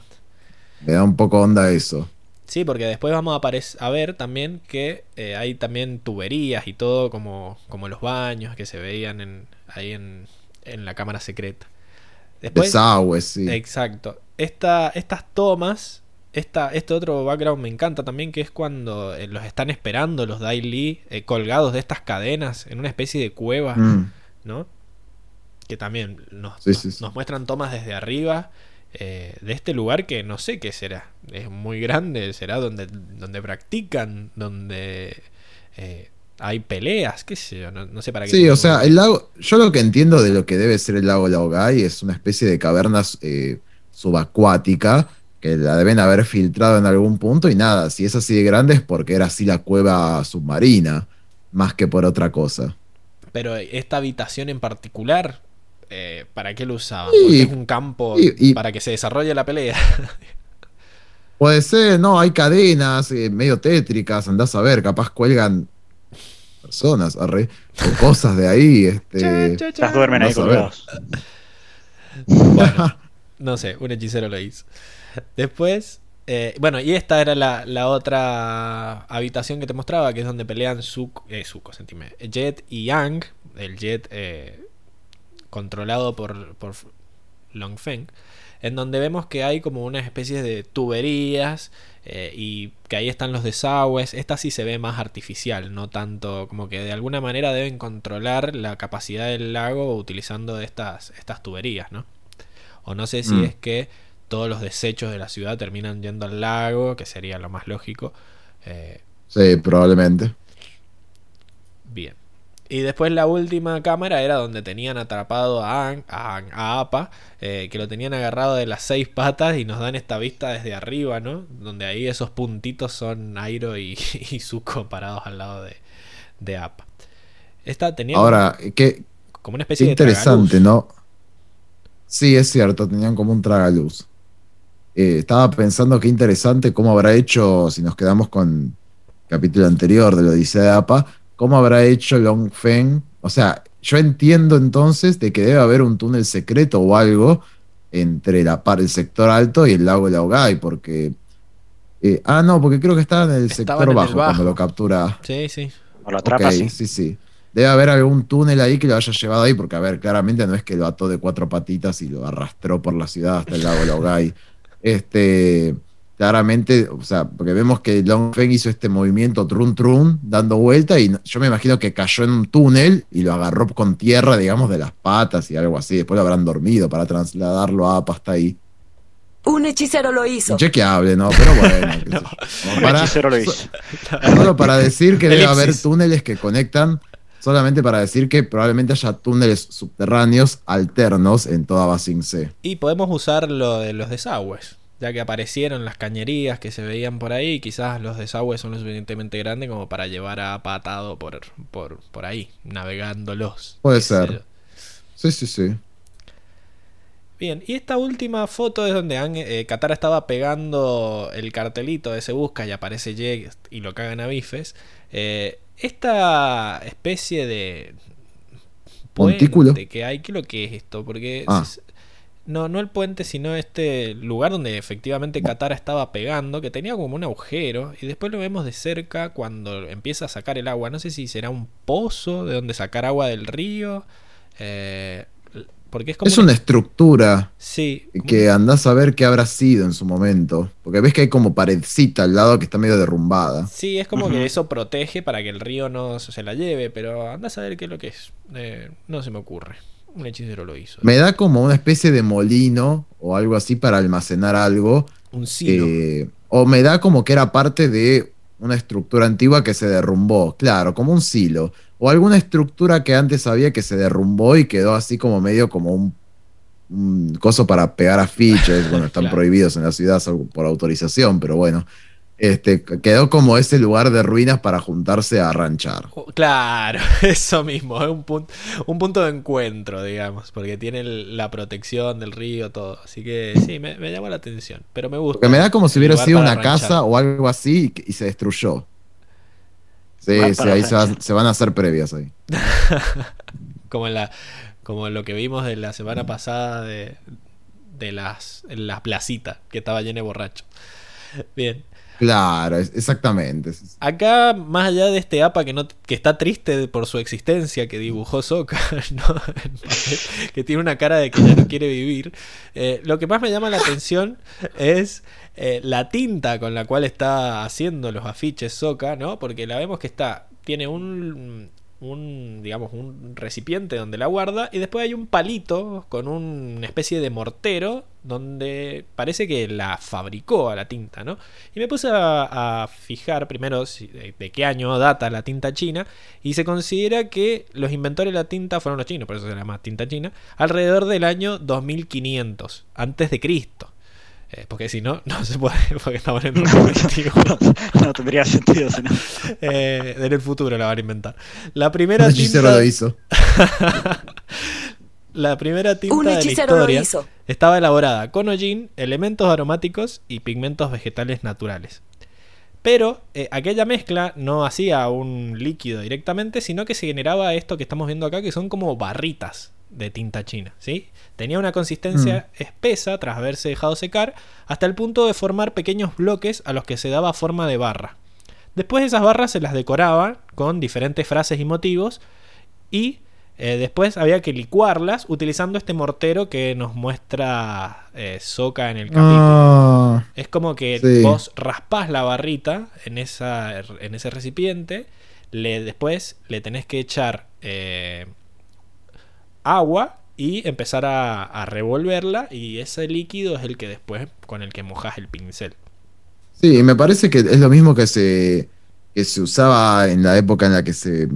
Me da un poco onda eso. Sí, porque después vamos a, a ver también que eh, hay también tuberías y todo, como, como los baños que se veían en, ahí en, en la cámara secreta. Después, Desagües, sí. Exacto. Esta, estas tomas, esta, este otro background me encanta también, que es cuando eh, los están esperando los Dai Li eh, colgados de estas cadenas en una especie de cueva, Mm, ¿no? Que también nos, Sí, nos- sí, sí. nos muestran tomas desde arriba eh, de este lugar que no sé qué será. Es muy grande, será donde, donde practican, donde eh, hay peleas, qué sé yo, no, no sé para qué. Sí, o sea, el lago. Yo lo que entiendo de lo que debe ser el lago Laogai es una especie de caverna eh, subacuática que la deben haber filtrado en algún punto y nada, si es así de grande es porque era así la cueva submarina, más que por otra cosa. Pero esta habitación en particular, eh, ¿para qué lo usaban? Y- Porque es un campo y- y- para que se desarrolle la pelea. Puede ser, no, hay cadenas eh, medio tétricas, andás a ver, capaz cuelgan personas, arre, o cosas de ahí, este. Las duermen ahí colgados. Bueno, no sé, un hechicero lo hizo. Después, eh, bueno, y esta era la, la otra habitación que te mostraba, que es donde pelean Zuko, eh, Zuko, sentime, Jet y Yang, el Jet eh, controlado por, por Long Feng, en donde vemos que hay como una especie de tuberías eh, y que ahí están los desagües. Esta sí se ve más artificial, no tanto como que de alguna manera deben controlar la capacidad del lago utilizando estas, estas tuberías, ¿no? O no sé si Mm. es que todos los desechos de la ciudad terminan yendo al lago, que sería lo más lógico. Eh, Sí, probablemente. Bien. Y después la última cámara era donde tenían atrapado a, Aang- a, Aang- a Appa, eh, que lo tenían agarrado de las seis patas y nos dan esta vista desde arriba, ¿no? Donde ahí esos puntitos son Airo y, y Zuko parados al lado de, de Appa. Esta tenía como- Ahora, qué, como una qué especie de interesante. ¿no? Sí, es cierto, tenían como un tragaluz. Eh, estaba pensando qué interesante cómo habrá hecho, si nos quedamos con el capítulo anterior de la Odisea de APA, cómo habrá hecho Long Feng. O sea, yo entiendo entonces de que debe haber un túnel secreto o algo entre la par el sector alto y el lago Laogai, porque... eh, ah, no, porque creo que estaba en el Estaban sector en el bajo, cuando lo captura. Sí, sí. O lo atrapa Ok, así. sí, sí. Debe haber algún túnel ahí que lo haya llevado ahí, porque, a ver, claramente no es que lo ató de cuatro patitas y lo arrastró por la ciudad hasta el lago Laogai. Este, claramente, o sea, porque vemos que Long Feng hizo este movimiento trun trun, dando vuelta, y no- yo me imagino que cayó en un túnel y lo agarró con tierra, digamos, de las patas y algo así. Después lo habrán dormido para trasladarlo a Apa hasta ahí. Un hechicero lo hizo. Inchequeable, ¿no? Pero bueno. Como Un para- hechicero lo hizo. Solo para decir que debe haber túneles que conectan, solamente para decir que probablemente haya túneles subterráneos alternos en toda Basing C. Y podemos usar lo de los desagües. Ya que aparecieron las cañerías que se veían por ahí, quizás los desagües son lo suficientemente grandes como para llevar a patado por, por, por ahí, navegándolos. Puede ser. Sí, sí, sí. Bien, y esta última foto es donde Ang- eh, Katara estaba pegando el cartelito de se busca y aparece Jake y lo cagan a bifes. Eh, esta especie de Montículo. puente que hay, ¿qué es lo que es esto? Porque Ah. No, no el puente, sino este lugar donde efectivamente Katara estaba pegando, que tenía como un agujero, y después lo vemos de cerca cuando empieza a sacar el agua. No sé si será un pozo de donde sacar agua del río. eh, porque es como Es una estructura Sí, que andás a ver qué habrá sido en su momento. Porque ves que hay como paredcita al lado que está medio derrumbada. Sí, es como que eso protege para que el río no se la lleve, pero anda a saber qué es lo que es. Eh, no se me ocurre. Un hechicero lo hizo. Me da como una especie de molino o algo así para almacenar algo. Un silo. Eh, o me da como que era parte de una estructura antigua que se derrumbó, claro, como un silo. O alguna estructura que antes había que se derrumbó y quedó así como medio como un, un coso para pegar afiches. Bueno, están Claro. prohibidos en la ciudad por autorización, pero bueno. Este, quedó como ese lugar de ruinas para juntarse a ranchar. Oh, Claro, eso mismo, es un, pun- un punto de encuentro, digamos, porque tiene la protección del río, todo. Así que sí, me, me llama la atención, pero me gusta. Porque me da como si hubiera sido una ranchar. casa o algo así y, y se destruyó. Sí, Lugar sí, ahí se, va- ranchar. se van a hacer previas ahí. Como, en la, como lo que vimos de la semana pasada de, de las, en la placita, que estaba llena de borrachos. Bien. Claro, exactamente. Acá, más allá de este APA que, no, que está triste por su existencia, que dibujó Soca, ¿no? Que tiene una cara de que ya no quiere vivir, eh, lo que más me llama la atención es eh, la tinta con la cual está haciendo los afiches Soca, ¿no? Porque la vemos que está, tiene un, un, digamos, un recipiente donde la guarda y después hay un palito con una especie de mortero donde parece que la fabricó a la tinta, ¿no? Y me puse a, fijar primero si- de, de qué año data la tinta china y se considera que los inventores de la tinta fueron los chinos, por eso se llama tinta china, alrededor del año 2500 antes de Cristo. Eh, porque si no, no se puede, porque estamos en el 2021. No tendría sentido. si no. Eh, en el futuro la van a inventar. La primera Un hechicero tinta, lo hizo. la primera tinta Un de la hechicero historia estaba elaborada con hollín, elementos aromáticos y pigmentos vegetales naturales. Pero eh, aquella mezcla no hacía un líquido directamente, sino que se generaba esto que estamos viendo acá, que son como barritas de tinta china, ¿sí? Tenía una consistencia espesa tras haberse dejado secar, hasta el punto de formar pequeños bloques a los que se daba forma de barra. Después esas barras se las decoraban con diferentes frases y motivos y eh, después había que licuarlas utilizando este mortero que nos muestra eh, Soka en el capítulo. Ah, Es como que Sí. vos raspás la barrita en, esa, en ese recipiente, le, después le tenés que echar eh, agua y empezar a, a revolverla y ese líquido es el que después con el que mojas el pincel. sí, y me parece que es lo mismo que se, que se usaba en la época en la que se,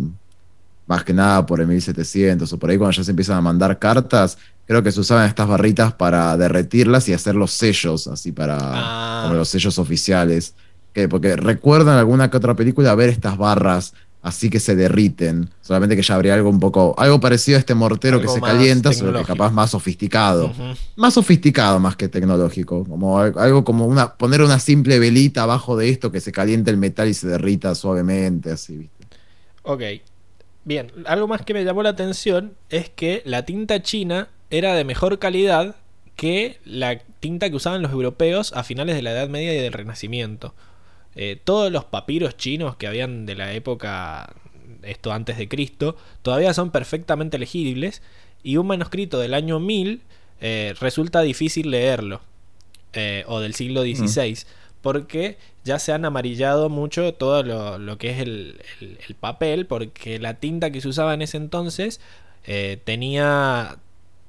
más que nada por el 1700 o por ahí cuando ya se empiezan a mandar cartas, creo que se usaban estas barritas para derretirlas y hacer los sellos, así para, Ah. como los sellos oficiales. Que, porque recuerdo en alguna que otra película ver estas barras así que se derriten, solamente que ya habría algo un poco, algo parecido a este mortero Algo que se calienta, solo que capaz más sofisticado. Más sofisticado más que tecnológico, como al- algo como una poner una simple velita abajo de esto que se caliente el metal y se derrita suavemente, así, ¿viste? Ok. Bien, algo más que me llamó la atención es que la tinta china era de mejor calidad que la tinta que usaban los europeos a finales de la Edad Media y del Renacimiento. Eh, todos los papiros chinos que habían de la época, esto antes de Cristo, todavía son perfectamente legibles y un manuscrito del año 1000 eh, resulta difícil leerlo, eh, o del siglo XVI, porque ya se han amarillado mucho todo lo, lo que es el, el- el papel, porque la tinta que se usaba en ese entonces tenía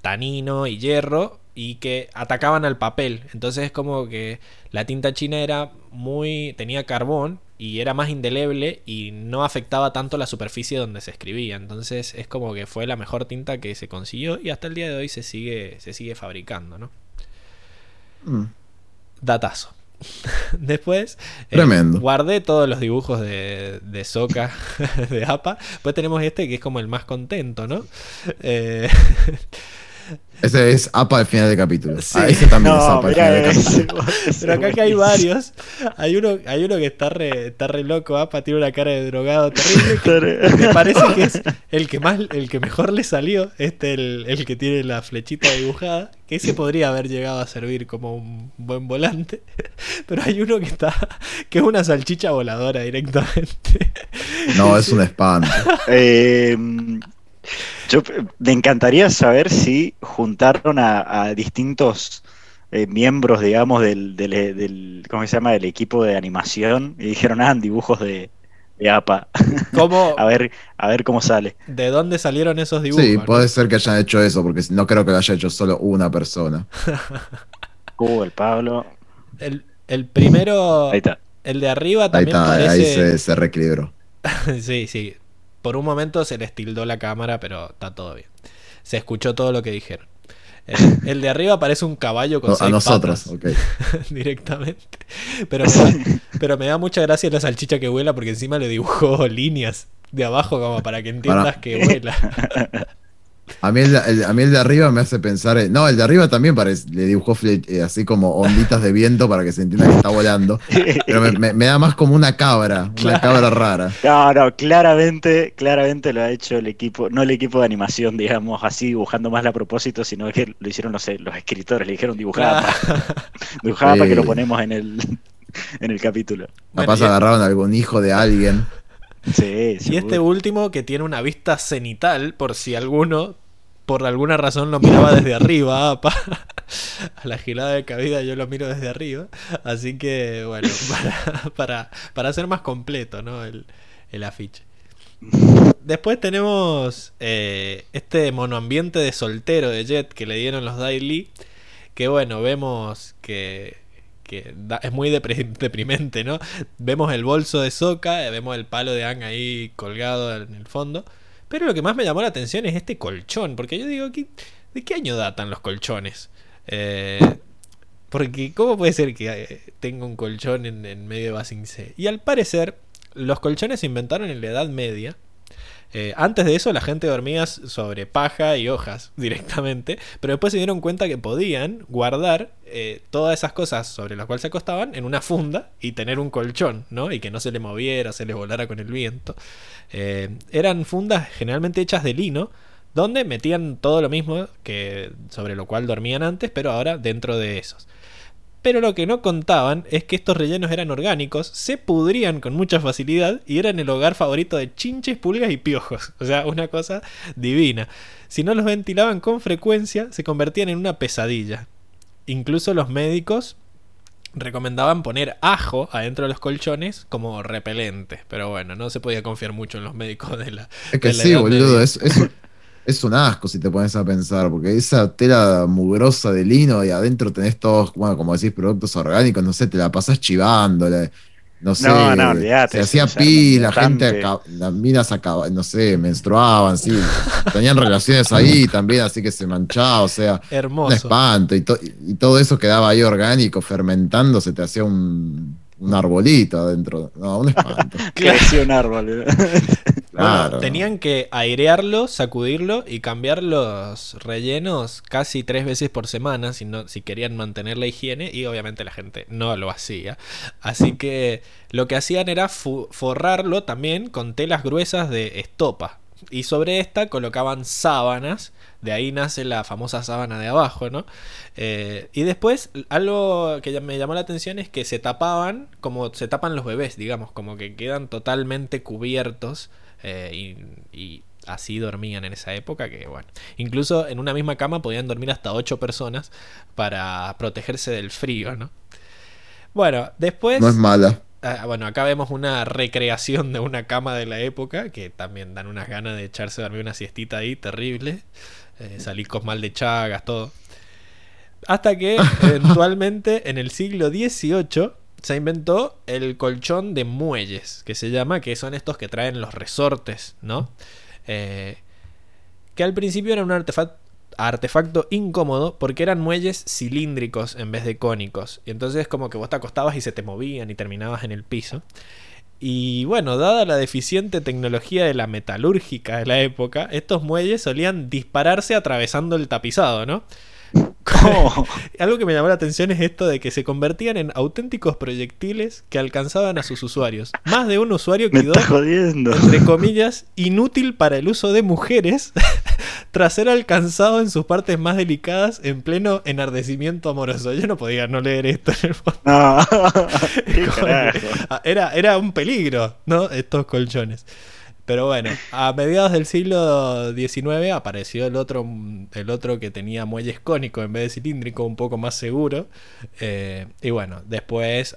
tanino y hierro y que atacaban al papel. Entonces es como que la tinta china era muy. tenía carbón y era más indeleble y no afectaba tanto la superficie donde se escribía. Entonces es como que fue la mejor tinta que se consiguió y hasta el día de hoy se sigue, se sigue fabricando, ¿no? Mm. Datazo. Después eh, guardé todos los dibujos de, de Soca de APA. Después tenemos este que es como el más contento, ¿no? Eh, Ese es APA al final del capítulo. Sí. Ah, ese también es APA al final del capítulo. pero acá que hay varios. Hay uno, hay uno que está re, está re loco, APA tiene una cara de drogado terrible. que me parece que es el que más, el que mejor le salió. Este el, el que tiene la flechita dibujada. Que ese podría haber llegado a servir como un buen volante. Pero hay uno que está. que es una salchicha voladora directamente. No, es un espanto. Eh, yo me encantaría saber si juntaron a, a distintos eh, miembros, digamos, del, del, del- ¿cómo se llama? del equipo de animación y dijeron, ah, dibujos de, de APA. ¿Cómo, a ver, a ver cómo sale. ¿De dónde salieron esos dibujos? Sí, no? puede ser que hayan hecho eso, porque no creo que lo haya hecho solo una persona. Uh, el Pablo. El, el primero. Ahí está. El de arriba Ahí también está, parece. ahí se, se reequilibró. sí, sí. Por un momento se les tildó la cámara, pero está todo bien. Se escuchó todo lo que dijeron. El, el de arriba parece un caballo con No, a seis nosotros, patas, ok. directamente. Pero me, da, pero me da mucha gracia la salchicha que vuela porque encima le dibujó líneas de abajo como para que entiendas Para- que vuela. A mí, el, de- a mí el de arriba me hace pensar. en- no, el de arriba también parece, le dibujó eh, así como onditas de viento para que se entienda que está volando. Pero me, me- me da más como una cabra, una cabra rara. No, no, claramente, claramente lo ha hecho el equipo, no el equipo de animación, digamos, así dibujando más a propósito, sino que lo hicieron, no sé, los escritores, le dijeron dibujada, para Sí. que lo ponemos en el, en el capítulo. Bueno, Capaz y- agarraron a algún hijo de alguien. Sí, Y este último que tiene una vista cenital, por si alguno, por alguna razón, lo miraba desde arriba. apa. A la gilada de cabida yo lo miro desde arriba. Así que, bueno, para, para, para hacer más completo ¿no? el, el afiche. Después tenemos eh, este monoambiente de soltero de Jet que le dieron los Daily. Que bueno, vemos que, que es muy deprimente, ¿no? Vemos el bolso de Soka, vemos el palo de Ang ahí colgado en el fondo. Pero lo que más me llamó la atención es este colchón, porque yo digo, ¿qué- ¿de qué año datan los colchones? Eh, porque, ¿cómo puede ser que eh, tenga un colchón en, medio de Basing C? Y al parecer, los colchones se inventaron en la Edad Media. Eh, antes de eso, la gente dormía sobre paja y hojas directamente, pero después se dieron cuenta que podían guardar eh, todas esas cosas sobre las cuales se acostaban en una funda y tener un colchón, ¿no? Y que no se le moviera, se les volara con el viento. Eh, eran fundas generalmente hechas de lino, donde metían todo lo mismo que sobre lo cual dormían antes, pero ahora dentro de esos. Pero lo que no contaban es que estos rellenos eran orgánicos, se pudrían con mucha facilidad y eran el hogar favorito de chinches, pulgas y piojos. O sea, una cosa divina. Si no los ventilaban con frecuencia, se convertían en una pesadilla. Incluso los médicos recomendaban poner ajo adentro de los colchones como repelente. Pero bueno, no se podía confiar mucho en los médicos de la... Es que de la sí, boludo, es, es un asco si te pones a pensar, porque esa tela mugrosa de lino y adentro tenés todos, bueno, como decís, productos orgánicos, no sé, te la pasás chivando, la- no sé, No, no, olvidate, se hacía un pi, la gente, las minas acababan, no sé, menstruaban, sí, tenían relaciones ahí también, así que se manchaba, o sea, un espanto, y, to- y todo eso quedaba ahí orgánico, fermentando, se te hacía un, un arbolito adentro, no, un espanto. Creció un árbol. Bueno, Claro. tenían que airearlo, sacudirlo y cambiar los rellenos casi tres veces por semana si, no, si querían mantener la higiene y obviamente la gente no lo hacía. Así que lo que hacían era forrarlo también con telas gruesas de estopa. Y sobre esta colocaban sábanas, de ahí nace la famosa sábana de abajo, ¿no? Eh, y después, algo que me llamó la atención es que se tapaban como se tapan los bebés, digamos, como que quedan totalmente cubiertos eh, y, y así dormían en esa época, que bueno, incluso en una misma cama podían dormir hasta ocho personas para protegerse del frío, ¿no? Bueno, después... No es mala. Ah, bueno, acá vemos una recreación de una cama de la época que también dan unas ganas de echarse a dormir una siestita ahí, terrible. Eh, salir con mal de chagas, todo. Hasta que eventualmente en el siglo XVIII se inventó el colchón de muelles, que se llama, que son estos que traen los resortes, ¿no? Eh, que al principio era un artefacto, artefacto incómodo porque eran muelles cilíndricos en vez de cónicos. Y entonces como que vos te acostabas y se te movían y terminabas en el piso. Y bueno, dada la deficiente tecnología de la metalúrgica de la época, estos muelles solían dispararse atravesando el tapizado, ¿no? ¿Cómo? Algo que me llamó la atención es esto de que se convertían en auténticos proyectiles que alcanzaban a sus usuarios. Más de un usuario quedó, entre comillas, inútil para el uso de mujeres tras ser alcanzado en sus partes más delicadas en pleno enardecimiento amoroso. Yo no podía no leer esto en el fondo. Ah, Era, era un peligro, ¿no? Estos colchones. Pero bueno, a mediados del siglo XIX apareció el otro, el otro que tenía muelles cónicos en vez de cilíndrico, un poco más seguro. Eh, y bueno, después,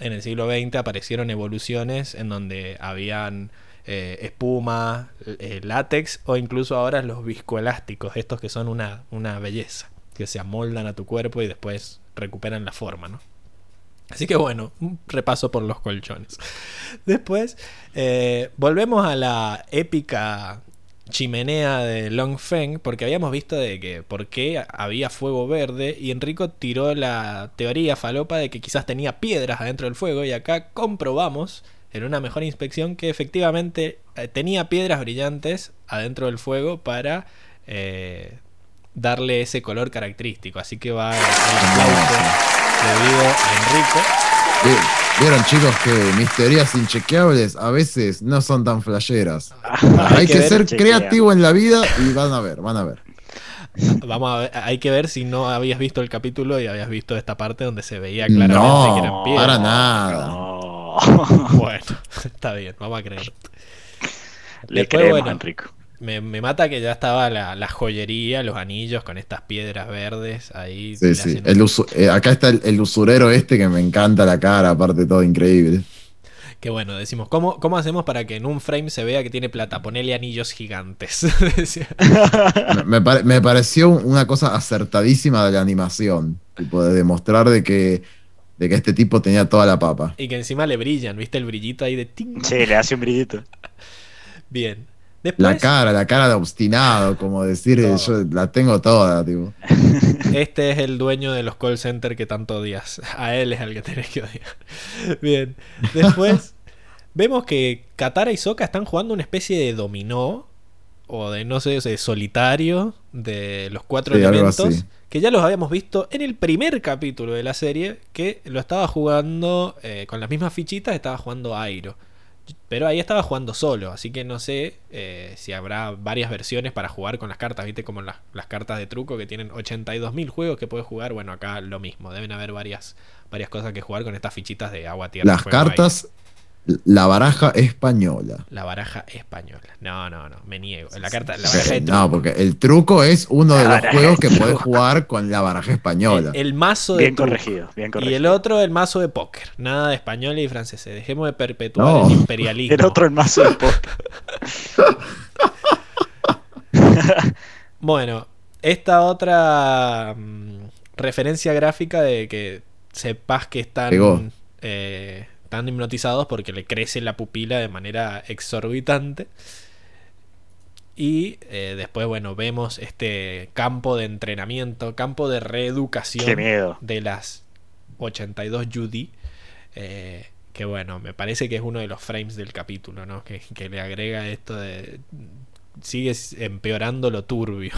en el siglo XX, aparecieron evoluciones en donde habían eh, espuma, eh, látex o incluso ahora los viscoelásticos, estos que son una, una belleza, que se amoldan a tu cuerpo y después recuperan la forma, ¿no? Así que bueno, un repaso por los colchones. Después, eh, volvemos a la épica chimenea de Long Feng, porque habíamos visto de que por qué había fuego verde, y Enrico tiró la teoría falopa de que quizás tenía piedras adentro del fuego, y acá comprobamos en una mejor inspección que efectivamente eh, tenía piedras brillantes adentro del fuego para eh, darle ese color característico. Así que va el aplauso a Enrico. Vi- Vieron chicos que mis teorías inchequeables a veces no son tan flasheras. Hay, que, ver, ser chequea. creativo en la vida y van a ver, van a ver. Vamos a ver, hay que ver si no habías visto el capítulo y habías visto esta parte donde se veía claramente que eran No, piedras. para nada. No. Bueno, está bien, vamos a creer. Le Después, creemos, bueno, Enrico. Me, me mata que ya estaba la, la joyería, los anillos con estas piedras verdes ahí. Sí, sí. El usu- eh, acá está el, el usurero este que me encanta la cara, aparte todo increíble. Que bueno, decimos, ¿cómo, ¿cómo hacemos para que en un frame se vea que tiene plata? Ponele anillos gigantes. Decía. Me, me pare- me pareció una cosa acertadísima de la animación. Tipo, de demostrar de que, de que este tipo tenía toda la papa. y que encima le brillan, ¿viste? El brillito ahí de ting. Sí, le hace un brillito. Bien. Después, La cara, la cara de obstinado, como decir, eh, yo la tengo toda, tipo. Este es el dueño de los call center que tanto odias. A él es al que tenés que odiar. Bien. Después vemos que Katara y Sokka están jugando una especie de dominó o de no sé, de solitario de los cuatro Sí, elementos que ya los habíamos visto en el primer capítulo de la serie que lo estaba jugando eh, con las mismas fichitas, estaba jugando Airo. Pero ahí estaba jugando solo, así que no sé eh, si habrá varias versiones para jugar con las cartas, viste como las, las cartas de truco que tienen 82.000 juegos que puedes jugar, bueno, acá lo mismo, deben haber varias, varias cosas que jugar con estas fichitas de agua, tierra, Las fuego, aire. La baraja española. La baraja española. No, no, no, me niego. La carta, la Sí, baraja de truco. no, porque el truco es uno de los juegos que podés jugar con la baraja española. el, el mazo de Bien truco. corregido, bien Y corregido. el otro el mazo de póker. Nada de español y francés. Dejemos de perpetuar No. el imperialismo. El otro el mazo de póker. Bueno, esta otra mm, referencia gráfica de que sepas que están, Pegó. eh, están hipnotizados porque le crece la pupila de manera exorbitante. Y eh, después, bueno, vemos este campo de entrenamiento, campo de reeducación Qué miedo. de las 82 Judy. eh, que bueno, me parece que es uno de los frames del capítulo, ¿no? Que, que le agrega esto de. Sigue empeorando lo turbio.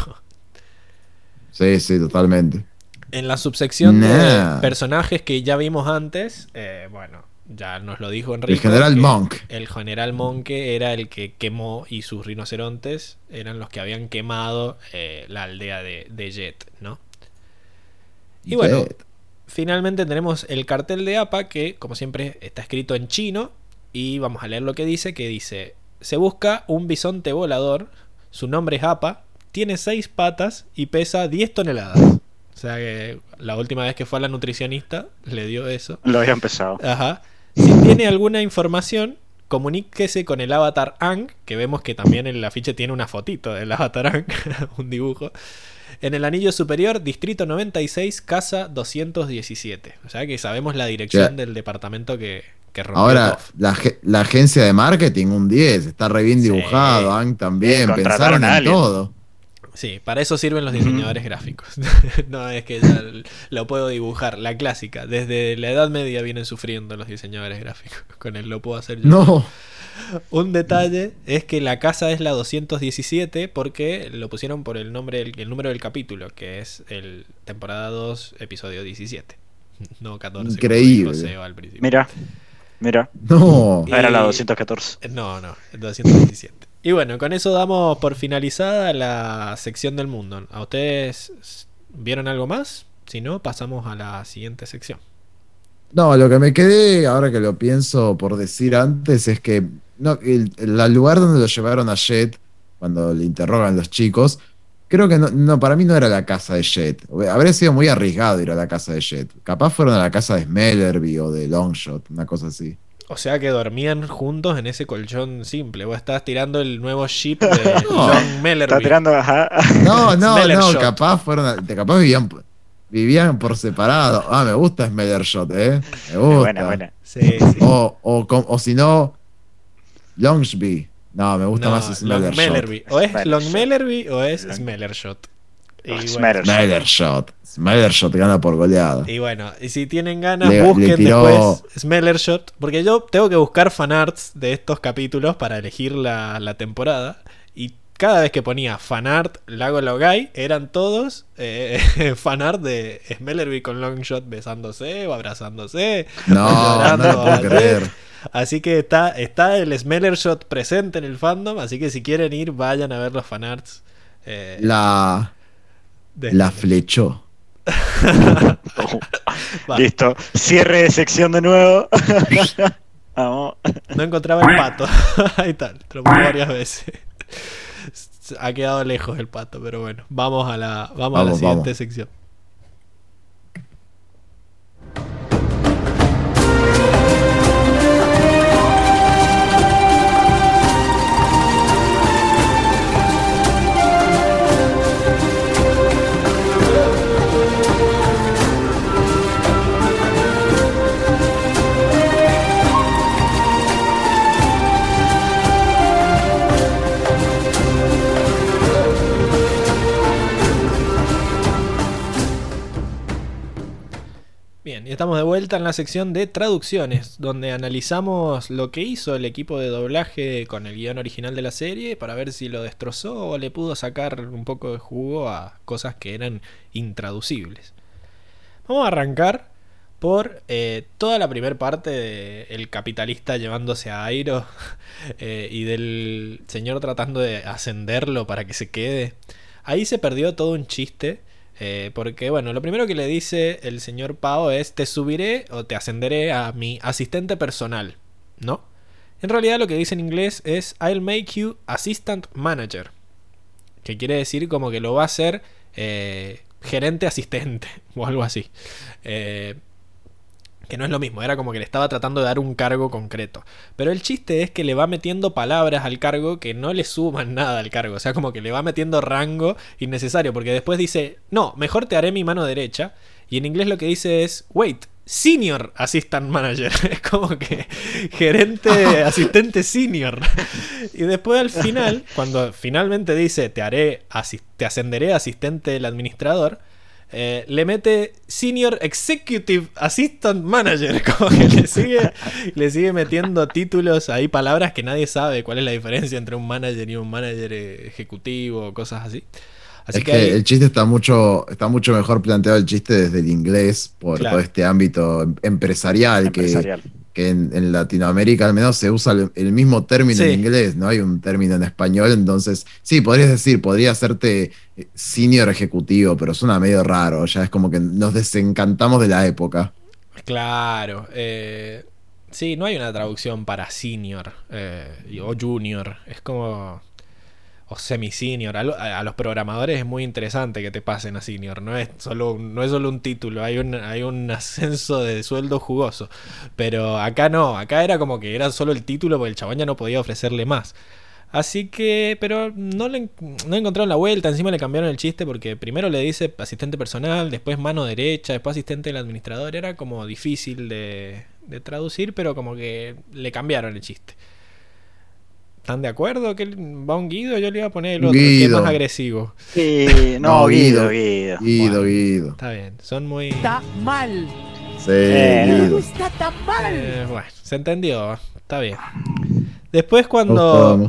Sí, sí, totalmente. En la subsección Nah. de personajes que ya vimos antes, eh, bueno, ya nos lo dijo Enrique. El general Monk. El general Monke era el que quemó y sus rinocerontes eran los que habían quemado eh, la aldea de, de Jet, ¿no? Y bueno, finalmente tenemos el cartel de APA que, como siempre, está escrito en chino. Y vamos a leer lo que dice, que dice, se busca un bisonte volador, su nombre es APA, tiene seis patas y pesa 10 toneladas. O sea que la última vez que fue a la nutricionista le dio eso. Lo había empezado. Ajá. Si tiene alguna información, comuníquese con el avatar Ang, que vemos que también en el afiche tiene una fotito del avatar Ang, un dibujo. En el anillo superior, distrito 96, casa 217. O sea que sabemos la dirección del departamento que, que rompió Ahora, la, la agencia de marketing, un 10, está re bien Sí. dibujado, Ang también, pensaron en todo. Sí, para eso sirven los diseñadores gráficos. no es que ya lo puedo dibujar, la clásica. Desde la Edad Media vienen sufriendo los diseñadores gráficos. Con él lo puedo hacer yo. No, Un detalle es que la casa es la 217 porque lo pusieron por el nombre el, el número del capítulo, que es el temporada 2, episodio 17. No 14. como Increíble. al principio. Mira, mira. no. Y- Era la 214. No, no, el 217. Y bueno, con eso damos por finalizada la sección del mundo. ¿A ustedes vieron algo más? Si no, pasamos a la siguiente sección. No, lo que me quedé, ahora que lo pienso por decir antes, es que el lugar donde lo llevaron a Jet, cuando le interrogan los chicos, creo que no, no, para mí no era la casa de Jet. Habría sido muy arriesgado ir a la casa de Jet. Capaz fueron a la casa de Smellerby o de Longshot, una cosa así. O sea que dormían juntos en ese colchón simple. Vos estás tirando el nuevo ship de No. Long Mellerby. Está tirando, ajá. No, no, no, shot. capaz fueron capaz vivían vivían por separado. Ah, me gusta Smellershot, ¿eh? Me gusta. Buena, buena. Sí, sí. O, o, o si no, Longsby. No, me gusta No, más Smellershot. O es Smellershot. Longmellerby o es Long- Smellershot. Y Oh, bueno, Smellershot. Smellershot. Smellershot gana por goleada. Y bueno, y si tienen ganas, Le- le busquen tiró- después Smellershot. Porque yo tengo que buscar fanarts de estos capítulos para elegir la, la temporada. Y cada vez que ponía fanart Lago Logai, eran todos eh, fanart de Smellerby con Longshot besándose o abrazándose. No, no llorando lo puedo creer. Así que está, está el Smellershot presente en el fandom. Así que si quieren ir, vayan a ver los fanarts. eh, La, de la flechó. Listo. Cierre de sección de nuevo. Vamos. No encontraba el pato. Ahí está, te lo varias veces. Ha quedado lejos el pato, pero bueno, vamos a la, vamos, a la siguiente vamos. sección. Estamos de vuelta en la sección de traducciones, donde analizamos lo que hizo el equipo de doblaje con el guion original de la serie para ver si lo destrozó o le pudo sacar un poco de jugo a cosas que eran intraducibles. Vamos a arrancar por eh, toda la primera parte de el capitalista llevándose a Airo eh, y del señor tratando de ascenderlo para que se quede. Ahí se perdió todo un chiste. Eh, porque, bueno, lo primero que le dice el señor Pao es: Te subiré o te ascenderé a mi asistente personal, ¿no? En realidad, lo que dice en inglés es: I'll make you assistant manager. Que quiere decir como que lo va a hacer eh, gerente asistente o algo así. Eh, que no es lo mismo, era como que le estaba tratando de dar un cargo concreto. Pero el chiste es que le va metiendo palabras al cargo que no le suman nada al cargo. O sea, como que le va metiendo rango innecesario. Porque después dice, no, mejor te haré mi mano derecha. Y en inglés lo que dice es, wait, senior assistant manager. Es como que gerente, asistente senior. Y después al final, cuando finalmente dice, te haré, te ascenderé asistente del administrador. Eh, le mete Senior Executive Assistant Manager. Como que le sigue, le sigue metiendo títulos ahí, palabras que nadie sabe cuál es la diferencia entre un manager y un manager eh, ejecutivo, cosas así. Así es que, que, ahí- el chiste está mucho, está mucho mejor planteado el chiste desde el inglés por Claro. todo este ámbito em- empresarial, que- Empresarial. Que, en, en Latinoamérica al menos se usa el, el mismo término Sí. en inglés, no hay un término en español, entonces sí, podrías decir, podría hacerte eh, senior ejecutivo, pero suena medio raro, ya es como que nos desencantamos de la época. Claro. eh, sí, no hay una traducción para senior eh, o junior. Es como. O semi-senior. A, lo- a- a los programadores es muy interesante que te pasen a senior. No es solo, no es solo un título, hay un, hay un ascenso de sueldo jugoso. Pero acá no, acá era como que era solo el título porque el chabón ya no podía ofrecerle más. Así que, pero no le no encontraron la vuelta, encima le cambiaron el chiste porque primero le dice asistente personal, después mano derecha, después asistente del administrador, era como difícil de traducir, pero como que le cambiaron el chiste. ¿Están de acuerdo que va un Guido? Yo le iba a poner el otro, que es más agresivo. Sí, no, No, Guido, Guido. Guido. Guido, Bueno, Guido. Está bien, son muy... Está mal. Sí, Eh, Guido. Está tan mal. Eh, bueno, se entendió, está bien. Después cuando...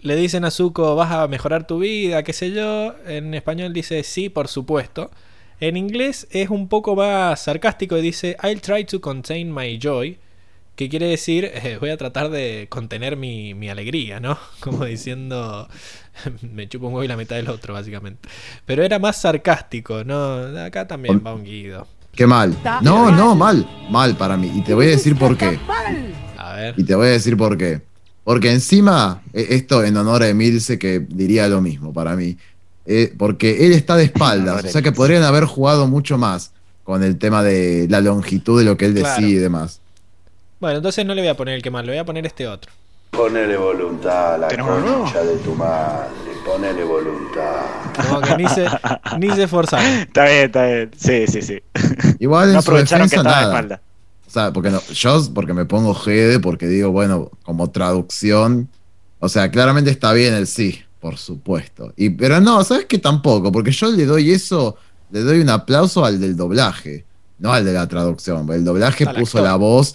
le dicen a Zuko, vas a mejorar tu vida, qué sé yo. En español dice, sí, por supuesto. En inglés es un poco más sarcástico y dice, I'll try to contain my joy. Que quiere decir, eh, voy a tratar de contener mi, mi alegría, ¿no? Como diciendo, me chupo un huevo y la mitad del otro, básicamente. Pero era más sarcástico, ¿no? Acá también va un guido. Qué mal. No, no, mal. Mal para mí. Y te voy a decir por qué. Mal. A ver. Y te voy a decir por qué. Porque encima, eh, esto en honor a Emilce, que diría lo mismo para mí. eh, porque él está de espaldas. O sea que podrían haber jugado mucho más con el tema de la longitud de lo que él Claro. decide y demás. Bueno, entonces no le voy a poner el que más, le voy a poner este otro. Ponele voluntad a la concha de tu madre. ponele voluntad. Como que ni se, ni se esforzaron. Está bien, está bien. Sí, sí, sí. Igual en No su aprovecharon que defensa estaba de nada. espalda. O sea, porque no, yo porque me pongo GD, porque digo, bueno, como traducción, o sea, claramente está bien el sí, por supuesto. Y, pero no, ¿sabes qué? Tampoco, porque yo le doy eso, le doy un aplauso al del doblaje, no al de la traducción. El doblaje Al puso actor. la voz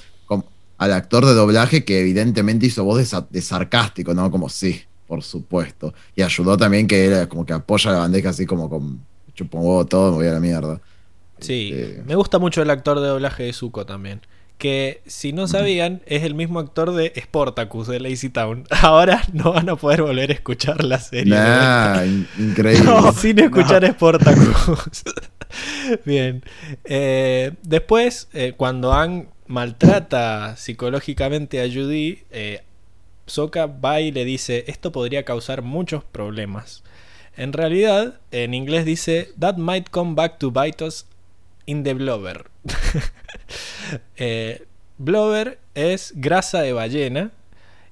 al actor de doblaje que evidentemente hizo voz de, sa- de sarcástico, ¿no? Como sí, por supuesto. Y ayudó también que era como que apoya la bandeja así como con chupo un huevo todo, me voy a la mierda. Sí, Este, me gusta mucho el actor de doblaje de Zuko también. Que si no sabían, es el mismo actor de Sportacus de Lazy Town. Ahora no van a poder volver a escuchar la serie. Nah, in- increíble. vuelta, sin escuchar Sportacus. Bien. Eh, después, eh, cuando Ang maltrata psicológicamente a Judy, eh, Sokka va y le dice: Esto podría causar muchos problemas. En realidad, en inglés dice: That might come back to bite us in the blubber. Eh, es grasa de ballena.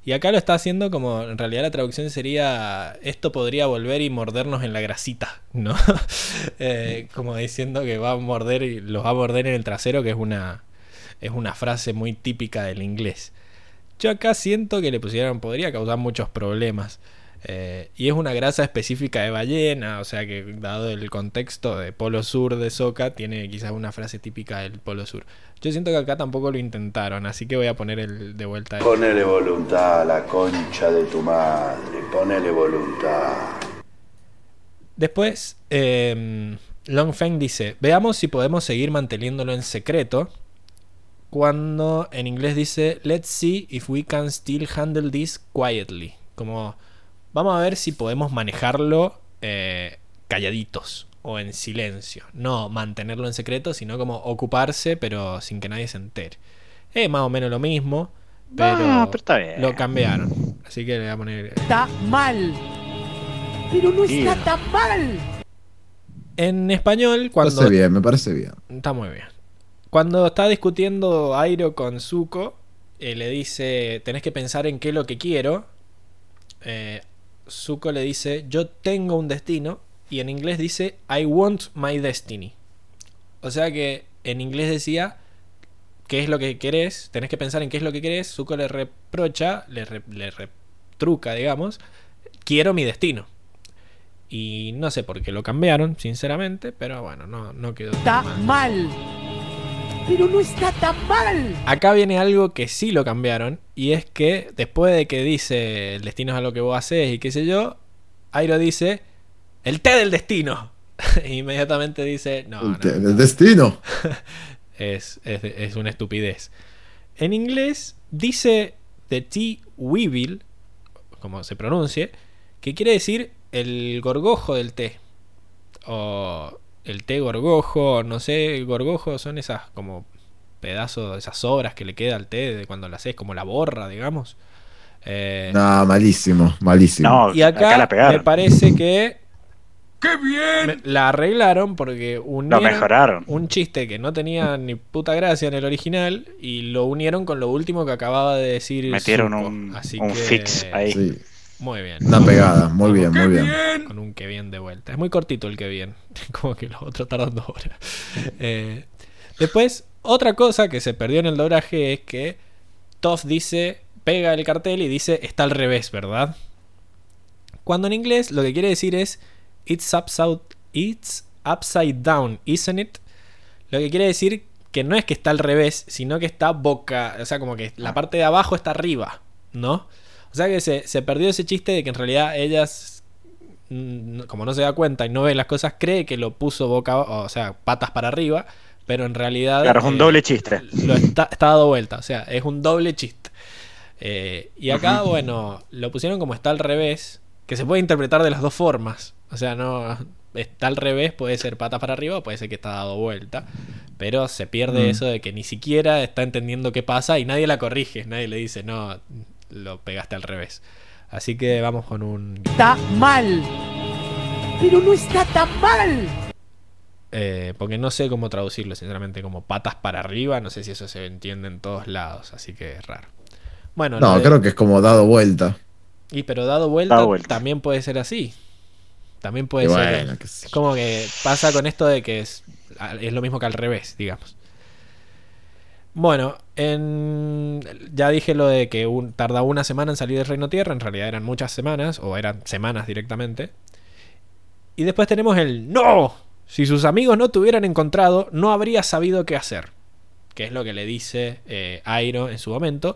Y acá lo está haciendo como, en realidad la traducción sería, esto podría volver y mordernos en la grasita, ¿no? Eh, como diciendo que va a morder y los va a morder en el trasero, que es una, es una frase muy típica del inglés. Yo acá siento que le pusieron, podría causar muchos problemas. Eh, y es una grasa específica de ballena, o sea que dado el contexto de Polo Sur de Soca, tiene quizás una frase típica del Polo Sur. Yo siento que acá tampoco lo intentaron, así que voy a poner el de vuelta. Ponele voluntad a la concha de tu madre. Ponele voluntad. Después, eh, Longfeng dice, veamos si podemos seguir manteniéndolo en secreto. Cuando en inglés dice, let's see if we can still handle this quietly. Como, vamos a ver si podemos manejarlo eh, calladitos o en silencio. No mantenerlo en secreto, sino como ocuparse, pero sin que nadie se entere. Es más o menos lo mismo, pero, Ah, pero está bien. lo cambiaron. Así que le voy a poner... Está mal. Pero no está tan mal. En español, Me cuando... parece bien, me parece bien. Está muy bien. Cuando está discutiendo Airo con Zuko, eh, le dice, tenés que pensar en qué es lo que quiero. Eh, Zuko le dice, yo tengo un destino. Y en inglés dice, I want my destiny. O sea que en inglés decía, ¿qué es lo que querés? Tenés que pensar en qué es lo que querés. Zuko le reprocha, le, re- le retruca, digamos, quiero mi destino. Y no sé por qué lo cambiaron, sinceramente, pero bueno, no, no quedó Está mal. mal. Pero no está tan mal. Acá viene algo que sí lo cambiaron. Y es que después de que dice el destino es a lo que vos haces y qué sé yo, Airo dice el té del destino. E inmediatamente dice, no, El, no, te- el destino. es, es, es una estupidez. En inglés dice The Tea Weevil, como se pronuncie, que quiere decir el gorgojo del té. O el té gorgojo, no sé, gorgojo son esas como pedazos, esas sobras que le queda al té de cuando la haces, como la borra, digamos. Eh, No, malísimo, malísimo. No, y acá, la me parece que ¡Qué bien! la arreglaron porque Lo unieron mejoraron. un chiste que no tenía ni puta gracia en el original y lo unieron con lo último que acaba de decir Metieron Zuko. un, Así un que, fix ahí. Sí, Muy bien. una pegada, muy bien, ¡Qué muy bien. bien! Con un que bien de vuelta. Es muy cortito el que bien. Como que los otros tardan dos horas. Eh, después, otra cosa que se perdió en el doblaje es que Toph dice, pega el cartel y dice, está al revés, ¿verdad? Cuando en inglés lo que quiere decir es, it's upside, it's upside down, isn't it? Lo que quiere decir que no es que está al revés, sino que está boca, o sea, como que la parte de abajo está arriba, ¿no? Sea que se, se perdió ese chiste de que en realidad ellas, como no se da cuenta y no ve las cosas, cree que lo puso boca, o sea, patas para arriba, pero en realidad... Claro, es un eh, doble chiste. lo está, está dado vuelta, o sea, es un doble chiste. Eh, y acá, bueno, lo pusieron como está al revés, que se puede interpretar de las dos formas. O sea, no está al revés, puede ser patas para arriba, puede ser que está dado vuelta. Pero se pierde Mm. eso de que ni siquiera está entendiendo qué pasa y nadie la corrige, nadie le dice, no, lo pegaste al revés. Así que vamos con un... Está mal. Pero no está tan mal. eh, porque no sé cómo traducirlo, sinceramente, como patas para arriba, no sé si eso se entiende en todos lados, así que es raro. Bueno, No, de- creo que es como dado vuelta. Y pero dado vuelta, Dado vuelta. también puede ser así. También puede Y ser. bueno, como que pasa con esto de que es, es lo mismo que al revés, digamos. Bueno, en, ya dije lo de que un, tarda una semana en salir del Reino Tierra, en realidad eran muchas semanas, o eran semanas directamente. Y después tenemos el ¡No! Si sus amigos no te hubieran encontrado, no habría sabido qué hacer. Que es lo que le dice eh, Airo en su momento.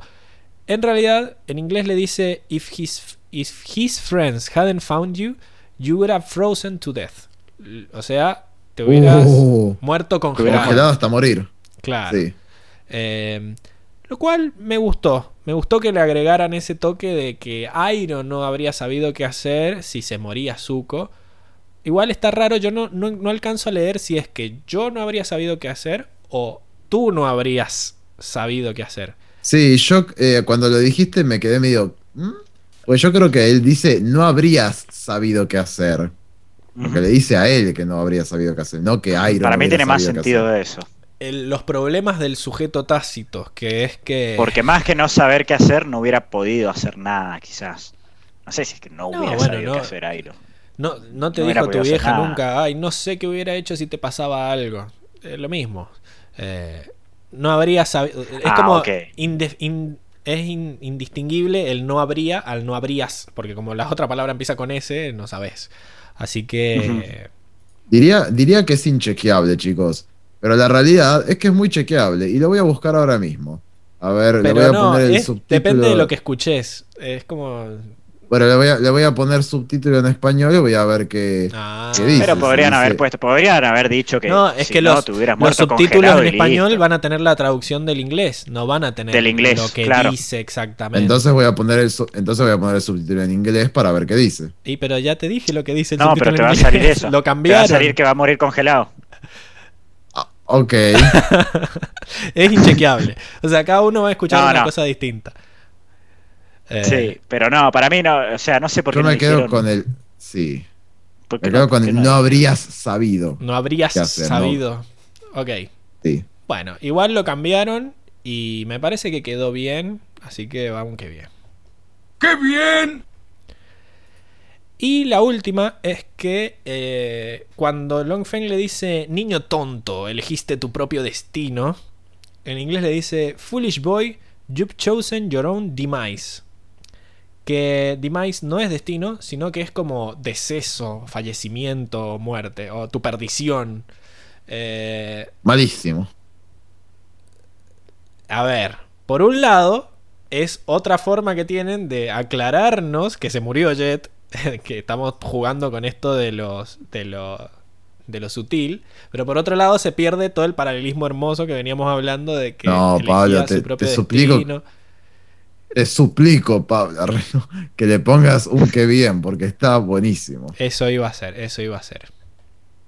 En realidad, en inglés le dice If his, if his friends hadn't found you, you would have frozen to death. O sea, te hubieras Uh. muerto hubieras congelado. Congelado hasta morir. Claro. Sí. Eh, lo cual me gustó. Me gustó que le agregaran ese toque de que Airo no habría sabido qué hacer si se moría Zuko. Igual está raro, yo no, no, no alcanzo a leer si es que yo no habría sabido qué hacer o tú no habrías sabido qué hacer. Sí, yo eh, cuando lo dijiste me quedé medio. ¿Mm? Pues yo creo que él dice, no habrías sabido qué hacer. Porque Ujú. le dice a él que no habría sabido qué hacer, no que Iron Para mí tiene más sentido de eso. El- los problemas del sujeto tácito, que es que... Porque más que no saber qué hacer, no hubiera podido hacer nada, quizás. No sé si es que no No, hubiera bueno, sabido no. qué hacer Airo. No, no te No dijo tu vieja nunca, ay, no sé qué hubiera hecho si te pasaba algo. Es lo mismo. Eh, no habría sabido. Es Ah, como. ok. inde- in- es in- indistinguible el no habría al no habrías. Porque como la otra palabra empieza con S, no sabes. Así que. Diría, diría que es inchequeable, chicos. Pero la realidad es que es muy chequeable. Y lo voy a buscar ahora mismo. A ver, le voy Pero a no, poner el es- subtítulo. depende de lo que escuches. Es como. Bueno, le voy, a, le voy a poner subtítulo en español y voy a ver qué. Ah. ¿Qué dice? Pero podrían dice- haber puesto, podrían haber dicho que no, es si que no los, te hubieras los muerto subtítulos en español listo. van a tener la traducción del inglés, no van a tener Del inglés, lo que claro. dice exactamente. Entonces voy a poner el entonces voy a poner el subtítulo en inglés para ver qué dice. Y pero ya te dije lo que dice el No, pero subtítulo te va a en salir inglés. eso. Lo Te va a cambiaron. salir que va a morir congelado. Ok. es inchequeable. O sea, cada uno va a escuchar No, una no. cosa distinta. Eh, Sí, pero no, para mí no, o sea, no sé por qué Yo no me quedo dijeron- con el. Sí. Me quedo no- con el no habrías sabido. No habrías ¿Qué hacer, sabido. Ok. Sí. Bueno, igual lo cambiaron y me parece que quedó bien. Así que vamos que bien. ¡Qué bien! Y la última es que eh, cuando Longfeng le dice niño tonto, elegiste tu propio destino. En inglés le dice foolish boy, you've chosen your own demise. Que demise no es destino, sino que es como deceso, fallecimiento, muerte, o tu perdición. Eh, Malísimo. a ver, por un lado, es otra forma que tienen de aclararnos que se murió Jet, que estamos jugando con esto de los de lo de lo sutil, pero por otro lado se pierde todo el paralelismo hermoso que veníamos hablando de que No, Pablo, su te- propio te suplico- destino. Te suplico, Pablo, que le pongas un que bien, porque está buenísimo. Eso iba a ser, eso iba a ser.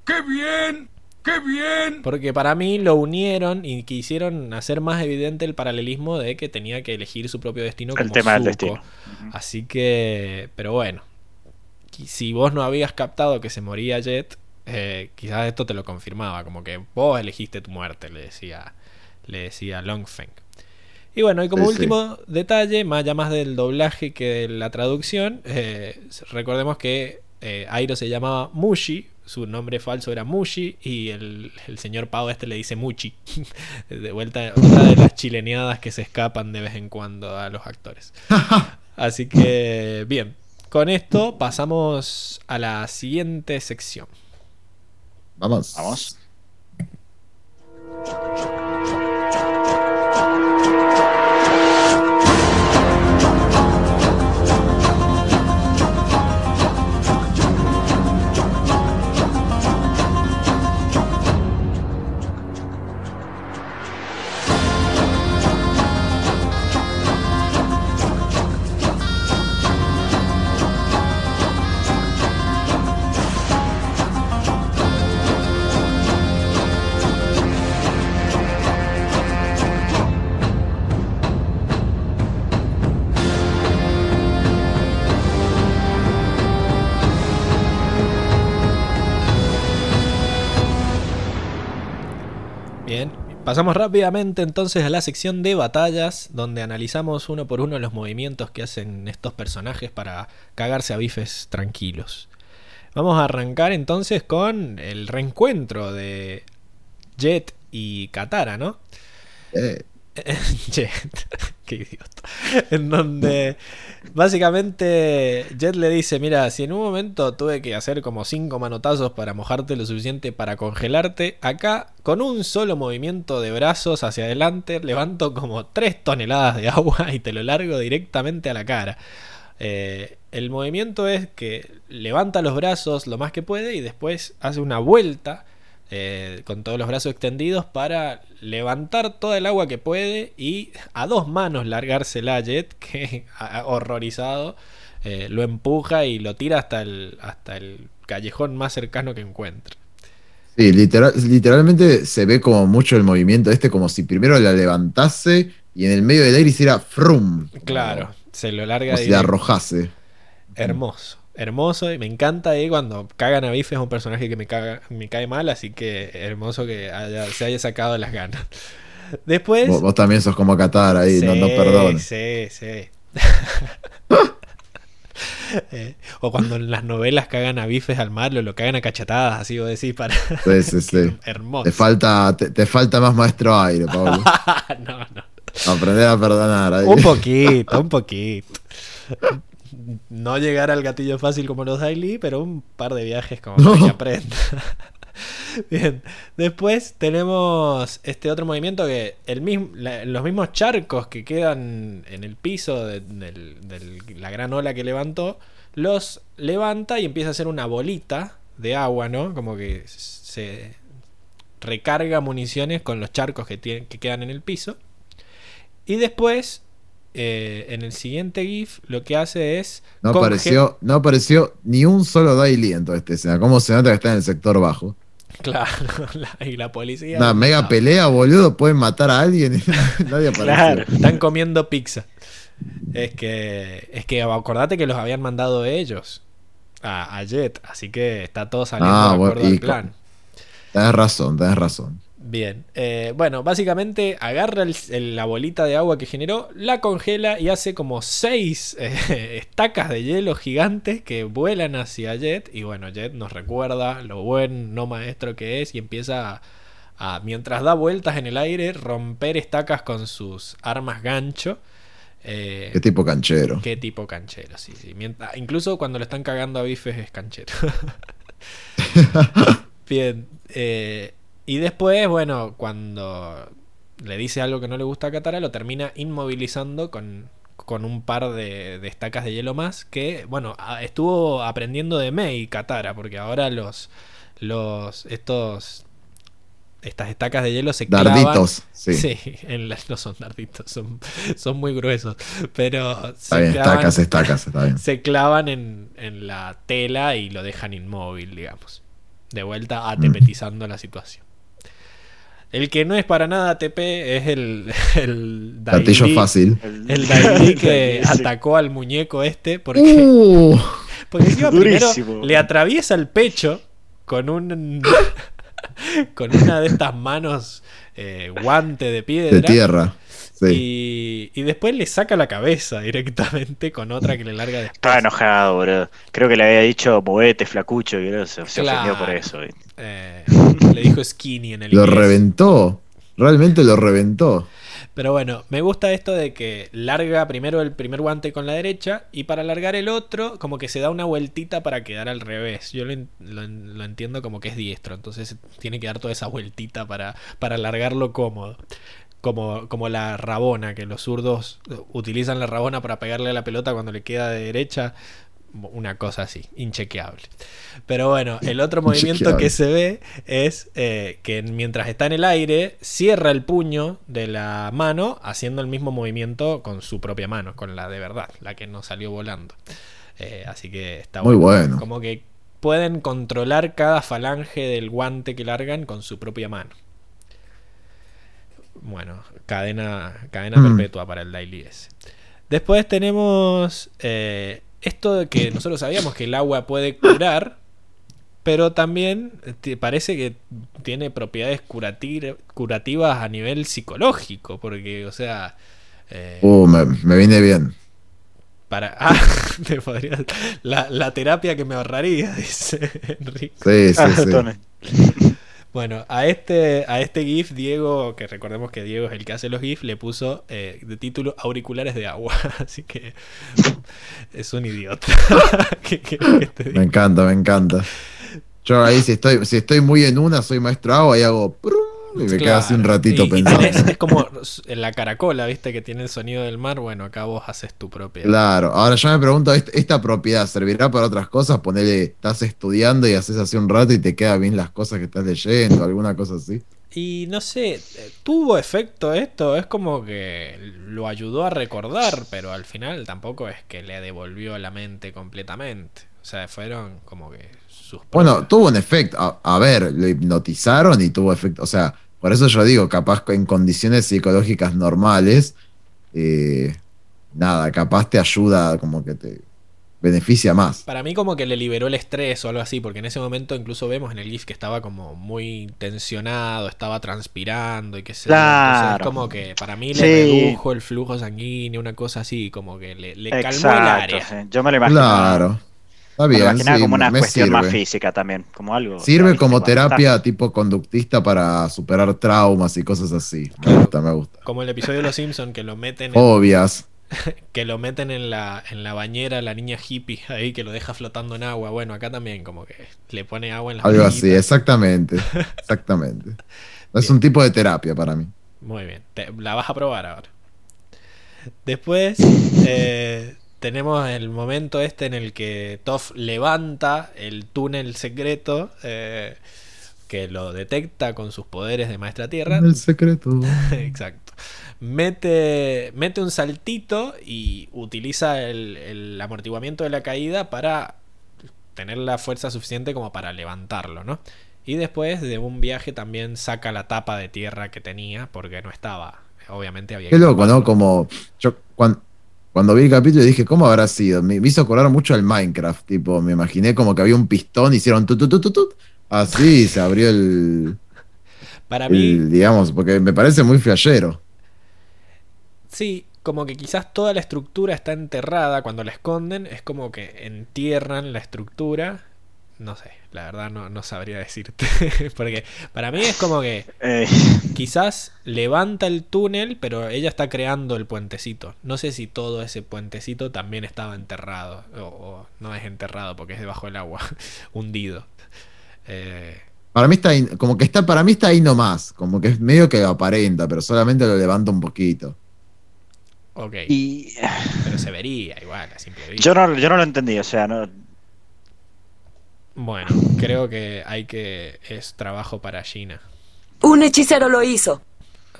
¡Qué bien! ¡Qué bien! Porque para mí lo unieron y quisieron hacer más evidente el paralelismo de que tenía que elegir su propio destino El como tema del destino. Así que, pero bueno, si vos no habías captado que se moría Jet, eh, quizás esto te lo confirmaba, como que vos elegiste tu muerte, le decía, le decía Longfeng. Y bueno, y como Sí, sí. último detalle, más ya más del doblaje que de la traducción, eh, recordemos que eh, Airo se llamaba Mushi, su nombre falso era Mushi, y el, el señor Pau este le dice Muchi. de vuelta, otra de las chileneadas que se escapan de vez en cuando a los actores. Así que, bien, con esto pasamos a la siguiente sección. Vamos. Vamos. Bien, pasamos rápidamente entonces a la sección de batallas, donde analizamos uno por uno los movimientos que hacen estos personajes para cagarse a bifes tranquilos. Vamos a arrancar entonces con el reencuentro de Jet y Katara, ¿no? Eh, Jet, qué idiota. En donde básicamente Jet le dice, mira, si en un momento tuve que hacer como cinco manotazos para mojarte lo suficiente para congelarte, acá con un solo movimiento de brazos hacia adelante levanto como 3 toneladas de agua y te lo largo directamente a la cara. Eh, el movimiento es que levanta los brazos lo más que puede y después hace una vuelta eh, con todos los brazos extendidos para levantar toda el agua que puede y a dos manos largársela a Jet, que horrorizado eh, lo empuja y lo tira hasta el, hasta el callejón más cercano que encuentre. sí, literal- literalmente se ve como mucho el movimiento este, como si primero la levantase y en el medio del aire hiciera frum. como- Claro, se lo larga Como si de la arrojase. Hermoso, hermoso y me encanta ahí cuando cagan a Biff es un personaje que me, caga, me cae mal, así que hermoso que haya- se haya sacado las ganas. Después... Vos, vos también sos como Qatar ahí, no, no Sí, perdones. Sí, sí. Eh, o cuando en las novelas cagan a bifes al malo, lo cagan a cachetadas, así vos decís, para... Sí, sí, sí. Hermoso. Te falta, te, te falta más maestro aire, Pablo. no, no. Aprender a perdonar. ahí. Un poquito, un poquito. No llegar al gatillo fácil como los Daily, pero un par de viajes como No. para que aprenda. Bien, después tenemos este otro movimiento que el mismo, la- los mismos charcos que quedan en el piso de, del- la gran ola que levantó, los levanta y empieza a hacer una bolita de agua, ¿no? Como que se recarga municiones con los charcos que, tienen, que quedan en el piso. Y después, eh, en el siguiente GIF, lo que hace es. No apareció, no apareció ni un solo Daily en toda esta escena. ¿Cómo se nota que está en el sector bajo? Claro, la- y la policía. Una mega no. pelea, boludo. Pueden matar a alguien y nadie. Claro. Están comiendo pizza. Es que. Es que acordate que los habían mandado ellos a, a Jet. Así que está todo saliendo Ah, de acuerdo al plan. Tenés razón, tenés razón. Bien, eh, bueno, básicamente agarra el- el- la bolita de agua que generó, la congela y hace como seis eh, estacas de hielo gigantes que vuelan hacia Jet. Y bueno, Jet nos recuerda lo buen no maestro que es y empieza a, a, mientras da vueltas en el aire, romper estacas con sus armas gancho. Eh, Qué tipo canchero. Qué tipo canchero, sí, sí. Mientras- incluso cuando lo están cagando a bifes es canchero. Bien. eh, y después, bueno, cuando le dice algo que no le gusta a Katara, lo termina inmovilizando con, con un par de, de estacas de hielo más. Que, bueno, estuvo aprendiendo de Mei Katara, porque ahora los. los estos. Estas estacas de hielo se clavan. Darditos, sí. Sí, en las- no son darditos, son, son muy gruesos. Pero Está se bien, clavan- estacas, estacas, está bien. se clavan en, en la tela y lo dejan inmóvil, digamos. De vuelta Mm. atepetizando la situación. El que no es para nada ATP es el, el Gatillo Daily- fácil. El Daily que Sí. atacó al muñeco este porque, Uh, porque encima primero le atraviesa el pecho con un con una de estas manos eh, guante de piedra de tierra. Sí. y, y después le saca la cabeza directamente con otra que le larga después. Estaba enojado, boludo. Creo que le había dicho movete, flacucho, y boludo, se, se ofendió por eso. Eh, le dijo skinny en el Lo inglés. reventó. Realmente lo reventó. Pero bueno, me gusta esto de que larga primero el primer guante con la derecha y para largar el otro como que se da una vueltita para quedar al revés. Yo lo, lo entiendo como que es diestro, entonces tiene que dar toda esa vueltita para, para largarlo cómodo. Como, como la rabona, que los zurdos utilizan la rabona para pegarle a la pelota cuando le queda de derecha. Una cosa así, inchequeable. Pero bueno, el otro movimiento que se ve es eh, que mientras está en el aire, cierra el puño de la mano haciendo el mismo movimiento con su propia mano, con la de verdad, la que no salió volando. Eh, así que está Muy bueno. Como que pueden controlar cada falange del guante que largan con su propia mano. Bueno, cadena, cadena Mm. perpetua para el Daily S. Después tenemos eh, esto de que nosotros sabíamos que el agua puede curar, pero también te- parece que tiene propiedades curati- curativas a nivel psicológico, porque, o sea, eh, Uh, me, me viene bien. Para. Ah, te podría- la, la terapia que me ahorraría, dice Enrique. Sí, sí, Ah, sí. Bueno, a este, a este GIF, Diego, que recordemos que Diego es el que hace los GIF, le puso eh, de título auriculares de agua. Así que es un idiota. Me encanta, me encanta. Yo ahí, si estoy, si estoy muy en una, soy maestro agua y hago. Y me quedo así un Claro. ratito Y- y pensando. tenés- es como en la caracola, viste, que tiene el sonido del mar. Bueno, acá vos haces tu propia. Claro, ahora yo me pregunto, ¿est- ¿esta propiedad servirá para otras cosas? Ponele, estás estudiando y haces así un rato y te quedan bien las cosas que estás leyendo, alguna cosa así. Y no sé, tuvo efecto esto, es como que lo ayudó a recordar, pero al final tampoco es que le devolvió la mente completamente. O sea, fueron como que sus... Bueno, propias- tuvo un efecto. A, a ver, lo hipnotizaron y tuvo efecto. O sea, por eso yo digo, capaz en condiciones psicológicas normales, eh, nada, capaz te ayuda, como que te beneficia más. Para mí como que le liberó el estrés o algo así, porque en ese momento incluso vemos en el GIF que estaba como muy tensionado, estaba transpirando y que se... Claro. como que para mí le Sí. redujo el flujo sanguíneo, una cosa así, como que le, le calmó el área. sí. Yo me lo imagino. Claro. Está bien, imaginaba sí, como una cuestión más sirve. física también, como algo. Sirve como terapia tipo conductista para superar traumas y cosas así. Me gusta, me gusta. Como el episodio de Los Simpson que lo meten en, Obvias. que lo meten en la, en la bañera la niña hippie ahí que lo deja flotando en agua. Bueno, acá también como que le pone agua en las Algo así, exactamente. Exactamente. Es Bien. un tipo de terapia para mí. Muy bien, te- la vas a probar ahora. Después eh, tenemos el momento este en el que Toff levanta el túnel secreto eh, que lo detecta con sus poderes de Maestra Tierra. El secreto. Exacto. Mete, mete un saltito y utiliza el, el amortiguamiento de la caída para tener la fuerza suficiente como para levantarlo, ¿no? Y después de un viaje también saca la tapa de tierra que tenía porque no estaba. Obviamente había Qué loco, ¿no? Como yo cuando, cuando vi el capítulo dije, ¿cómo habrá sido? Me, hizo acordar mucho al Minecraft, tipo, me imaginé como que había un pistón, hicieron tut, tut, tut, tut, así se abrió el, Para mí, el, digamos, porque me parece muy flashero. sí, como que quizás toda la estructura está enterrada. Cuando la esconden, es como que entierran la estructura. No sé, la verdad no, no sabría decirte. porque para mí es como que Eh, Quizás levanta el túnel, pero ella está creando el puentecito. No sé si todo ese puentecito también estaba enterrado. O, o no es enterrado porque es debajo del agua, hundido. Eh, Para mí está ahí, como que está, para mí está ahí nomás, como que es medio que lo aparenta, pero solamente lo levanta un poquito. ok, y pero se vería igual a simple vista. yo no, yo no lo entendí, o sea, no, Bueno, creo que hay que. Es trabajo para Gina. Un hechicero lo hizo.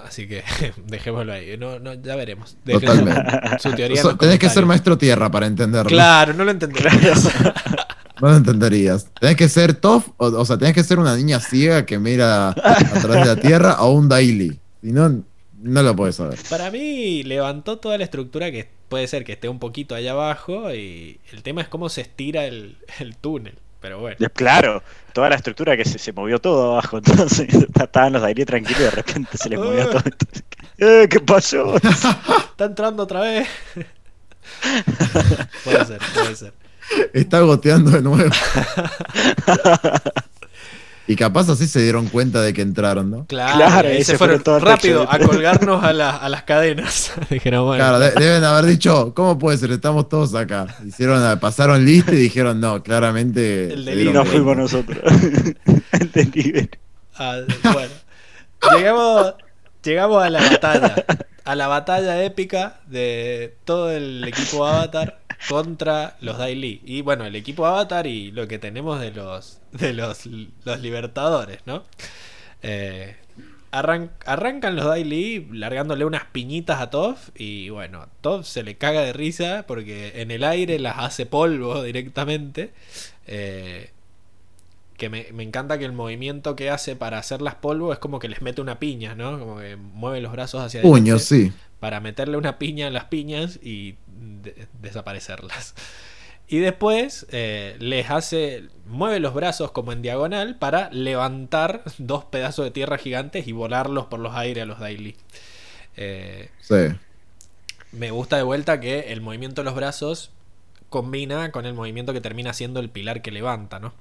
Así que dejémoslo ahí. No, no, ya veremos. Totalmente. su teoría. tenés que ser maestro tierra para entenderlo. Claro, no lo entenderías. No lo entenderías. Tenés que ser Toff, o, o sea, tenés que ser una niña ciega que mira a través de la tierra o un Daily. Si no, no lo puedes saber. Para mí levantó toda la estructura que puede ser que esté un poquito allá abajo y el tema es cómo se estira el, el túnel. Pero bueno, claro, toda la estructura que se, se movió todo abajo, entonces estaban los aire tranquilos y de repente se les movió todo. entonces, eh, ¿Qué pasó? está entrando otra vez. puede ser, puede ser. Está goteando de nuevo. Y capaz así se dieron cuenta de que entraron, ¿no? Claro, y se fueron fueron todo rápido a colgarnos a, la- a las cadenas. Dijeron, bueno, Claro, de- deben haber dicho, ¿cómo puede ser? Estamos todos acá. Hicieron, pasaron lista y dijeron, no, claramente. El dieron no fuimos nosotros. Entendí. Ah, bueno. llegamos, llegamos a la batalla. A la batalla épica de todo el equipo Avatar contra los Daily. Y bueno, el equipo Avatar y lo que tenemos de los de los, los libertadores, ¿no? Eh, arran- arrancan los Daily largándole unas piñitas a Toph y bueno, Toph se le caga de risa porque en el aire las hace polvo directamente. Eh, que me, me encanta que el movimiento que hace para hacerlas polvo es como que les mete una piña, ¿no? Como que mueve los brazos hacia Puño, sí. para meterle una piña a las piñas y de- desaparecerlas. Y después eh, les hace, mueve los brazos como en diagonal para levantar dos pedazos de tierra gigantes y volarlos por los aires a los Daily. Eh, Sí. me gusta de vuelta que el movimiento de los brazos combina con el movimiento que termina siendo el pilar que levanta, ¿no?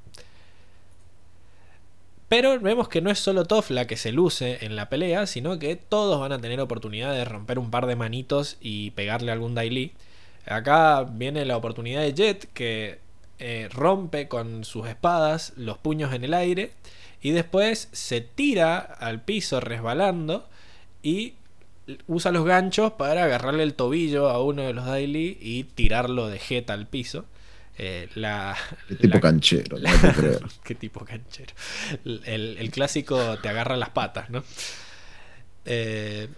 Pero vemos que no es solo Toff la que se luce en la pelea, sino que todos van a tener oportunidad de romper un par de manitos y pegarle algún Daily. Acá viene la oportunidad de Jet que eh, rompe con sus espadas los puños en el aire y después se tira al piso resbalando y usa los ganchos para agarrarle el tobillo a uno de los Daily y tirarlo de jeta al piso. Eh, la, Qué tipo la- canchero, la-. Qué tipo canchero. El, el clásico te agarra las patas, ¿no? Eh,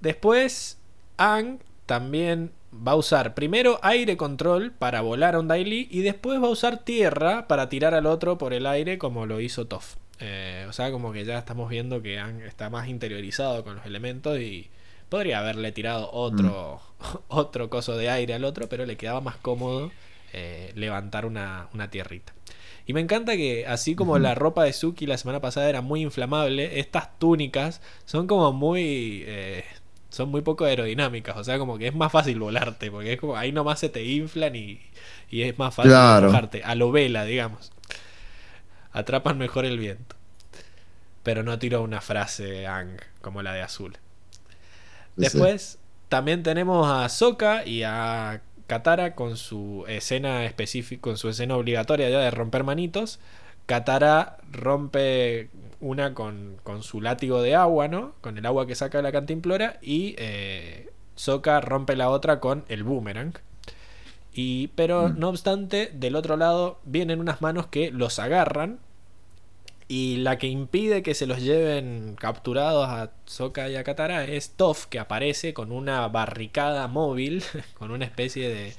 después, Ang también va a usar primero aire control para volar a un Daily y después va a usar tierra para tirar al otro por el aire como lo hizo Toff. Eh, o sea, como que ya estamos viendo que Ang está más interiorizado con los elementos y podría haberle tirado otro, otro coso de aire al otro, pero le quedaba más cómodo eh, levantar una, una tierrita. Y me encanta que, así como la ropa de Suki la semana pasada era muy inflamable, estas túnicas son como muy. eh, son muy poco aerodinámicas. O sea, como que es más fácil volarte, porque es como ahí nomás se te inflan y, y es más fácil Claro. A lo vela, digamos. Atrapan mejor el viento. Pero no tiro una frase Ang como la de Azul. Sí. Después también tenemos a Sokka y a Katara con su escena específica, con su escena obligatoria ya de romper manitos. Katara rompe una con, con su látigo de agua, ¿no? Con el agua que saca de la cantimplora. Y eh, Sokka rompe la otra con el boomerang. Y, pero no obstante, del otro lado vienen unas manos que los agarran. Y la que impide que se los lleven capturados a Sokka y a Katara es Toph, que aparece con una barricada móvil, con una especie de,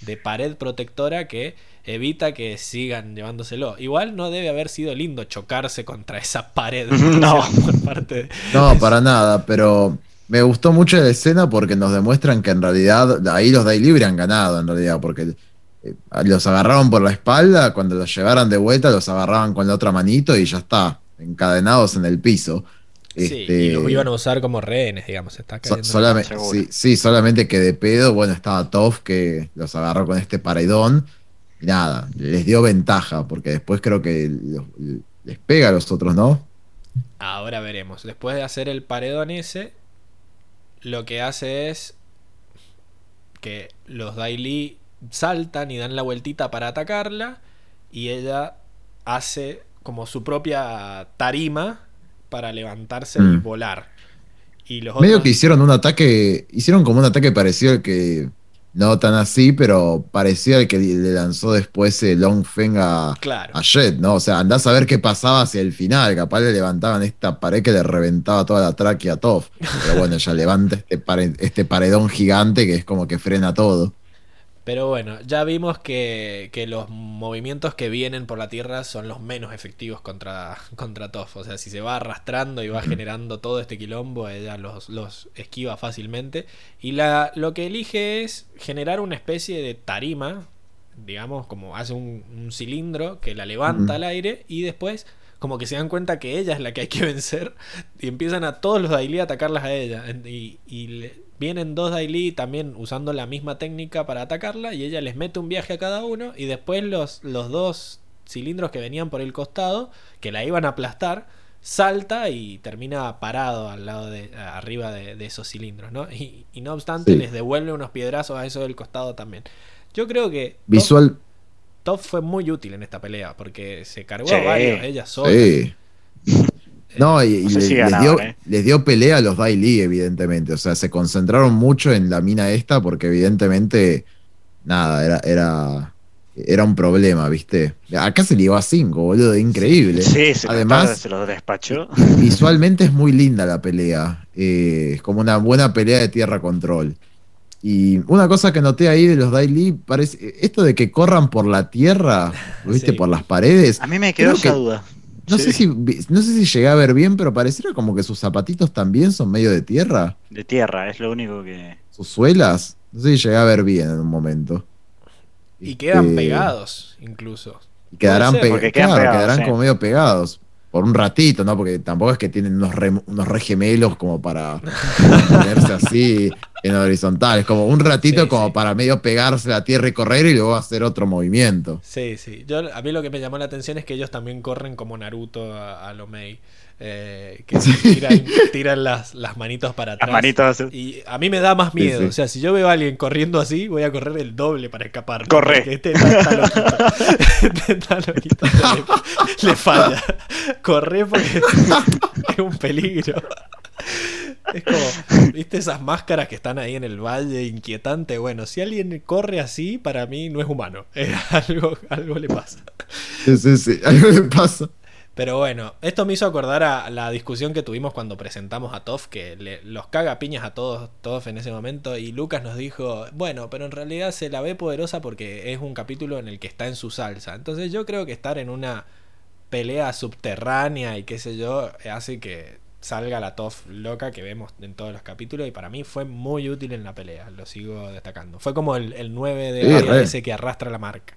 de pared protectora que evita que sigan llevándoselo. Igual no debe haber sido lindo chocarse contra esa pared No. por parte de- No, para nada, pero me gustó mucho la escena porque nos demuestran que en realidad ahí los Libre han ganado, en realidad, porque los agarraron por la espalda, cuando los llevaran de vuelta los agarraban con la otra manito y ya está, encadenados en el piso. Sí, Este, y los iban a usar como rehenes, digamos. Está so- solamente, sí, sí, solamente que de pedo, bueno, estaba Toff que los agarró con este paredón y nada, les dio ventaja, porque después creo que los- les pega a los otros, ¿no? Ahora veremos. Después de hacer el paredón ese, lo que hace es que los Daily saltan y dan la vueltita para atacarla y ella hace como su propia tarima para levantarse y Mm. volar. Y los Medio otros- que hicieron un ataque, hicieron como un ataque parecido al que, no tan así, pero parecido al que le lanzó después el Long Feng a, Claro. a Jet, ¿no? O sea, andás a ver qué pasaba hacia el final, capaz le levantaban esta pared que le reventaba toda la tráquea a Toff. Pero bueno, ya levanta este, pare- este paredón gigante que es como que frena todo. Pero bueno, ya vimos que, que los movimientos que vienen por la tierra son los menos efectivos contra, contra Toph. O sea, si se va arrastrando y va generando todo este quilombo, ella los, los esquiva fácilmente. Y la, lo que elige es generar una especie de tarima, digamos, como hace un, un cilindro que la levanta al aire y después como que se dan cuenta que ella es la que hay que vencer y empiezan a todos los Daily a atacarlas a ella. Y, y le- vienen dos Daily también usando la misma técnica para atacarla y ella les mete un viaje a cada uno y después los, los dos cilindros que venían por el costado, que la iban a aplastar, salta y termina parado al lado de arriba de, de esos cilindros, ¿no? Y, y no obstante Sí. les devuelve unos piedrazos a eso del costado también. Yo creo que Toph- Visual, Toph fue muy útil en esta pelea porque se cargó Sí. a varios ella sola. sí. No, y, y No sé le- si les, ganaban, dio, eh. les dio pelea a los Daily, evidentemente. O sea, se concentraron mucho en la mina esta porque evidentemente, nada, era, era, era un problema, ¿viste? Acá se le iba a 5, boludo, increíble. Sí, se, Además- se los despachó. Visualmente es muy linda la pelea. eh, es como una buena pelea de tierra control. Y una cosa que noté ahí de los Daily, parece, esto de que corran por la tierra, ¿viste? Sí. Por las paredes. A mí me quedó esa que- duda. No, Sí, sé si, no sé si llegué a ver bien, pero pareciera como que sus zapatitos también son medio de tierra. De tierra, es lo único que. Sus suelas. No sé si llegué a ver bien en un momento. Y quedan Este, pegados incluso. Y quedarán, pe- quedan claro, pegados, quedarán sí. como medio pegados. Por un ratito, ¿no? Porque tampoco es que tienen unos re, unos re gemelos como para ponerse así. En horizontal. Es como un ratito Sí, como sí. para medio pegarse a la tierra y correr y luego hacer otro movimiento. Sí, sí. Yo, a mí lo que me llamó la atención es que ellos también corren como Naruto a, a lo Mei. eh, que Sí. tiran, tiran las, las manitos para atrás. manitos. Y a mí me da más miedo. sí. O sea, si yo veo a alguien corriendo así, voy a correr el doble para escapar. Corre. Porque Este está, está loquito. Este está loquito. Le, le falla. Corre porque es un peligro. Es como, ¿viste esas máscaras que están ahí en el valle inquietante? Bueno, si alguien corre así, para mí no es humano. Eh, algo, algo le pasa. Sí, sí, sí. Algo le pasa. Pero bueno, esto me hizo acordar a la discusión que tuvimos cuando presentamos a Toff, que le- los caga piñas a todos, todos en ese momento, y Lucas nos dijo, bueno, pero en realidad se la ve poderosa porque es un capítulo en el que está en su salsa. Entonces yo creo que estar en una pelea subterránea y qué sé yo, hace que salga la Toff loca que vemos en todos los capítulos y para mí fue muy útil en la pelea, lo sigo destacando. Fue como el, el 9 de Sí, ese que arrastra la marca.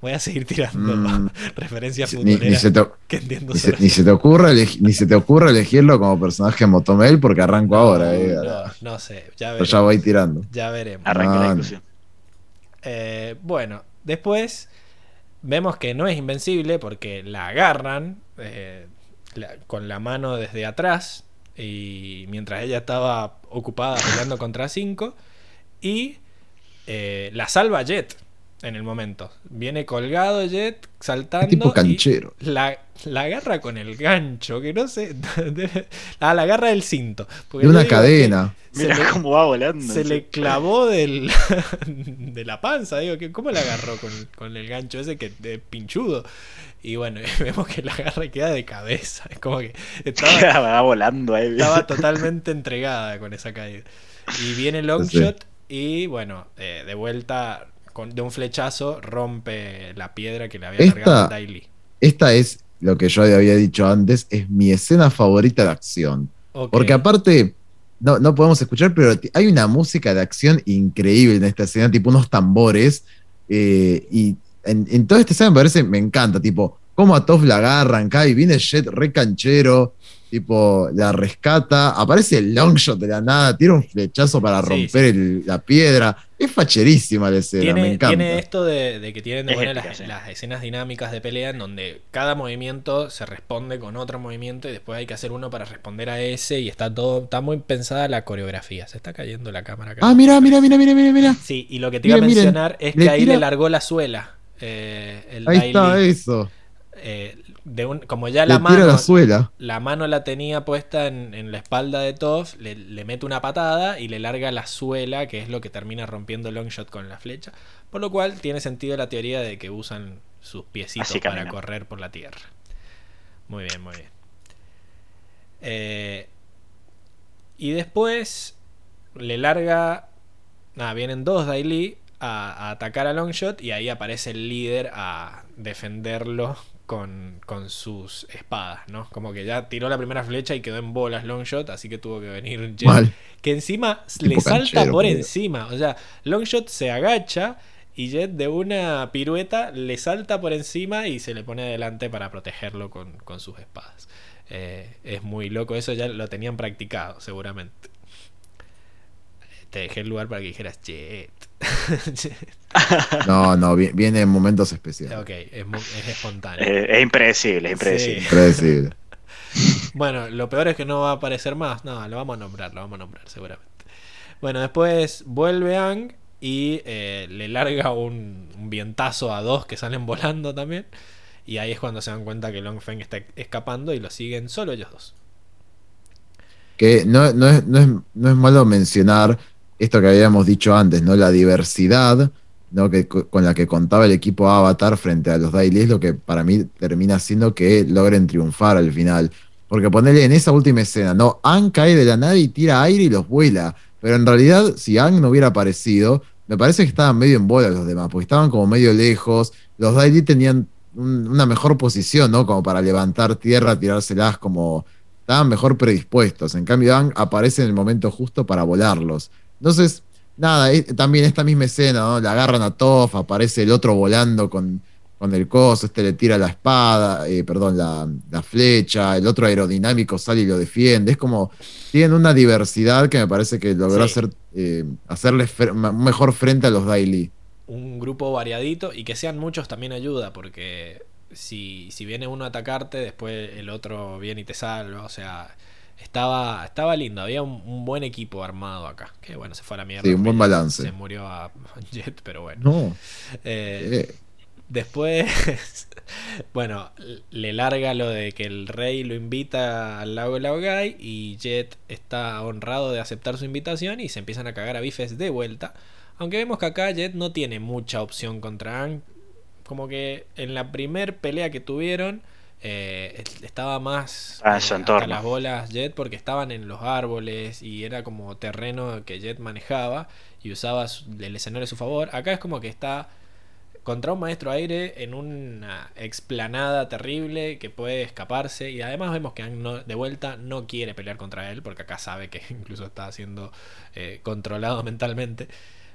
Voy a seguir tirando Mm. referencias Ni, ni se te, que entiendo ni, se, solo ni se te ocurra ni se te ocurra elegirlo como personaje Motomel porque arranco ahora. eh. No, no sé, ya Pero veremos. ya voy tirando. Ya veremos. Arranque la No, discusión. Eh, bueno, después vemos que no es invencible porque la agarran eh, la- con la mano desde atrás y mientras ella estaba ocupada peleando contra 5 y eh, la salva Jet en el momento. Viene colgado Jet saltando. Tipo y canchero. La, la agarra con el gancho, que no sé. ah, la agarra del cinto. De una cadena. le- cómo va volando. se le clavó del, de la panza, digo, que ¿cómo la agarró con, con el gancho ese que de pinchudo? Y bueno, vemos que la agarra y queda de cabeza. Es como que estaba, volando ahí. estaba totalmente entregada con esa caída. Y viene Longshot y bueno, eh, de vuelta con, de un flechazo rompe la piedra que le había Esta- cargado Daily. Esta es lo que yo había dicho antes, es mi escena favorita de acción. Porque aparte, no, no podemos escuchar, pero hay una música de acción increíble en esta escena, tipo unos tambores. eh, y en, en toda esta escena me parece, me encanta, tipo, cómo a Toph la agarran, cae, y viene Jet re canchero, tipo, la rescata, aparece el longshot de la nada, tira un flechazo para Sí, romper el- la piedra. Es facherísima la escena, me encanta. tiene esto de, de que tienen de Es buena épica, las, sí. las escenas dinámicas de pelea en donde cada movimiento se responde con otro movimiento y después hay que hacer uno para responder a ese y está todo, está muy pensada la coreografía. Se está cayendo la cámara acá. Ah, mira, mira, mira, mira, mira, mira. Sí, y lo que te iba a miren, mencionar es le que ahí tira- le largó la suela. Eh, el Ahí está Daily. eso. Eh, de un, como ya la mano, la suela. la mano la tenía puesta en, en la espalda de Toff, le, le mete una patada y le larga la suela, que es lo que termina rompiendo Longshot con la flecha. Por lo cual tiene sentido la teoría de que usan sus piecitos Así para camina. correr por la tierra. Muy bien, muy bien. Eh, y después le larga. Nada, vienen dos Daily a, a atacar a Longshot y ahí aparece el líder a defenderlo con, con sus espadas, ¿no? Como que ya tiró la primera flecha y quedó en bolas Longshot, así que tuvo que venir Jet, que encima le salta canchero, por encima. O sea, Longshot se agacha y Jet de una pirueta le salta por encima y se le pone adelante para protegerlo con, con sus espadas. Eh, es muy loco, eso ya lo tenían practicado seguramente. Te dejé el lugar para que dijeras Jet. No, no, vi- viene en momentos especiales. ok, es, espontáneo. Eh, es impredecible, es impredecible. Sí. Bueno, lo peor es que no va a aparecer más. No, lo vamos a nombrar, lo vamos a nombrar seguramente. Bueno, después vuelve Ang y eh, le larga un, un vientazo a dos que salen volando también. Y ahí es cuando se dan cuenta que Long Feng está escapando y lo siguen solo ellos dos. Que no, no es, no, es, no es malo mencionar esto que habíamos dicho antes, ¿no? La diversidad ¿no? que, co- con la que contaba el equipo Avatar frente a los Daily es lo que para mí termina siendo que logren triunfar al final. Porque ponerle en esa última escena, ¿no? Ang cae de la nave y tira aire y los vuela. Pero en realidad, si Ang no hubiera aparecido, me parece que estaban medio en bola los demás, porque estaban como medio lejos. Los Daily tenían un- una mejor posición, ¿no? Como para levantar tierra, tirárselas como estaban mejor predispuestos. En cambio, Ang aparece en el momento justo para volarlos. Entonces, nada, es- también esta misma escena, ¿no? La agarran a Toph, aparece el otro volando con, con el coso, este le tira la espada, eh, perdón, la, la flecha, el otro aerodinámico sale y lo defiende. Es como, tienen una diversidad que me parece que logró Sí. hacer, eh, mejor frente a los Daily. un grupo variadito y que sean muchos también ayuda, porque si, si viene uno a atacarte, después el otro viene y te salva. O sea, estaba, estaba lindo, había un, un buen equipo armado acá. Que bueno, se fue a la mierda. Sí, un buen balance. Se murió a Jet, pero bueno. No. Eh, eh, Después, bueno, le larga lo de que el rey lo invita al lago Laogai y Jet está honrado de aceptar su invitación y se empiezan a cagar a bifes de vuelta. Aunque vemos que acá Jet no tiene mucha opción contra Aang. Como que en la primer pelea que tuvieron eh, estaba más Ah, en eh, entorno. las bolas Jet porque estaban en los árboles y era como terreno que Jet manejaba y usaba el escenario a su favor. Acá es como que está contra un maestro aire en una explanada terrible que puede escaparse y además vemos que Aang no- de vuelta no quiere pelear contra él porque acá sabe que incluso está siendo eh, controlado mentalmente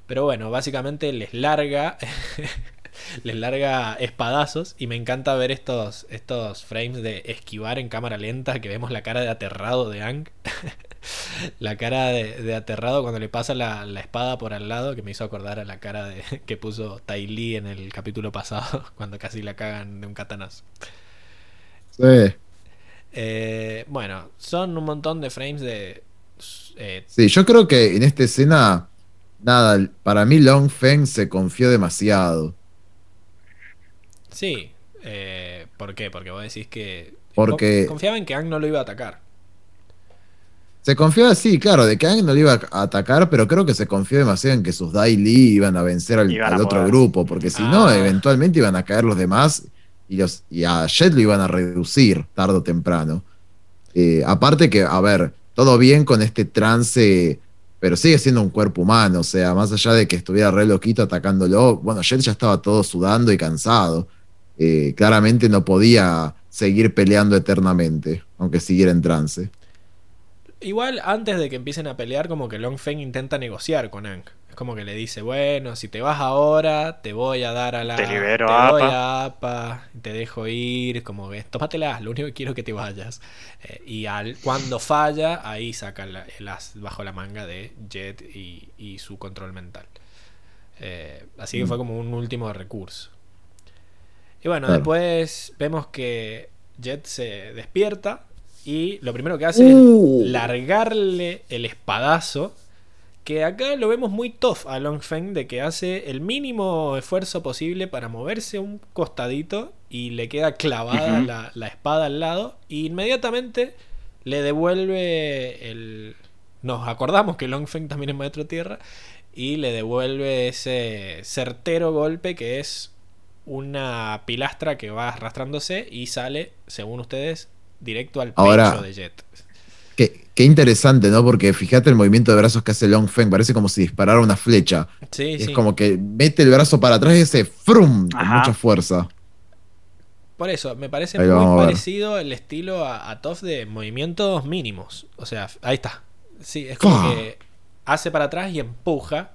pero bueno básicamente les larga les larga espadazos y me encanta ver estos estos frames de esquivar en cámara lenta que vemos la cara de aterrado de Aang la cara de, de aterrado cuando le pasa la, la espada por al lado, que me hizo acordar a la cara de, que puso Tai Lee en el capítulo pasado, cuando casi la cagan de un katanazo. sí. Eh, bueno, son un montón de frames de. eh, Sí, yo creo que en esta escena, nada, para mí Long Feng se confió demasiado. Sí, eh, ¿por qué? Porque vos decís que. Porque- con- Confiaba en que Aang no lo iba a atacar. Se confió así, claro, de que Aang no le iba a atacar, pero creo que se confió demasiado en que sus Dai Li iban a vencer al, Iban a al otro grupo, porque si no, Ah. eventualmente iban a caer los demás y, los, y a Jet lo iban a reducir tarde o temprano. Eh, aparte que, a ver, todo bien con este trance, pero sigue siendo un cuerpo humano, o sea, más allá de que estuviera re loquito atacándolo, bueno, Jet ya estaba todo sudando y cansado. Eh, claramente no podía seguir peleando eternamente, aunque siguiera en trance. Igual, antes de que empiecen a pelear, como que Long Feng intenta negociar con Aang. Es como que le dice, bueno, si te vas ahora, te voy a dar a la... Te libero te a doy APA. a APA, te dejo ir, como que tómatelas, lo único que quiero es que te vayas. Eh, y al, cuando falla, ahí saca la- el as bajo la manga de Jet y, y su control mental. Eh, así que Mm. fue como un último recurso. Y bueno, Claro. después vemos que Jet se despierta y lo primero que hace Uh. es largarle el espadazo. Que acá lo vemos muy tough a Long Feng de que hace el mínimo esfuerzo posible para moverse un costadito y le queda clavada la, la espada al lado. Y inmediatamente le devuelve el. Nos acordamos que Long Feng también es maestro tierra. Y le devuelve ese certero golpe que es una pilastra que va arrastrándose y sale, según ustedes, directo al pecho Ahora- de Jet. Qué, qué interesante, ¿no? Porque fíjate el movimiento de brazos que hace Long Feng, parece como si disparara una flecha. Sí, Es sí. como que mete el brazo para atrás y ese frum con Ajá. mucha fuerza. Por eso, me parece muy parecido el estilo a, a Toff de movimientos mínimos. O sea, ahí está. Sí, es como que hace para atrás y empuja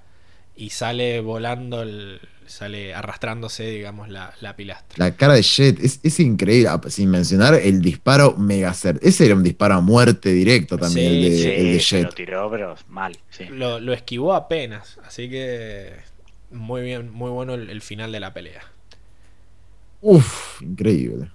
y sale volando, el- sale arrastrándose, digamos, la, la pilastra. La cara de Jet es, es increíble, ah, sin mencionar el disparo mega cer- Ese era un disparo a muerte directo también, Sí, el, de, Sí, el de se lo Jet. tiró, pero mal. Sí. Lo, lo esquivó apenas, así que muy bien, muy bueno el, el final de la pelea. Uf, increíble.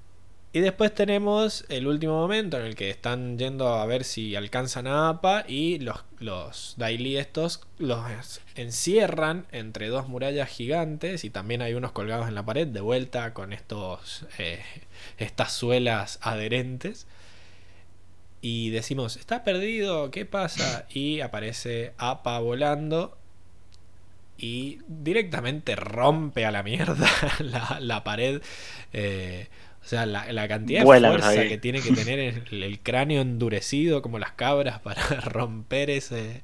Y después tenemos el último momento en el que están yendo a ver si alcanzan a APA y los, los Daily estos los encierran entre dos murallas gigantes y también hay unos colgados en la pared de vuelta con estos eh, estas suelas adherentes. Y decimos, está perdido, ¿qué pasa? Y aparece APA volando y directamente rompe a la mierda la, la pared. eh, o sea, la, la cantidad Vuelan de fuerza ahí. que tiene que tener el, el cráneo endurecido como las cabras para romper ese,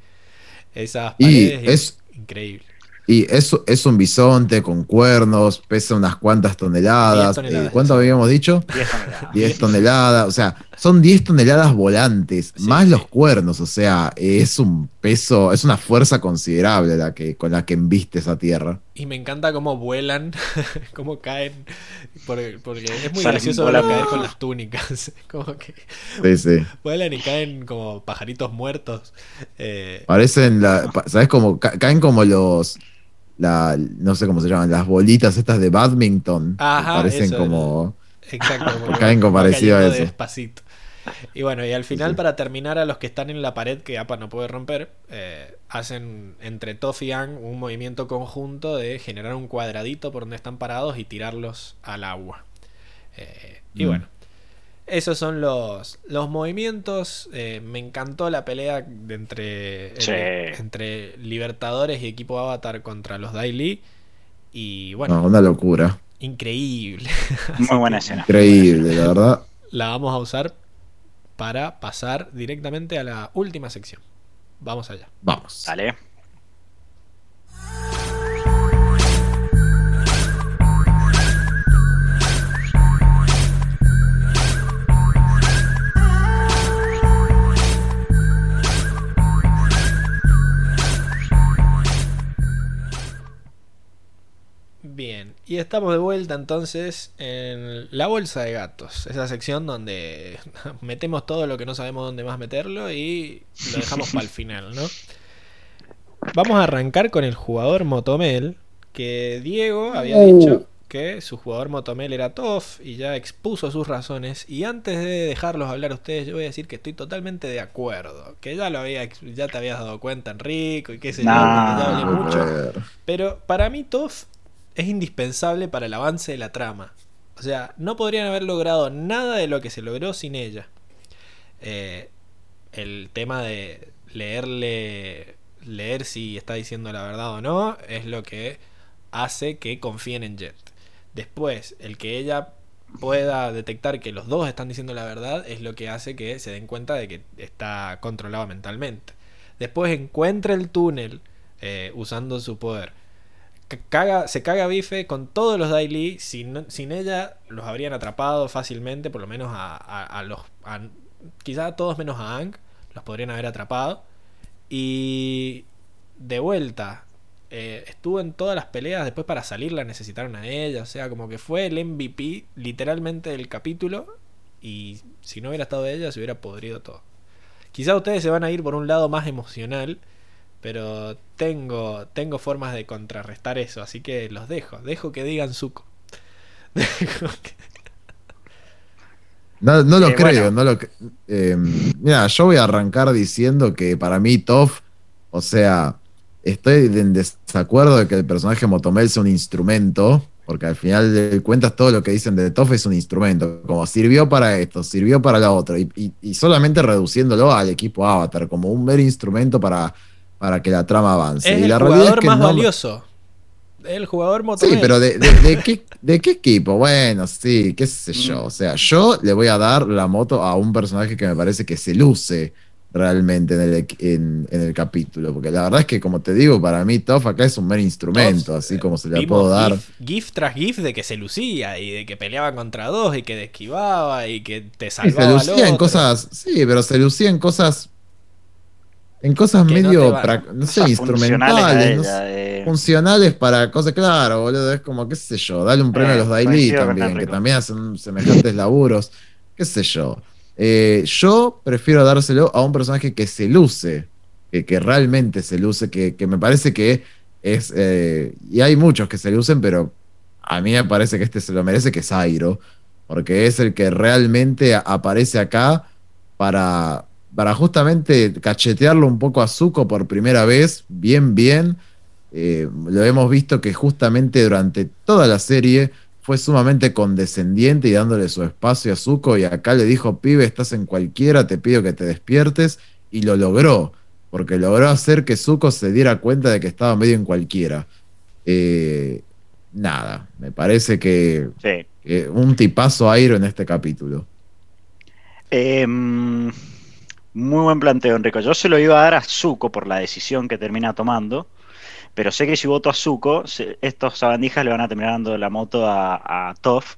esas Y paredes. es- increíble. Y es, es un bisonte con cuernos, pesa unas cuantas toneladas. 10 toneladas, eh, ¿Cuánto sí. habíamos dicho? 10 toneladas. 10 toneladas, o sea, son 10 toneladas volantes, Sí, más sí. los cuernos, o sea, es un peso, es una fuerza considerable la que, con la que embiste esa tierra. Y me encanta cómo vuelan, cómo caen. Porque, porque es muy Salen gracioso volando. caer con las túnicas. Como que Sí, sí. vuelan y caen como pajaritos muertos. Eh, Parecen, la, ¿sabes cómo? Ca- caen como los, la, no sé cómo se llaman, las bolitas estas de badminton. Ajá, parecen eso. como... Exacto, como Caen como parecido a eso. despacito. Y bueno, y al final, sí. para terminar, a los que están en la pared que APA no puede romper, eh, hacen entre Toff y Ang un movimiento conjunto de generar un cuadradito por donde están parados y tirarlos al agua. Eh, y Mm. bueno, esos son los, los movimientos. Eh, me encantó la pelea de entre, Sí. entre Libertadores y equipo Avatar contra los Daily. Y bueno, No, una locura. increíble. Muy buena escena. Increíble, la verdad. la vamos a usar para pasar directamente a la última sección. Vamos allá. Vamos. Dale. Bien, y estamos de vuelta entonces en la bolsa de gatos, esa sección donde metemos todo lo que no sabemos dónde más meterlo y lo dejamos para el final, ¿no? Vamos a arrancar con el jugador Motomel, que Diego había Uh. dicho que su jugador Motomel era Toff y ya expuso sus razones. Y antes de dejarlos hablar a ustedes, yo voy a decir que estoy totalmente de acuerdo. Que ya lo había, ya te habías dado cuenta, Enrico, y qué sé yo, Nah. que ya hablé No puedo mucho. Pero para mí Toff es indispensable para el avance de la trama. O sea, no podrían haber logrado nada de lo que se logró sin ella. Eh, el tema de leerle, leer si está diciendo la verdad o no, es lo que hace que confíen en Jet. Después, el que ella pueda detectar que los dos están diciendo la verdad es lo que hace que se den cuenta de que está controlado mentalmente. Después encuentra el túnel eh, usando su poder. Se caga bife con todos los Daily. Sin, sin ella los habrían atrapado fácilmente, por lo menos a los. a- quizá a todos menos a Ang. Los podrían haber atrapado. Y de vuelta. eh, estuvo en todas las peleas. Después para salir la necesitaron a ella. O sea, como que fue el MVP literalmente del capítulo. Y si no hubiera estado ella, se hubiera podrido todo. Quizá ustedes se van a ir por un lado más emocional. Pero tengo, tengo formas de contrarrestar eso, así que los dejo. Dejo que digan suco. Dejo que- No, no lo Eh, creo, bueno. no lo eh, Mira, yo voy a arrancar diciendo que para mí Toff, o sea, estoy en desacuerdo de que el personaje Motomel sea un instrumento, porque al final de cuentas todo lo que dicen de Toff es un instrumento, como sirvió para esto, sirvió para lo otro, y, y- y solamente reduciéndolo al equipo Avatar, como un mero instrumento para, para que la trama avance. es y el la realidad jugador es que más no valioso. El jugador Sí, Motomel. pero de, de- de qué, ¿de qué equipo? Bueno, sí, qué sé yo. Mm. O sea, yo le voy a dar la moto a un personaje que me parece que se luce realmente en el, en, en el capítulo. Porque la verdad es que, como te digo, para mí Toff acá es un mero instrumento, así como se le puedo dar. GIF, GIF tras GIF de que se lucía y de que peleaba contra dos y que esquivaba y que te Sí, se salvaba. al lucía en otro. cosas, sí, pero se lucía en cosas, en cosas no medio, no sé, instrumentales, no sé, eh. funcionales para cosas, claro, boludo, es como, qué sé yo, dale un premio Eh, a los Daily también, que también hacen semejantes laburos, qué sé yo. Eh, yo prefiero dárselo a un personaje que se luce, que, que realmente se luce, que, que me parece que es, eh, y hay muchos que se lucen, pero a mí me parece que este se lo merece, que es Airo, porque es el que realmente aparece acá para, para justamente cachetearlo un poco a Zuko por primera vez, bien, bien. Eh, lo hemos visto que justamente durante toda la serie fue sumamente condescendiente y dándole su espacio a Zuko y acá le dijo, pibe, estás en cualquiera, te pido que te despiertes y lo logró, porque logró hacer que Zuko se diera cuenta de que estaba medio en cualquiera. Eh, nada, me parece que, Sí. que un tipazo Airo en este capítulo. Eh, muy buen planteo, Enrico. Yo se lo iba a dar a Zuko por la decisión que termina tomando. Pero sé que si voto a Zuko, estos sabandijas le van a terminar dando la moto a, a Toph.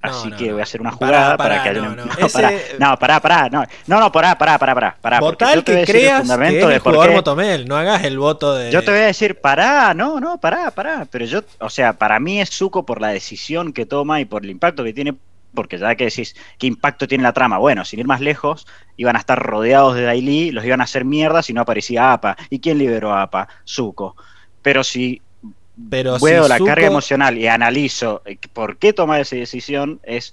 Así no, que no. voy a hacer una jugada pará, para que no, haya no. un- Ese- pará, no, pará, pará, no, no, no, pará, pará, pará, pará, pará, a que creas que es el jugador Motomel, no hagas el voto de... Yo te voy a decir, pará, no, no, pará, pará. Pero yo, o sea, para mí es Zuko por la decisión que toma y por el impacto que tiene. Porque ya que decís, ¿qué impacto tiene la trama? Bueno, sin ir más lejos, iban a estar rodeados de Daily, los iban a hacer mierda si no aparecía Appa. ¿Y quién liberó a Appa? Zuko. Pero si Pero veo si la Zuko- carga emocional y analizo eh, por qué toma esa decisión, es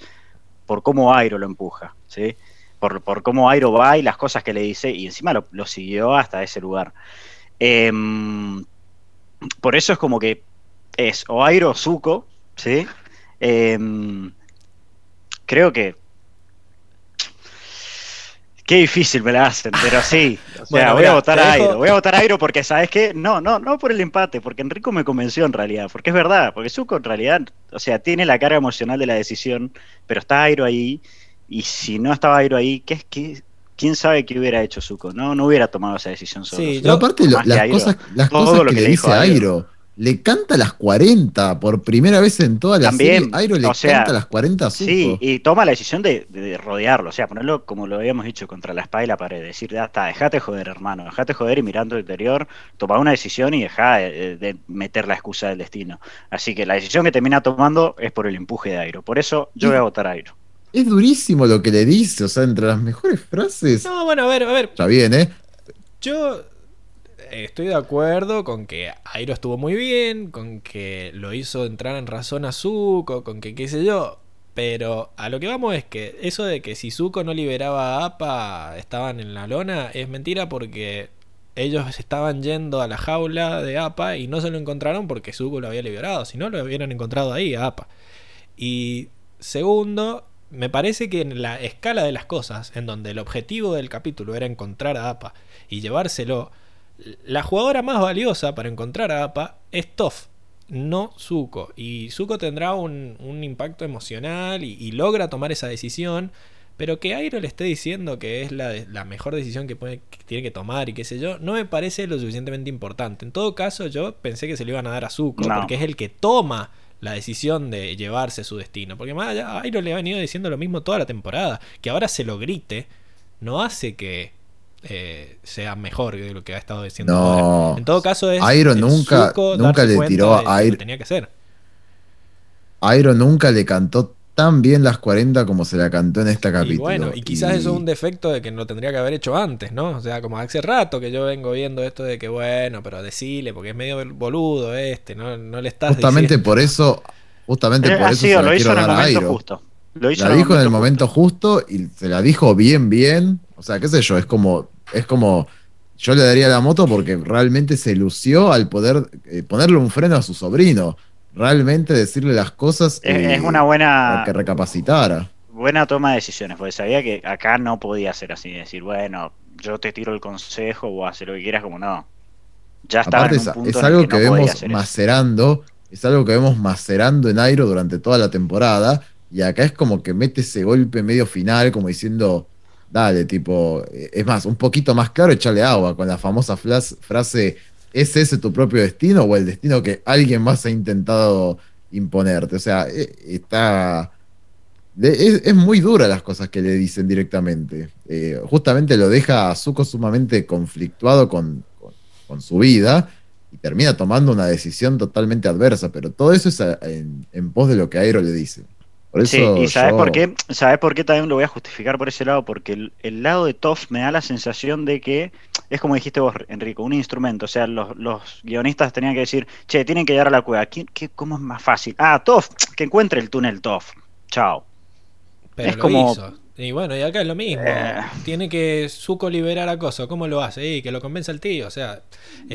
por cómo Airo lo empuja, ¿sí? Por, por cómo Airo va y las cosas que le dice, y encima lo, lo siguió hasta ese lugar. Em, por eso es como que es o Airo o Zuko, ¿sí? Em, creo que. Qué difícil me la hacen, pero sí. O sea, Bueno, voy a votar a dejo- Airo. Voy a votar a Airo porque, ¿sabes qué? No, no, no por el empate, porque Enrico me convenció en realidad. Porque es verdad, porque Zuko en realidad, o sea, tiene la carga emocional de la decisión, pero está Airo ahí. Y si no estaba Airo ahí, ¿qué es que ¿Quién sabe qué hubiera hecho Zuko? No, no hubiera tomado esa decisión solo. Sí, Pero aparte, lo- las Airo, cosas, las todo cosas lo que, que le le dice dijo a Airo. Airo, le canta las 40 por primera vez en toda la También, serie. Airo le o sea, canta las 40 a Zuko. Sí, y toma la decisión de, de rodearlo, o sea, ponerlo como lo habíamos dicho contra la espada y la pared, decir, ya está, dejate joder, hermano, dejate joder y mirando el interior, toma una decisión y deja de, de meter la excusa del destino. Así que la decisión que termina tomando es por el empuje de Airo, por eso yo voy a votar a Airo. Es durísimo lo que le dice, o sea, entre las mejores frases. No, bueno, a ver, a ver, Ya viene. Yo estoy de acuerdo con que Airo estuvo muy bien, con que lo hizo entrar en razón a Zuko, con que qué sé yo. Pero a lo que vamos es que eso de que si Zuko no liberaba a Appa estaban en la lona es mentira porque ellos estaban yendo a la jaula de Appa y no se lo encontraron porque Zuko lo había liberado, si no lo hubieran encontrado ahí a Appa. Y segundo, me parece que en la escala de las cosas, en donde el objetivo del capítulo era encontrar a Appa y llevárselo, la jugadora más valiosa para encontrar a Appa es Toph, no Zuko. Y Zuko tendrá un, un impacto emocional y, y logra tomar esa decisión. Pero que Airo le esté diciendo que es la, mejor decisión que, puede, que tiene que tomar y qué sé yo, no me parece lo suficientemente importante. En todo caso, yo pensé que se lo iban a dar a Zuko, No. porque es el que toma la decisión de llevarse su destino. Porque más allá, Airo le ha venido diciendo lo mismo toda la temporada. Que ahora se lo grite, no hace que eh, sea mejor que lo que ha estado diciendo No. ahora. En todo caso, es. Airo el nunca- nunca le tiró a de lo que Airo- tenía que hacer. Airo nunca le cantó tan bien las 40 como se la cantó en este capítulo. Y bueno, y quizás Y- eso es un defecto de que lo tendría que haber hecho antes, ¿no? O sea, como hace rato que yo vengo viendo esto de que, bueno, pero decile, porque es medio boludo este, no, no le estás Justamente diciendo. por eso, justamente Eh, por eso sido, se lo hizo en el momento justo. Lo hizo La en el dijo en el momento momento justo y se la dijo bien, bien. O sea, qué sé yo, es como, es como, yo le daría la moto porque realmente se lució al poder eh, ponerle un freno a su sobrino. Realmente decirle las cosas Es, es una buena, que recapacitara. buena toma de decisiones, porque sabía que acá no podía ser así, decir, bueno, yo te tiro el consejo o hacer lo que quieras, como no. Ya en es, es algo que, que, no podía vemos macerando, es algo que vemos macerando en Airo durante toda la temporada, y acá es como que mete ese golpe medio final, como diciendo, dale, tipo, eh, es más, un poquito más claro, echarle agua, con la famosa frase, ¿es ese tu propio destino o el destino que alguien más ha intentado imponerte? O sea, eh, está... es, muy dura las cosas que le dicen directamente. Eh, justamente lo deja a Zuko sumamente conflictuado con, con- su vida y termina tomando una decisión totalmente adversa, pero todo eso es en, en pos de lo que Aero le dice. Por eso Sí, y ¿sabes yo- por qué? ¿Sabes por qué también lo voy a justificar por ese lado? Porque el, el lado de Toff me da la sensación de que es como dijiste vos, Enrico, un instrumento. O sea, los, los guionistas tenían que decir, che, tienen que llegar a la cueva. ¿Quién, qué, ¿Cómo es más fácil? Ah, Toff, que encuentre el túnel Toff. Chao. Pero es lo como- hizo. Y bueno, y acá es lo mismo. Eh. Tiene que Zuko liberar a Coso. ¿Cómo lo hace? Y que lo convence al tío. O sea,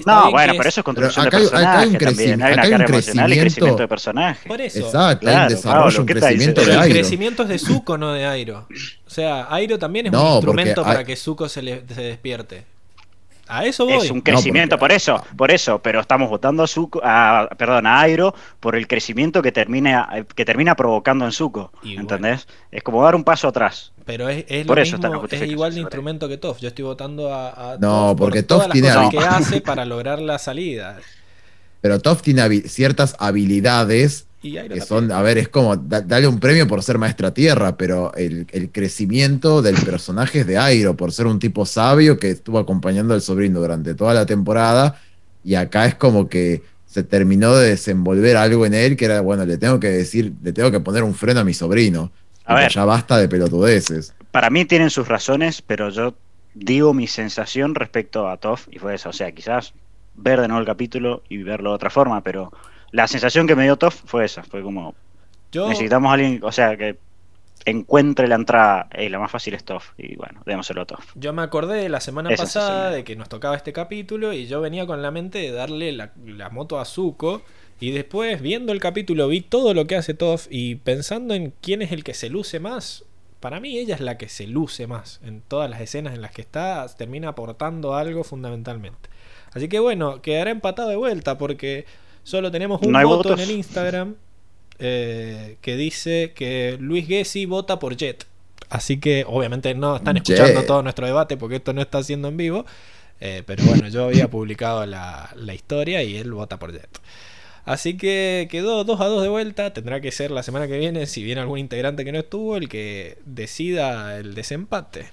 No, bueno, que pero es- eso es construcción acá de hay- acá hay personaje un también. creci- Hay acá una hay un carga emocional y crecimiento- crecimiento de personaje. Por eso. Exacto, hay Claro, un desarrollo, Pablo, un ¿qué tal? crecimiento Pero de el Airo. crecimiento es de Zuko, no de Airo. O sea, Airo también es un instrumento para hay- que Zuko se, le, se despierte. A eso voy. Es un crecimiento, porque- por eso, por eso, pero estamos votando a Zuko, a, perdón, a Airo por el crecimiento que termina, que termina provocando en Zuko, Y ¿entendés? Es como dar un paso atrás. Pero es, es Por lo eso mismo, es igual de instrumento que Toff. Yo estoy votando a, a No, Toph porque por todas Toph las tiene cosas que hace para lograr la salida. Pero Toph tiene habi- ciertas habilidades Y que son, a ver, es como da- darle un premio por ser maestra tierra, pero el, el crecimiento del personaje es de Airo, por ser un tipo sabio que estuvo acompañando al sobrino durante toda la temporada, y acá es como que se terminó de desenvolver algo en él que era, bueno, le tengo que decir, le tengo que poner un freno a mi sobrino. A Tipo, ver. ya basta de pelotudeces. Para mí tienen sus razones, pero yo digo mi sensación respecto a Toff y fue esa. O sea, quizás ver de nuevo el capítulo y verlo de otra forma, pero la sensación que me dio Toff fue esa. Fue como, Yo, necesitamos a alguien, o sea, que encuentre la entrada. Eh, la más fácil es Toff. Y bueno, démoselo a Toff. yo me acordé la semana Esa pasada sensación. de que nos tocaba este capítulo y yo venía con la mente de darle la, la moto a Zuko. Y después, viendo el capítulo, vi todo lo que hace Toph y pensando en quién es el que se luce más. Para mí, ella es la que se luce más en todas las escenas en las que está. Termina aportando algo fundamentalmente. Así que bueno, quedará empatado de vuelta porque solo tenemos un ¿No hay voto en el Instagram eh, que dice que Luis Gessi vota por Jet. Así que obviamente no están escuchando Jet. todo nuestro debate porque esto no está haciendo en vivo. Eh, pero bueno, yo había publicado la, la historia y él vota por Jet. Así que quedó 2 a 2 de vuelta. Tendrá que ser la semana que viene, si viene algún integrante que no estuvo, el que decida el desempate.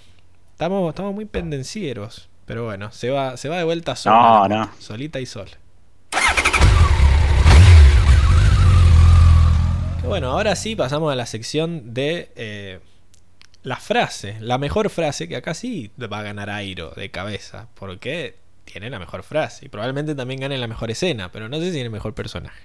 Estamos, estamos muy pendencieros. Pero bueno, se va, se va de vuelta sola. No, no. Solita y sola. Bueno, ahora sí pasamos a la sección de eh, la frase. La mejor frase, que acá sí va a ganar Airo de cabeza. Porque tiene la mejor frase. Y probablemente también gane la mejor escena. Pero no sé si tiene el mejor personaje.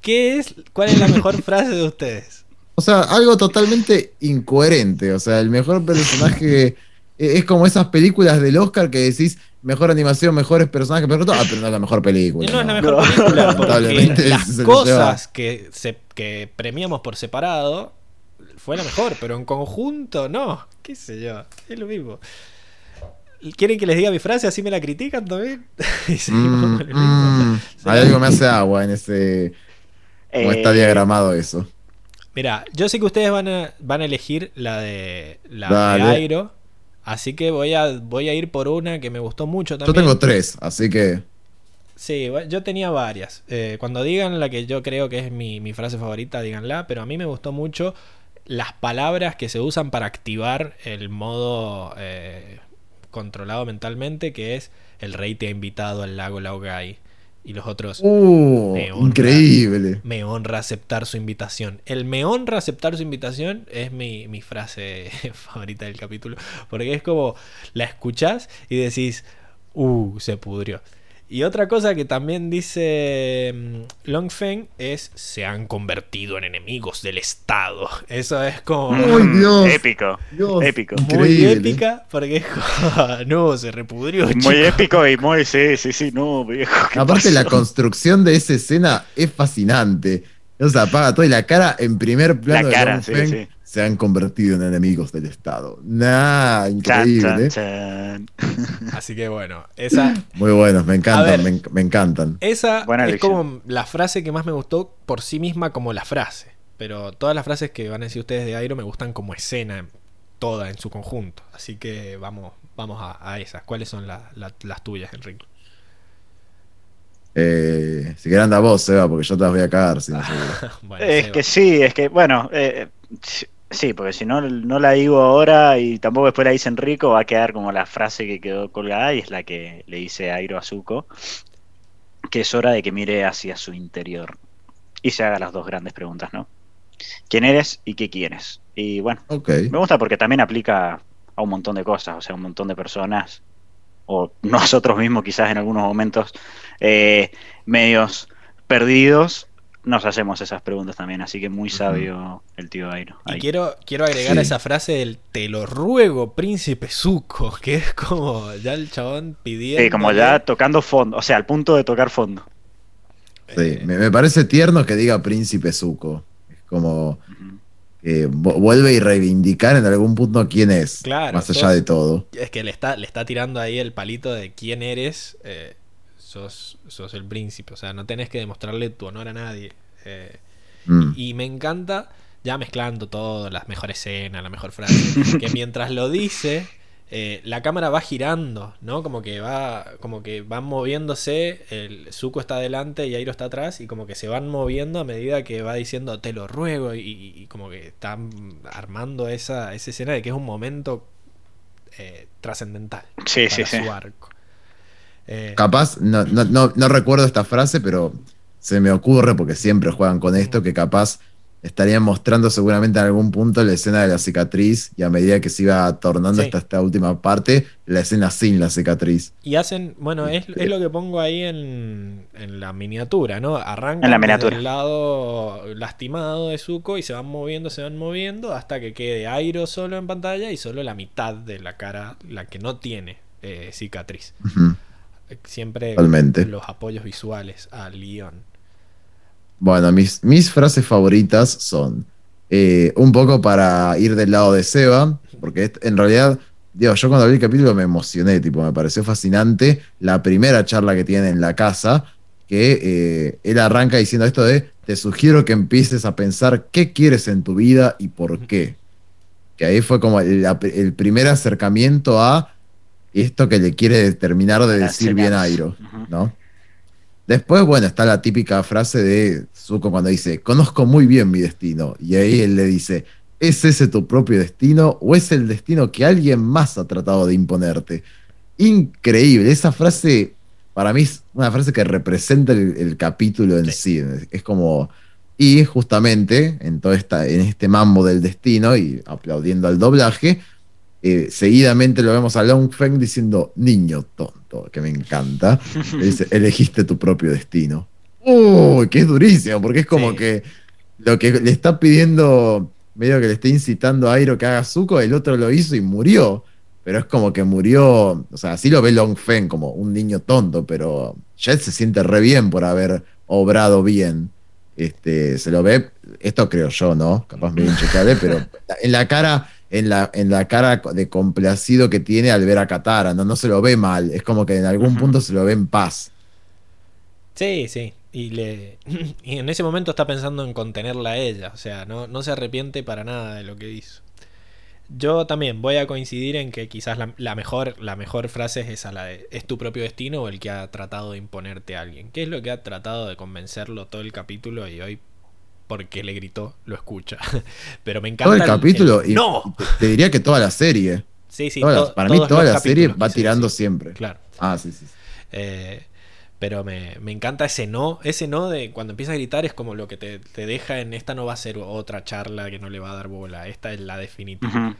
¿Qué es? ¿Cuál es la mejor frase de ustedes? O sea, algo totalmente incoherente. O sea, el mejor personaje es como esas películas del Oscar que decís mejor animación, mejores personajes, pero todo. Ah, pero no es la mejor película. Y no es la no. mejor película porque Lamentablemente las cosas que, se, que premiamos por separado fue la mejor, pero en conjunto no. ¿Qué sé yo? Es lo mismo. ¿Quieren que les diga mi frase? Así me la critican también. Mm, mm. Hay algo que me hace agua en ese. Como está Eh, diagramado eso. Mira, yo sé que ustedes van a, van a elegir la de la Dale. de Airo, así que voy a voy a ir por una que me gustó mucho Yo también. tengo tres, así que. Sí, yo tenía varias. Eh, cuando digan la que yo creo que es mi, mi frase favorita, díganla, pero a mí me gustó mucho las palabras que se usan para activar el modo eh, controlado mentalmente, que es el rey te ha invitado al lago Laogai. Y los otros, ¡Uh! Me honra. Increíble. me honra aceptar su invitación. El me honra aceptar su invitación es mi, mi frase favorita del capítulo. Porque es como la escuchás y decís, uh, se pudrió. Y otra cosa que también dice mm, Longfeng es se han convertido en enemigos del Estado. Eso es como ¡Ay, Dios! Épico. Dios, Épico. muy increíble. épica porque no, se repudrió. Muy chico". épico y muy, sí, sí, sí, no, viejo. ¿qué Aparte, la construcción de esa escena es fascinante. O sea, apaga todo y la cara en primer plano La cara, de Long sí, Feng sí. Se han convertido en enemigos del Estado. Nah, increíble. chan, chan. Así que bueno, esa, Muy buenos, me encantan, ver. me, enc- me encantan. Esa Buena es como la frase que más me gustó por sí misma como la frase. Pero todas las frases que van a decir ustedes de Airo me gustan como escena, toda en su conjunto. Así que vamos, vamos a, a esas. ¿Cuáles son la- la- las tuyas, Enrique? Eh, si querés anda vos, Seba, porque yo te las voy a cagar. si no. Bueno, Es Seba. que sí, es que, bueno, eh, sí- porque si no, no la digo ahora y tampoco después la dice Enrico, va a quedar como la frase que quedó colgada y es la que le dice Airo a Zuko, que es hora de que mire hacia su interior y se haga las dos grandes preguntas, ¿no? ¿Quién eres y qué quieres? Y bueno, me gusta porque también aplica a un montón de cosas, o sea, un montón de personas, o nosotros mismos quizás en algunos momentos eh, medios perdidos, nos hacemos esas preguntas también, así que muy sabio el tío Airo. Y quiero, quiero agregar Sí. esa frase del te lo ruego, príncipe Zuko, que es como ya el chabón pidiendo. Sí, como ya tocando fondo, o sea, al punto de tocar fondo. Sí, me, me parece tierno que diga Príncipe Zuko. Es como vu- vuelve y reivindicar en algún punto quién es. Claro, más allá de todo. Es que le está, le está tirando ahí el palito de quién eres, eh, sos, sos el príncipe, o sea, no tenés que demostrarle tu honor a nadie. eh, Mm. y me encanta, ya mezclando todo, las mejores escenas, la mejor frase, que mientras lo dice, eh, la cámara va girando, ¿no? Como que va, como que van moviéndose, el Zuko está adelante y Airo está atrás, y como que se van moviendo a medida que va diciendo te lo ruego, y, y como que están armando esa, esa escena de que es un momento eh, trascendental Sí, para sí, sí. su arco. Eh, Capaz, no, no, no, no recuerdo esta frase, pero se me ocurre, porque siempre juegan con esto, que capaz estarían mostrando seguramente en algún punto la escena de la cicatriz y a medida que se iba tornando Sí. hasta esta última parte, la escena sin la cicatriz. Y hacen, bueno, es, es lo que pongo ahí en, en la miniatura, ¿no? Arrancan En la desde miniatura. el lado lastimado de Zuko y se van moviendo, se van moviendo hasta que quede Airo solo en pantalla y solo la mitad de la cara, la que no tiene eh, cicatriz. Siempre Totalmente. los apoyos visuales al guion. Bueno, mis, mis frases favoritas son eh, un poco para ir del lado de Seba, porque en realidad, digo, yo cuando vi el capítulo me emocioné, tipo, me pareció fascinante la primera charla que tiene en la casa, que eh, él arranca diciendo esto de, te sugiero que empieces a pensar qué quieres en tu vida y por qué. Que ahí fue como el primer acercamiento a esto que le quiere terminar de Las decir bien. Airo. ¿no? Después, bueno, está la típica frase de Zuko cuando dice, conozco muy bien mi destino. Y ahí él le dice, ¿es ese tu propio destino o es el destino que alguien más ha tratado de imponerte? Increíble, esa frase para mí es una frase que representa el, el capítulo en sí. Es como, y justamente en, todo esta, en este mambo del destino y aplaudiendo al doblaje, eh, seguidamente lo vemos a Long Feng diciendo, niño tonto, que me encanta. Dice, elegiste tu propio destino. Uy, que es durísimo, porque es como Sí. que lo que le está pidiendo, medio que le está incitando a Airo que haga Zuko, el otro lo hizo y murió. Pero es como que murió, o sea, así lo ve Long Feng como un niño tonto, pero Jet se siente re bien por haber obrado bien. Este, se lo ve, esto creo yo, ¿no? Capaz medio inchecable, pero en la cara, en la, en la cara de complacido que tiene al ver a Katara, ¿no? No se lo ve mal, es como que en algún punto se lo ve en paz. Sí, sí. Y, le, y en ese momento está pensando en contenerla a ella. O sea, no, no se arrepiente para nada de lo que hizo. Yo también voy a coincidir en que quizás la, la mejor, la mejor frase es esa, la de es tu propio destino o el que ha tratado de imponerte a alguien. ¿Qué es lo que ha tratado de convencerlo todo el capítulo y hoy porque le gritó lo escucha? Pero me encanta Todo el capítulo, y ¡No! y te, te diría que toda la serie. Sí, sí, Toda la- to- para mí toda la serie va tirando siempre. Claro. Ah, sí, sí. sí. Eh, pero me, me encanta ese no. Ese no de cuando empieza a gritar es como lo que te, te deja en esta no va a ser otra charla que no le va a dar bola. Esta es la definitiva.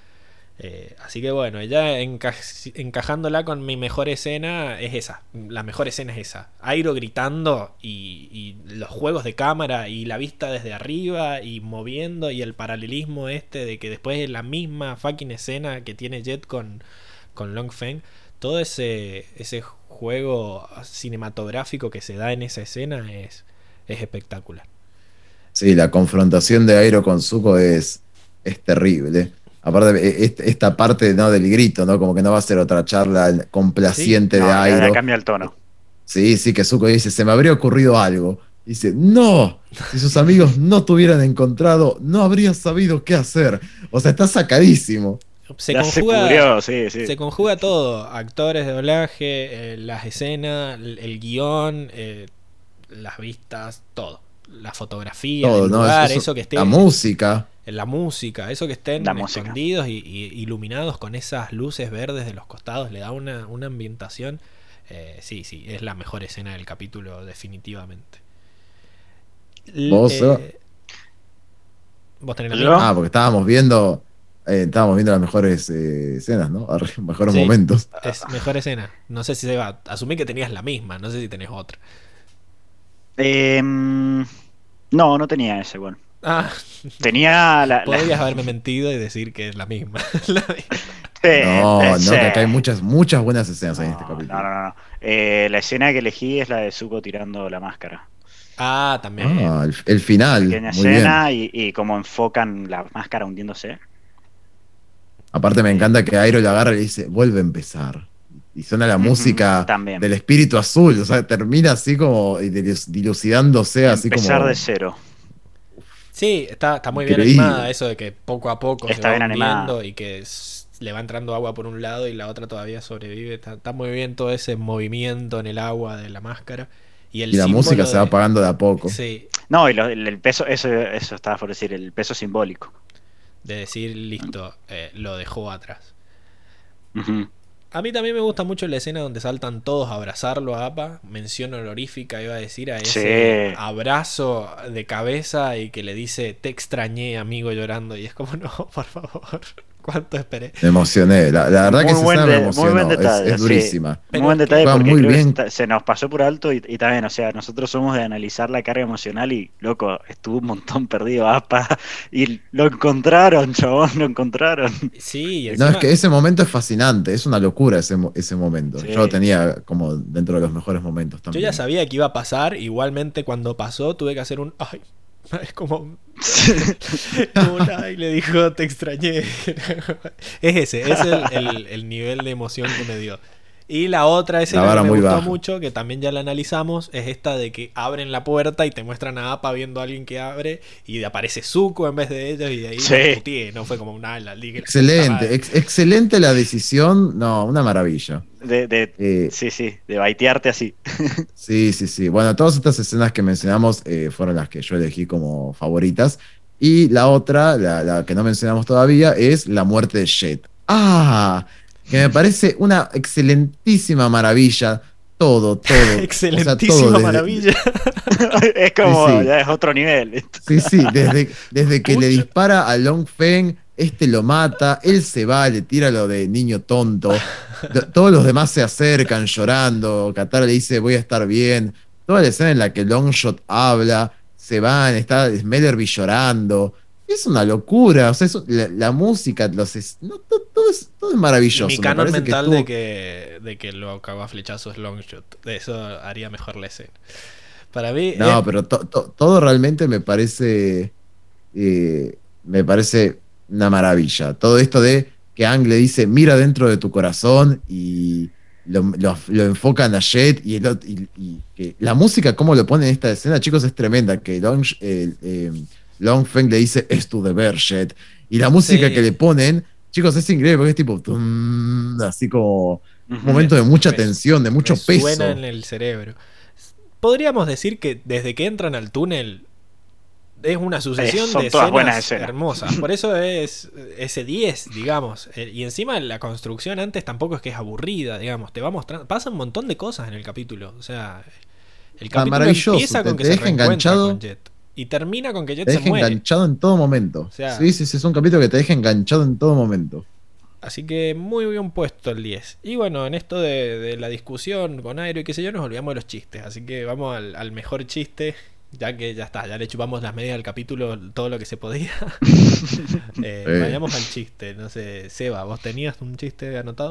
Eh, así que bueno, enca- encajándola con mi mejor escena es esa. La mejor escena es esa. Airo gritando y, y los juegos de cámara y la vista desde arriba y moviendo y el paralelismo este de que después es la misma fucking escena que tiene Jet con, con Long Feng. Todo ese, ese juego cinematográfico que se da en esa escena es, es espectacular. Sí, la confrontación de Airo con Zuko es, es terrible. Aparte, e- est- esta parte ¿no? del grito, ¿no? Como que no va a ser otra charla complaciente No, de ya cambia el tono. Sí, sí, que Zuko dice, se me habría ocurrido algo. Dice, no, si sus amigos no te hubieran encontrado, no habrías sabido qué hacer. O sea, está sacadísimo. Se ya se conjuga, cubrió, sí, sí. Se conjuga todo, actores de doblaje, eh, las escenas, el, el guion, eh, las vistas, todo. La fotografía, Todo, el ¿no? lugar, Eso- eso, que esté La música. En la música, eso que estén La escondidos y, y iluminados con esas luces verdes de los costados, le da una, una ambientación. eh, sí, sí, es la mejor escena del capítulo, definitivamente. L- ¿Vos, eh? ¿Vos tenés la. Ah, porque estábamos viendo, eh, estábamos viendo las mejores eh, escenas, ¿no? Mejores Sí. momentos. Es mejor escena. No sé si se va. Asumí que tenías la misma, no sé si tenés otra. Em, no, no tenía ese, bueno. Ah, Tenía la. la- podrías haberme mentido y decir que es la misma. La misma. Sí, No, no, sí. que acá hay muchas, muchas buenas escenas en este No, capítulo. no, no, no. Eh, la escena que elegí es la de Zuko tirando la máscara. Ah, también. Ah, el, el final. Pequeña Muy bien. escena y, y cómo enfocan la máscara hundiéndose. Aparte me encanta que Airo le agarra y le dice, vuelve a empezar. Y suena la música también. del espíritu azul, o sea, termina así como dilucidándose, así Empezar como... de cero. Sí, está, está muy bien animada eso de que poco a poco Está se bien va animada. hundiendo y que le va entrando agua por un lado y la otra todavía sobrevive. Está, está muy bien todo ese movimiento en el agua de la máscara. Y, el Y la música se va apagando de a poco. Sí, No, y lo- el, el peso, eso, eso estaba por decir, el peso simbólico. de decir, listo, eh, lo dejó atrás. Ujú. A mí también me gusta mucho la escena donde saltan todos a abrazarlo a APA. Mención honorífica, iba a decir, a ese Sí. abrazo de cabeza y que le dice, te extrañé, amigo, llorando. Y es como, no, por favor, ¿cuánto esperé? Me emocioné. La, la verdad que Muy buen me de- muy emocionó. buen Es- detalle, es, durísima. Pero muy buen detalle porque muy creo bien. se nos pasó por alto y, y también, o sea, nosotros somos de analizar la carga emocional y, loco, estuvo un montón perdido APA y lo encontraron, chabón, lo encontraron. Sí, y No, encima, es que ese momento es fascinante, es una locura ese, mo- ese momento. Sí. Yo lo tenía como dentro de los mejores momentos yo también. ya sabía que iba a pasar. Igualmente, cuando pasó, tuve que hacer un, ay, es como, como ay, le dijo, te extrañé. es ese, es el, el- el nivel de emoción que me dio. Y la otra escena vara que me muy gustó baja. mucho, que también ya la analizamos, es esta de que abren la puerta y te muestran a Apa viendo a alguien que abre y aparece Zuko en vez de ellos y de ahí Sí. putié, no fue como una puta Excelente, ex- excelente la decisión. No, una maravilla. De, de- Eh, sí, sí, de baitearte así. Sí, sí, sí. Bueno, todas estas escenas que mencionamos eh, fueron las que yo elegí como favoritas. Y la otra, la, la que no mencionamos todavía, es la muerte de Jet. ¡Ah! Que me parece una excelentísima maravilla. Todo, todo. O sea, todo Excelentísima desde- maravilla. es como, Sí, sí. ya es otro nivel. Sí, sí, desde, desde que le dispara a Long Feng, este lo mata, él se va, le tira lo de niño tonto. Todos los demás se acercan llorando. Katara le dice, voy a estar bien. Toda la escena en la que Longshot habla, se van, está Smellerby llorando. Es una locura. O sea, es- la, la música, los es- no, todo, es, todo es maravilloso. Mi Me canon mental estuvo- de que de que lo cagó a flechazos Longshot. De eso haría mejor la escena. Para mí. No, es- pero to- to- todo realmente me parece. eh, me parece una maravilla. Todo esto de que Ang le dice, mira dentro de tu corazón y lo, lo- lo enfocan a Jet y, el y- y la música, como lo pone en esta escena, chicos, es tremenda. Que Long, eh, eh, Long Feng le dice, es tu deber, Jet. Y la música Sí. que le ponen, chicos, es increíble porque es tipo, tum, así como un momento de mucha Res- tensión, de mucho peso. Suena en el cerebro. Podríamos decir que desde que entran al túnel es una sucesión Eh, de escenas, hermosas. Por eso es ese 10, digamos. Eh, Y encima la construcción antes tampoco es que es aburrida, digamos. Te va mostrando. Pasa un montón de cosas en el capítulo. O sea, el capítulo empieza te- con que te se deja enganchado. con Jet. Y termina con que Jet Te se deja muere. enganchado en todo momento. O sea- sí, sí, sí, es un capítulo que te deja enganchado en todo momento. Así que muy bien puesto el 10. Y bueno, en esto de, de la discusión con Aero y qué sé yo, nos olvidamos de los chistes. Así que vamos al, al mejor chiste, ya que ya está, ya le chupamos las medias del capítulo, todo lo que se podía. Eh, Sí. Vayamos al chiste. No sé, Seba, ¿vos tenías un chiste anotado?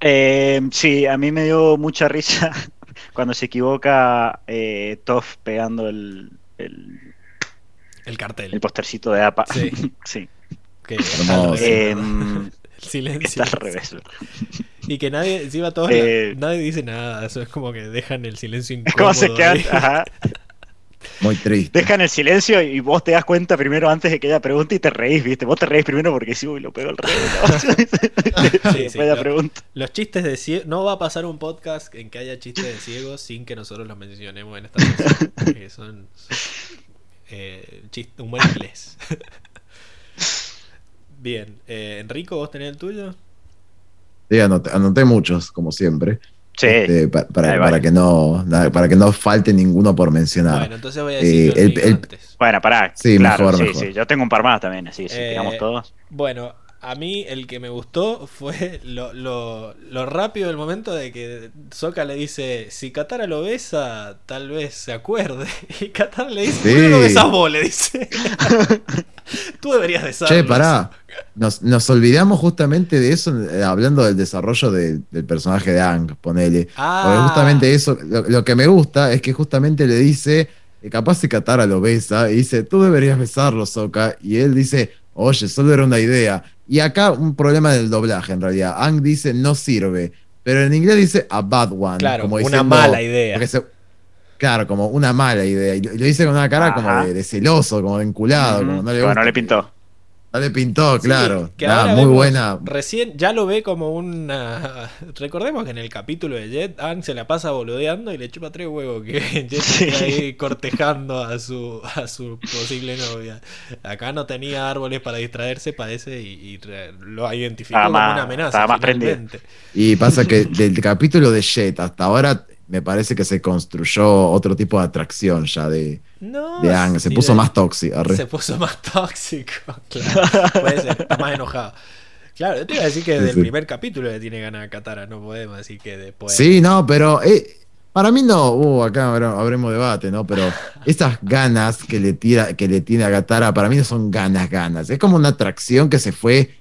Eh, sí, a mí me dio mucha risa cuando se equivoca eh, Toff pegando el, el, El cartel. el postercito de APA. Sí. Sí. Que está al Hermoso. revés, Eh, ¿no? El silencio. está al revés. Y que nadie, encima todos Eh, la- nadie dice nada. Eso es como que dejan el silencio Es incómodo. como se quedan, ahí. ajá, Muy triste. dejan el silencio y vos te das cuenta primero antes de que ella pregunte y te reís, ¿viste? Vos te reís primero porque sí, uy, lo pego al revés. ¿no? Sí, sí, ella lo- pregunta. Los chistes de ciegos. No va a pasar un podcast en que haya chistes de ciegos sin que nosotros los mencionemos en esta que son. son, eh, chist- humor inglés. Bien. eh, Enrico, ¿vos tenés el tuyo? Sí, anoté, anoté muchos, como siempre. Sí, este, pa- para, para que no, para que no falte ninguno por mencionar. Bueno, entonces voy a decir Eh, el- el- antes. bueno, pará. Sí, claro, mejor, sí, mejor. sí. Yo tengo un par más también, así, si Eh, digamos todos. Bueno, a mí el que me gustó fue lo, lo, lo rápido del momento de que Soka le dice, si Katara lo besa, tal vez se acuerde. Y Katara le dice, ¿por qué no lo Sí. besas vos? Le dice. Tú deberías besarlo. Che, pará. Nos, nos olvidamos justamente de eso eh, hablando del desarrollo de- del personaje de Ang, ponele. Porque Ah, justamente eso, lo, lo que me gusta es que justamente le dice, eh, capaz si Katara lo besa, y dice, tú deberías besarlo, Soka. Y él dice, oye, solo era una idea. Y acá un problema del doblaje, en realidad. Ang dice, no sirve. Pero en inglés dice, a bad one. Claro, como una mala idea. se- claro, como una mala idea. Y lo, dice con una cara como de, de celoso, como de enculado, como no le gusta no le pintó. Ya le pintó, Sí, claro. que ahora muy vemos- buena. Recién ya lo ve como una. Recordemos que en el capítulo de Jet, Ang se la pasa boludeando y le chupa tres huevos que Jet Sí. está ahí cortejando a su, a su posible novia. Acá no tenía árboles para distraerse, parece, y, y re- lo identificó Estaba como una amenaza. más. Y pasa que del capítulo de Jet hasta ahora me parece que se construyó otro tipo de atracción ya de, No, de Ang. Se sí, puso de- más tóxico. arre. Se puso más tóxico. Claro, puede ser, está más enojado. Claro, yo te iba a decir que Sí, desde el sí. primer capítulo le tiene ganas a Katara, no podemos decir que después. Sí, no, pero eh, para mí no, uh, acá habremos debate, ¿no? Pero esas ganas que le tira, que le tiene a Gatara, para mí no son ganas, ganas. Es como una atracción que se fue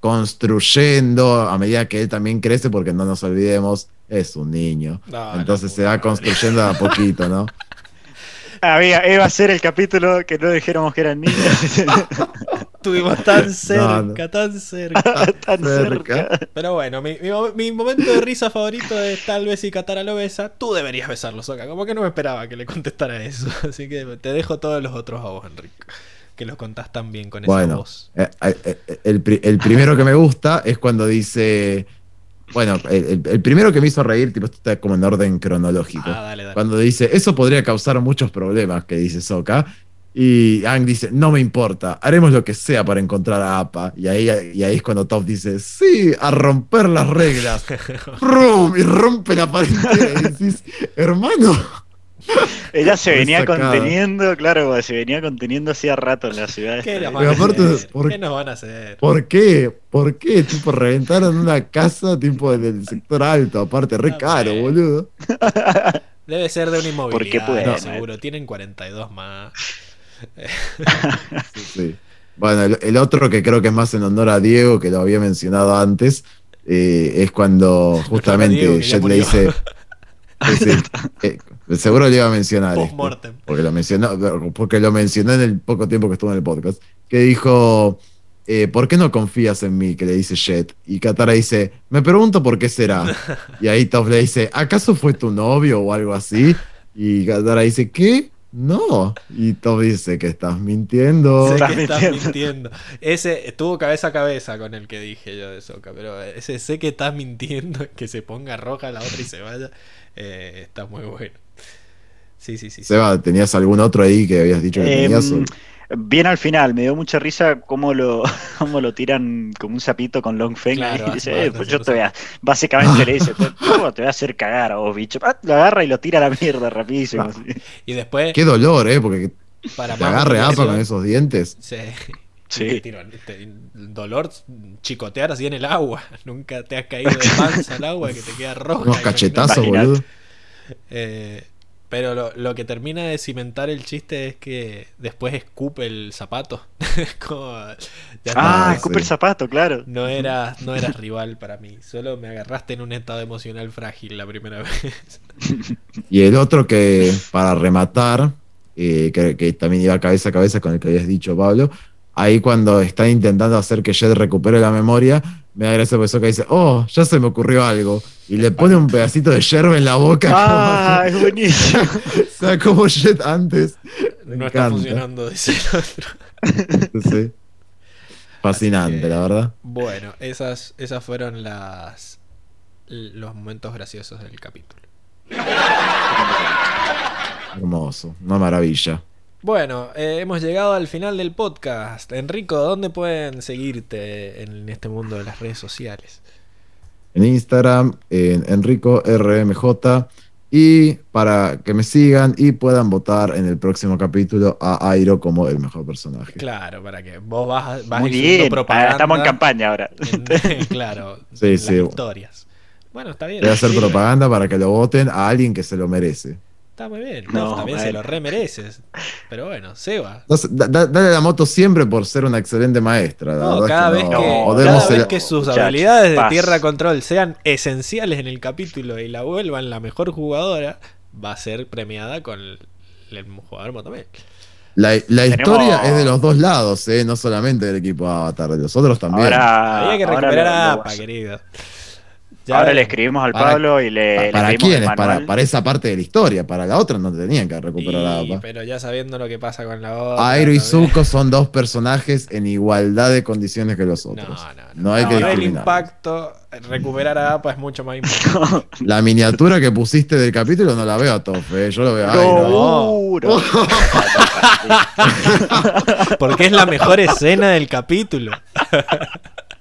construyendo a medida que él también crece, porque no nos olvidemos, es un niño. No, Entonces no, se va construyendo de a poquito, ¿no? Había, iba a ser el capítulo que no dijéramos que eran niños. Estuvimos tan cerca, no. tan cerca. Tan cerca. Pero bueno, mi, mi mo- mi momento de risa favorito es tal vez si Katara lo besa, tú deberías besarlo, Soka. Como que no me esperaba que le contestara eso. Así que te dejo todos los otros a vos, Enrique. Que los contás tan bien con esa Bueno, voz. eh, eh, eh, el, el primero que me gusta es cuando dice. Bueno, el, primero que me hizo reír, tipo, esto está como en orden cronológico. Ah, dale, dale. Cuando dice, eso podría causar muchos problemas, que dice Soka. Y Ang dice, no me importa, haremos lo que sea para encontrar a Appa. Y ahí, y ahí es cuando Top dice, sí, a romper las reglas. ¡Rum! Y rompe la pared. Y decís, hermano. Ella se venía sacada. conteniendo, claro, se venía conteniendo hacía rato en la ciudad. ¿Qué, aparte? ¿por- ¿Qué nos van a hacer? ¿Por qué? ¿Por qué? Tipo, reventaron una casa tipo del sector alto, aparte, re caro, boludo. Debe ser de una inmobiliaria, pueden, seguro. Tienen 42 más. Sí, sí. Bueno, el, el otro que creo que es más en honor a Diego, que lo había mencionado antes, eh, es cuando justamente Jet le dice. Sí, sí, eh, seguro le iba a mencionar. esto, Post-mortem. porque lo mencionó, porque lo mencionó en el poco tiempo que estuvo en el podcast. Que dijo. eh, ¿Por qué no confías en mí? Que le dice Jet. Y Katara dice, me pregunto por qué será. Y ahí Toph le dice, ¿acaso fue tu novio o algo así? Y Katara dice, ¿qué? No. Y Toph dice que estás mintiendo. Sé que estás mintiendo. mintiendo. Ese estuvo cabeza a cabeza con el que dije yo de Soca, pero ese sé que estás mintiendo, que se ponga roja la otra y se vaya, eh, está muy bueno. Sí, sí, sí. Seba, ¿tenías algún otro ahí que habías dicho que Em, tenías? o- bien al final, me dio mucha risa cómo lo, cómo lo tiran como un sapito con Long Feng. Claro, y dice, "Eh, pues yo te voy a, básicamente le dice, te, ¿cómo te voy a hacer cagar a vos, bicho. Ah, lo agarra y lo tira a la mierda rapidísimo. Ah. Y después, Qué dolor, ¿eh? Porque para te agarre APA con esos dientes. Sí. Sí. Te- dolor chicotear así en el agua. Nunca te has caído de panza al agua que te queda roja. Unos cachetazos, boludo. Eh, pero lo, lo que termina de cimentar el chiste es que después escupe el zapato. Es como, ya está. Ah, escupe sí. el zapato, claro. No eras, no eras rival para mí. Solo me agarraste en un estado emocional frágil la primera vez. Y el otro que, para rematar, eh, que, que también iba cabeza a cabeza con el que habías dicho, Pablo, ahí cuando están intentando hacer que Jet recupere la memoria, me da gracia porque Sokka dice, oh, ya se me ocurrió algo. Y le pone un pedacito de yerba en la boca. Ah, es buenísimo. o sea, como Jet antes. Me no está funcionando, dice el otro. Sí. Fascinante, que- la verdad. Bueno, esas, esas fueron las los momentos graciosos del capítulo. Hermoso, una maravilla. Bueno, eh, hemos llegado al final del podcast. Enrico, ¿dónde pueden seguirte en este mundo de las redes sociales? En Instagram, en Enrico RMJ. Y para que me sigan y puedan votar en el próximo capítulo a Airo como el mejor personaje. Claro, para que vos vas, vas Muy bien. propaganda. Ah, Estamos en campaña ahora. en- claro, Sí, en sí. las victorias. Bueno, está bien. Voy a hacer propaganda para que lo voten a alguien que se lo merece. Está muy bien. No, también se lo remereces. Pero bueno, Seba. No da- da- dale la moto siempre por ser una excelente maestra. No, cada es vez no. que, cada vez que sus habilidades de paz. tierra control sean esenciales en el capítulo y la vuelvan la mejor jugadora, va a ser premiada con el, el jugador Motomel. La, la Tenemos- historia es de los dos lados, ¿eh? no solamente del equipo Avatar, de los otros también. Ahora, Había que ahora recuperar lo- a APA, querido. Ya Ahora le escribimos al Para- Pablo y le, le ¿Para el quiénes? Para, para esa parte de la historia. Para la otra no tenían que recuperar a APA. pero ya sabiendo lo que pasa con la otra. Airo y. Zuko son dos personajes en igualdad de condiciones que los otros. no, no. No hay que Por el discriminar. impacto, recuperar a APA es mucho más importante. La miniatura que pusiste del capítulo no la veo a Tofe, eh, yo lo veo a Airo. Porque es la mejor escena del capítulo.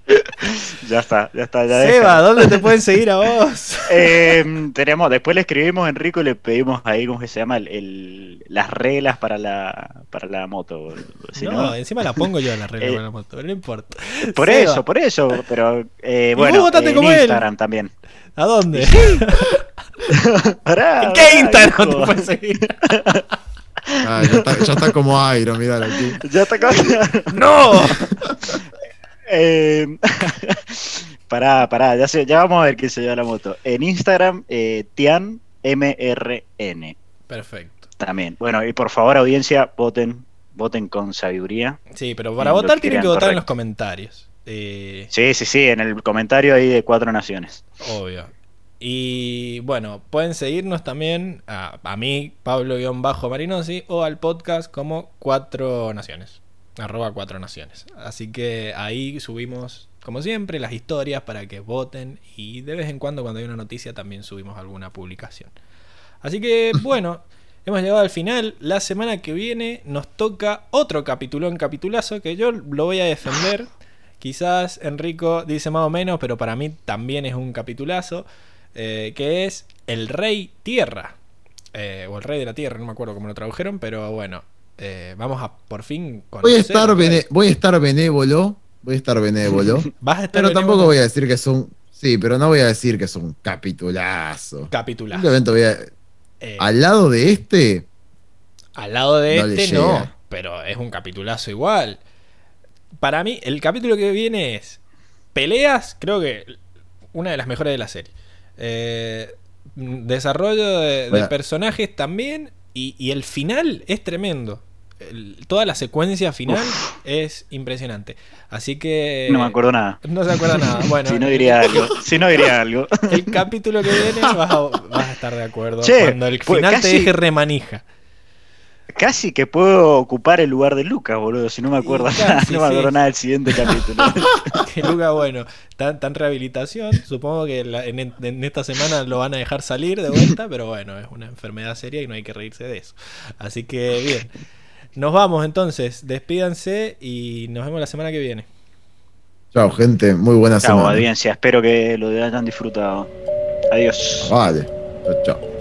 ya está, ya está, ya Seba, deja. ¿dónde te pueden seguir a vos? Eh, tenemos, después le escribimos a Enrico y le pedimos ahí, ¿cómo que se llama? El, el- las reglas para la, para la moto. Si no, no- encima la pongo yo en la regla Eh, con la moto, pero no importa. por Seba, eso, por eso, pero eh, bueno, vos en como él. Instagram también. ¿A dónde? Pará, ¿En pará, qué Instagram hijo. te pueden seguir? Ah, ya, está, ya está como Airo, mira aquí. Ya está acá. ¡No! Eh, pará, pará, ya, vamos a ver quién se lleva la moto. En Instagram, eh, TianMRN Perfecto. también. Bueno, y por favor, audiencia, voten, voten con sabiduría. Sí, pero para votar tienen que votar en los comentarios. Eh, Sí, sí, sí, en el comentario ahí de Cuatro Naciones. obvio. Y bueno, pueden seguirnos también a, a mí, Pablo-Marinosi, o al podcast como Cuatro Naciones. Arroba Cuatro Naciones. Así que ahí subimos, como siempre, las historias para que voten. Y de vez en cuando, cuando hay una noticia, también subimos alguna publicación. Así que bueno, hemos llegado al final. La semana que viene nos toca otro capitulón, capitulazo, que yo lo voy a defender. Quizás Enrico dice más o menos, pero para mí también es un capitulazo. eh, que es El Rey Tierra. eh, o El Rey de la Tierra, no me acuerdo cómo lo tradujeron, pero bueno. Eh, vamos a por fin Voy a conocer estar, bene- voy a estar benévolo. Voy a estar benévolo. Vas a estar pero benévolo. tampoco voy a decir que es un. Sí, pero no voy a decir que es un capitulazo. capitulazo. Simplemente voy a. Eh, Al lado de este, Al lado de No este no, pero es un capitulazo igual. Para mí, el capítulo que viene es peleas, creo que una de las mejores de la serie. Eh, desarrollo de, personajes también y, y el final es tremendo. El- toda la secuencia final es impresionante. Así que... No me acuerdo nada. No se acuerda nada. Bueno, si no diría algo. Si no diría algo. el capítulo que viene vas a, vas a estar de acuerdo. Che, cuando el pues final te casi- deje remanija. Casi que puedo ocupar el lugar de Lucas, boludo, si no me acuerdo Y nada. casi, No me acuerdo sí. nada del siguiente capítulo. Que Luca, bueno, en rehabilitación. Supongo que la- en, en esta semana lo van a dejar salir de vuelta, pero bueno, es una enfermedad seria y no hay que reírse de eso. Así que bien. Nos vamos entonces, despídanse y nos vemos la semana que viene. chao, gente. Muy buena Chao, semana. audiencia. Espero que lo hayan disfrutado. Adiós. Vale. Chao, chao.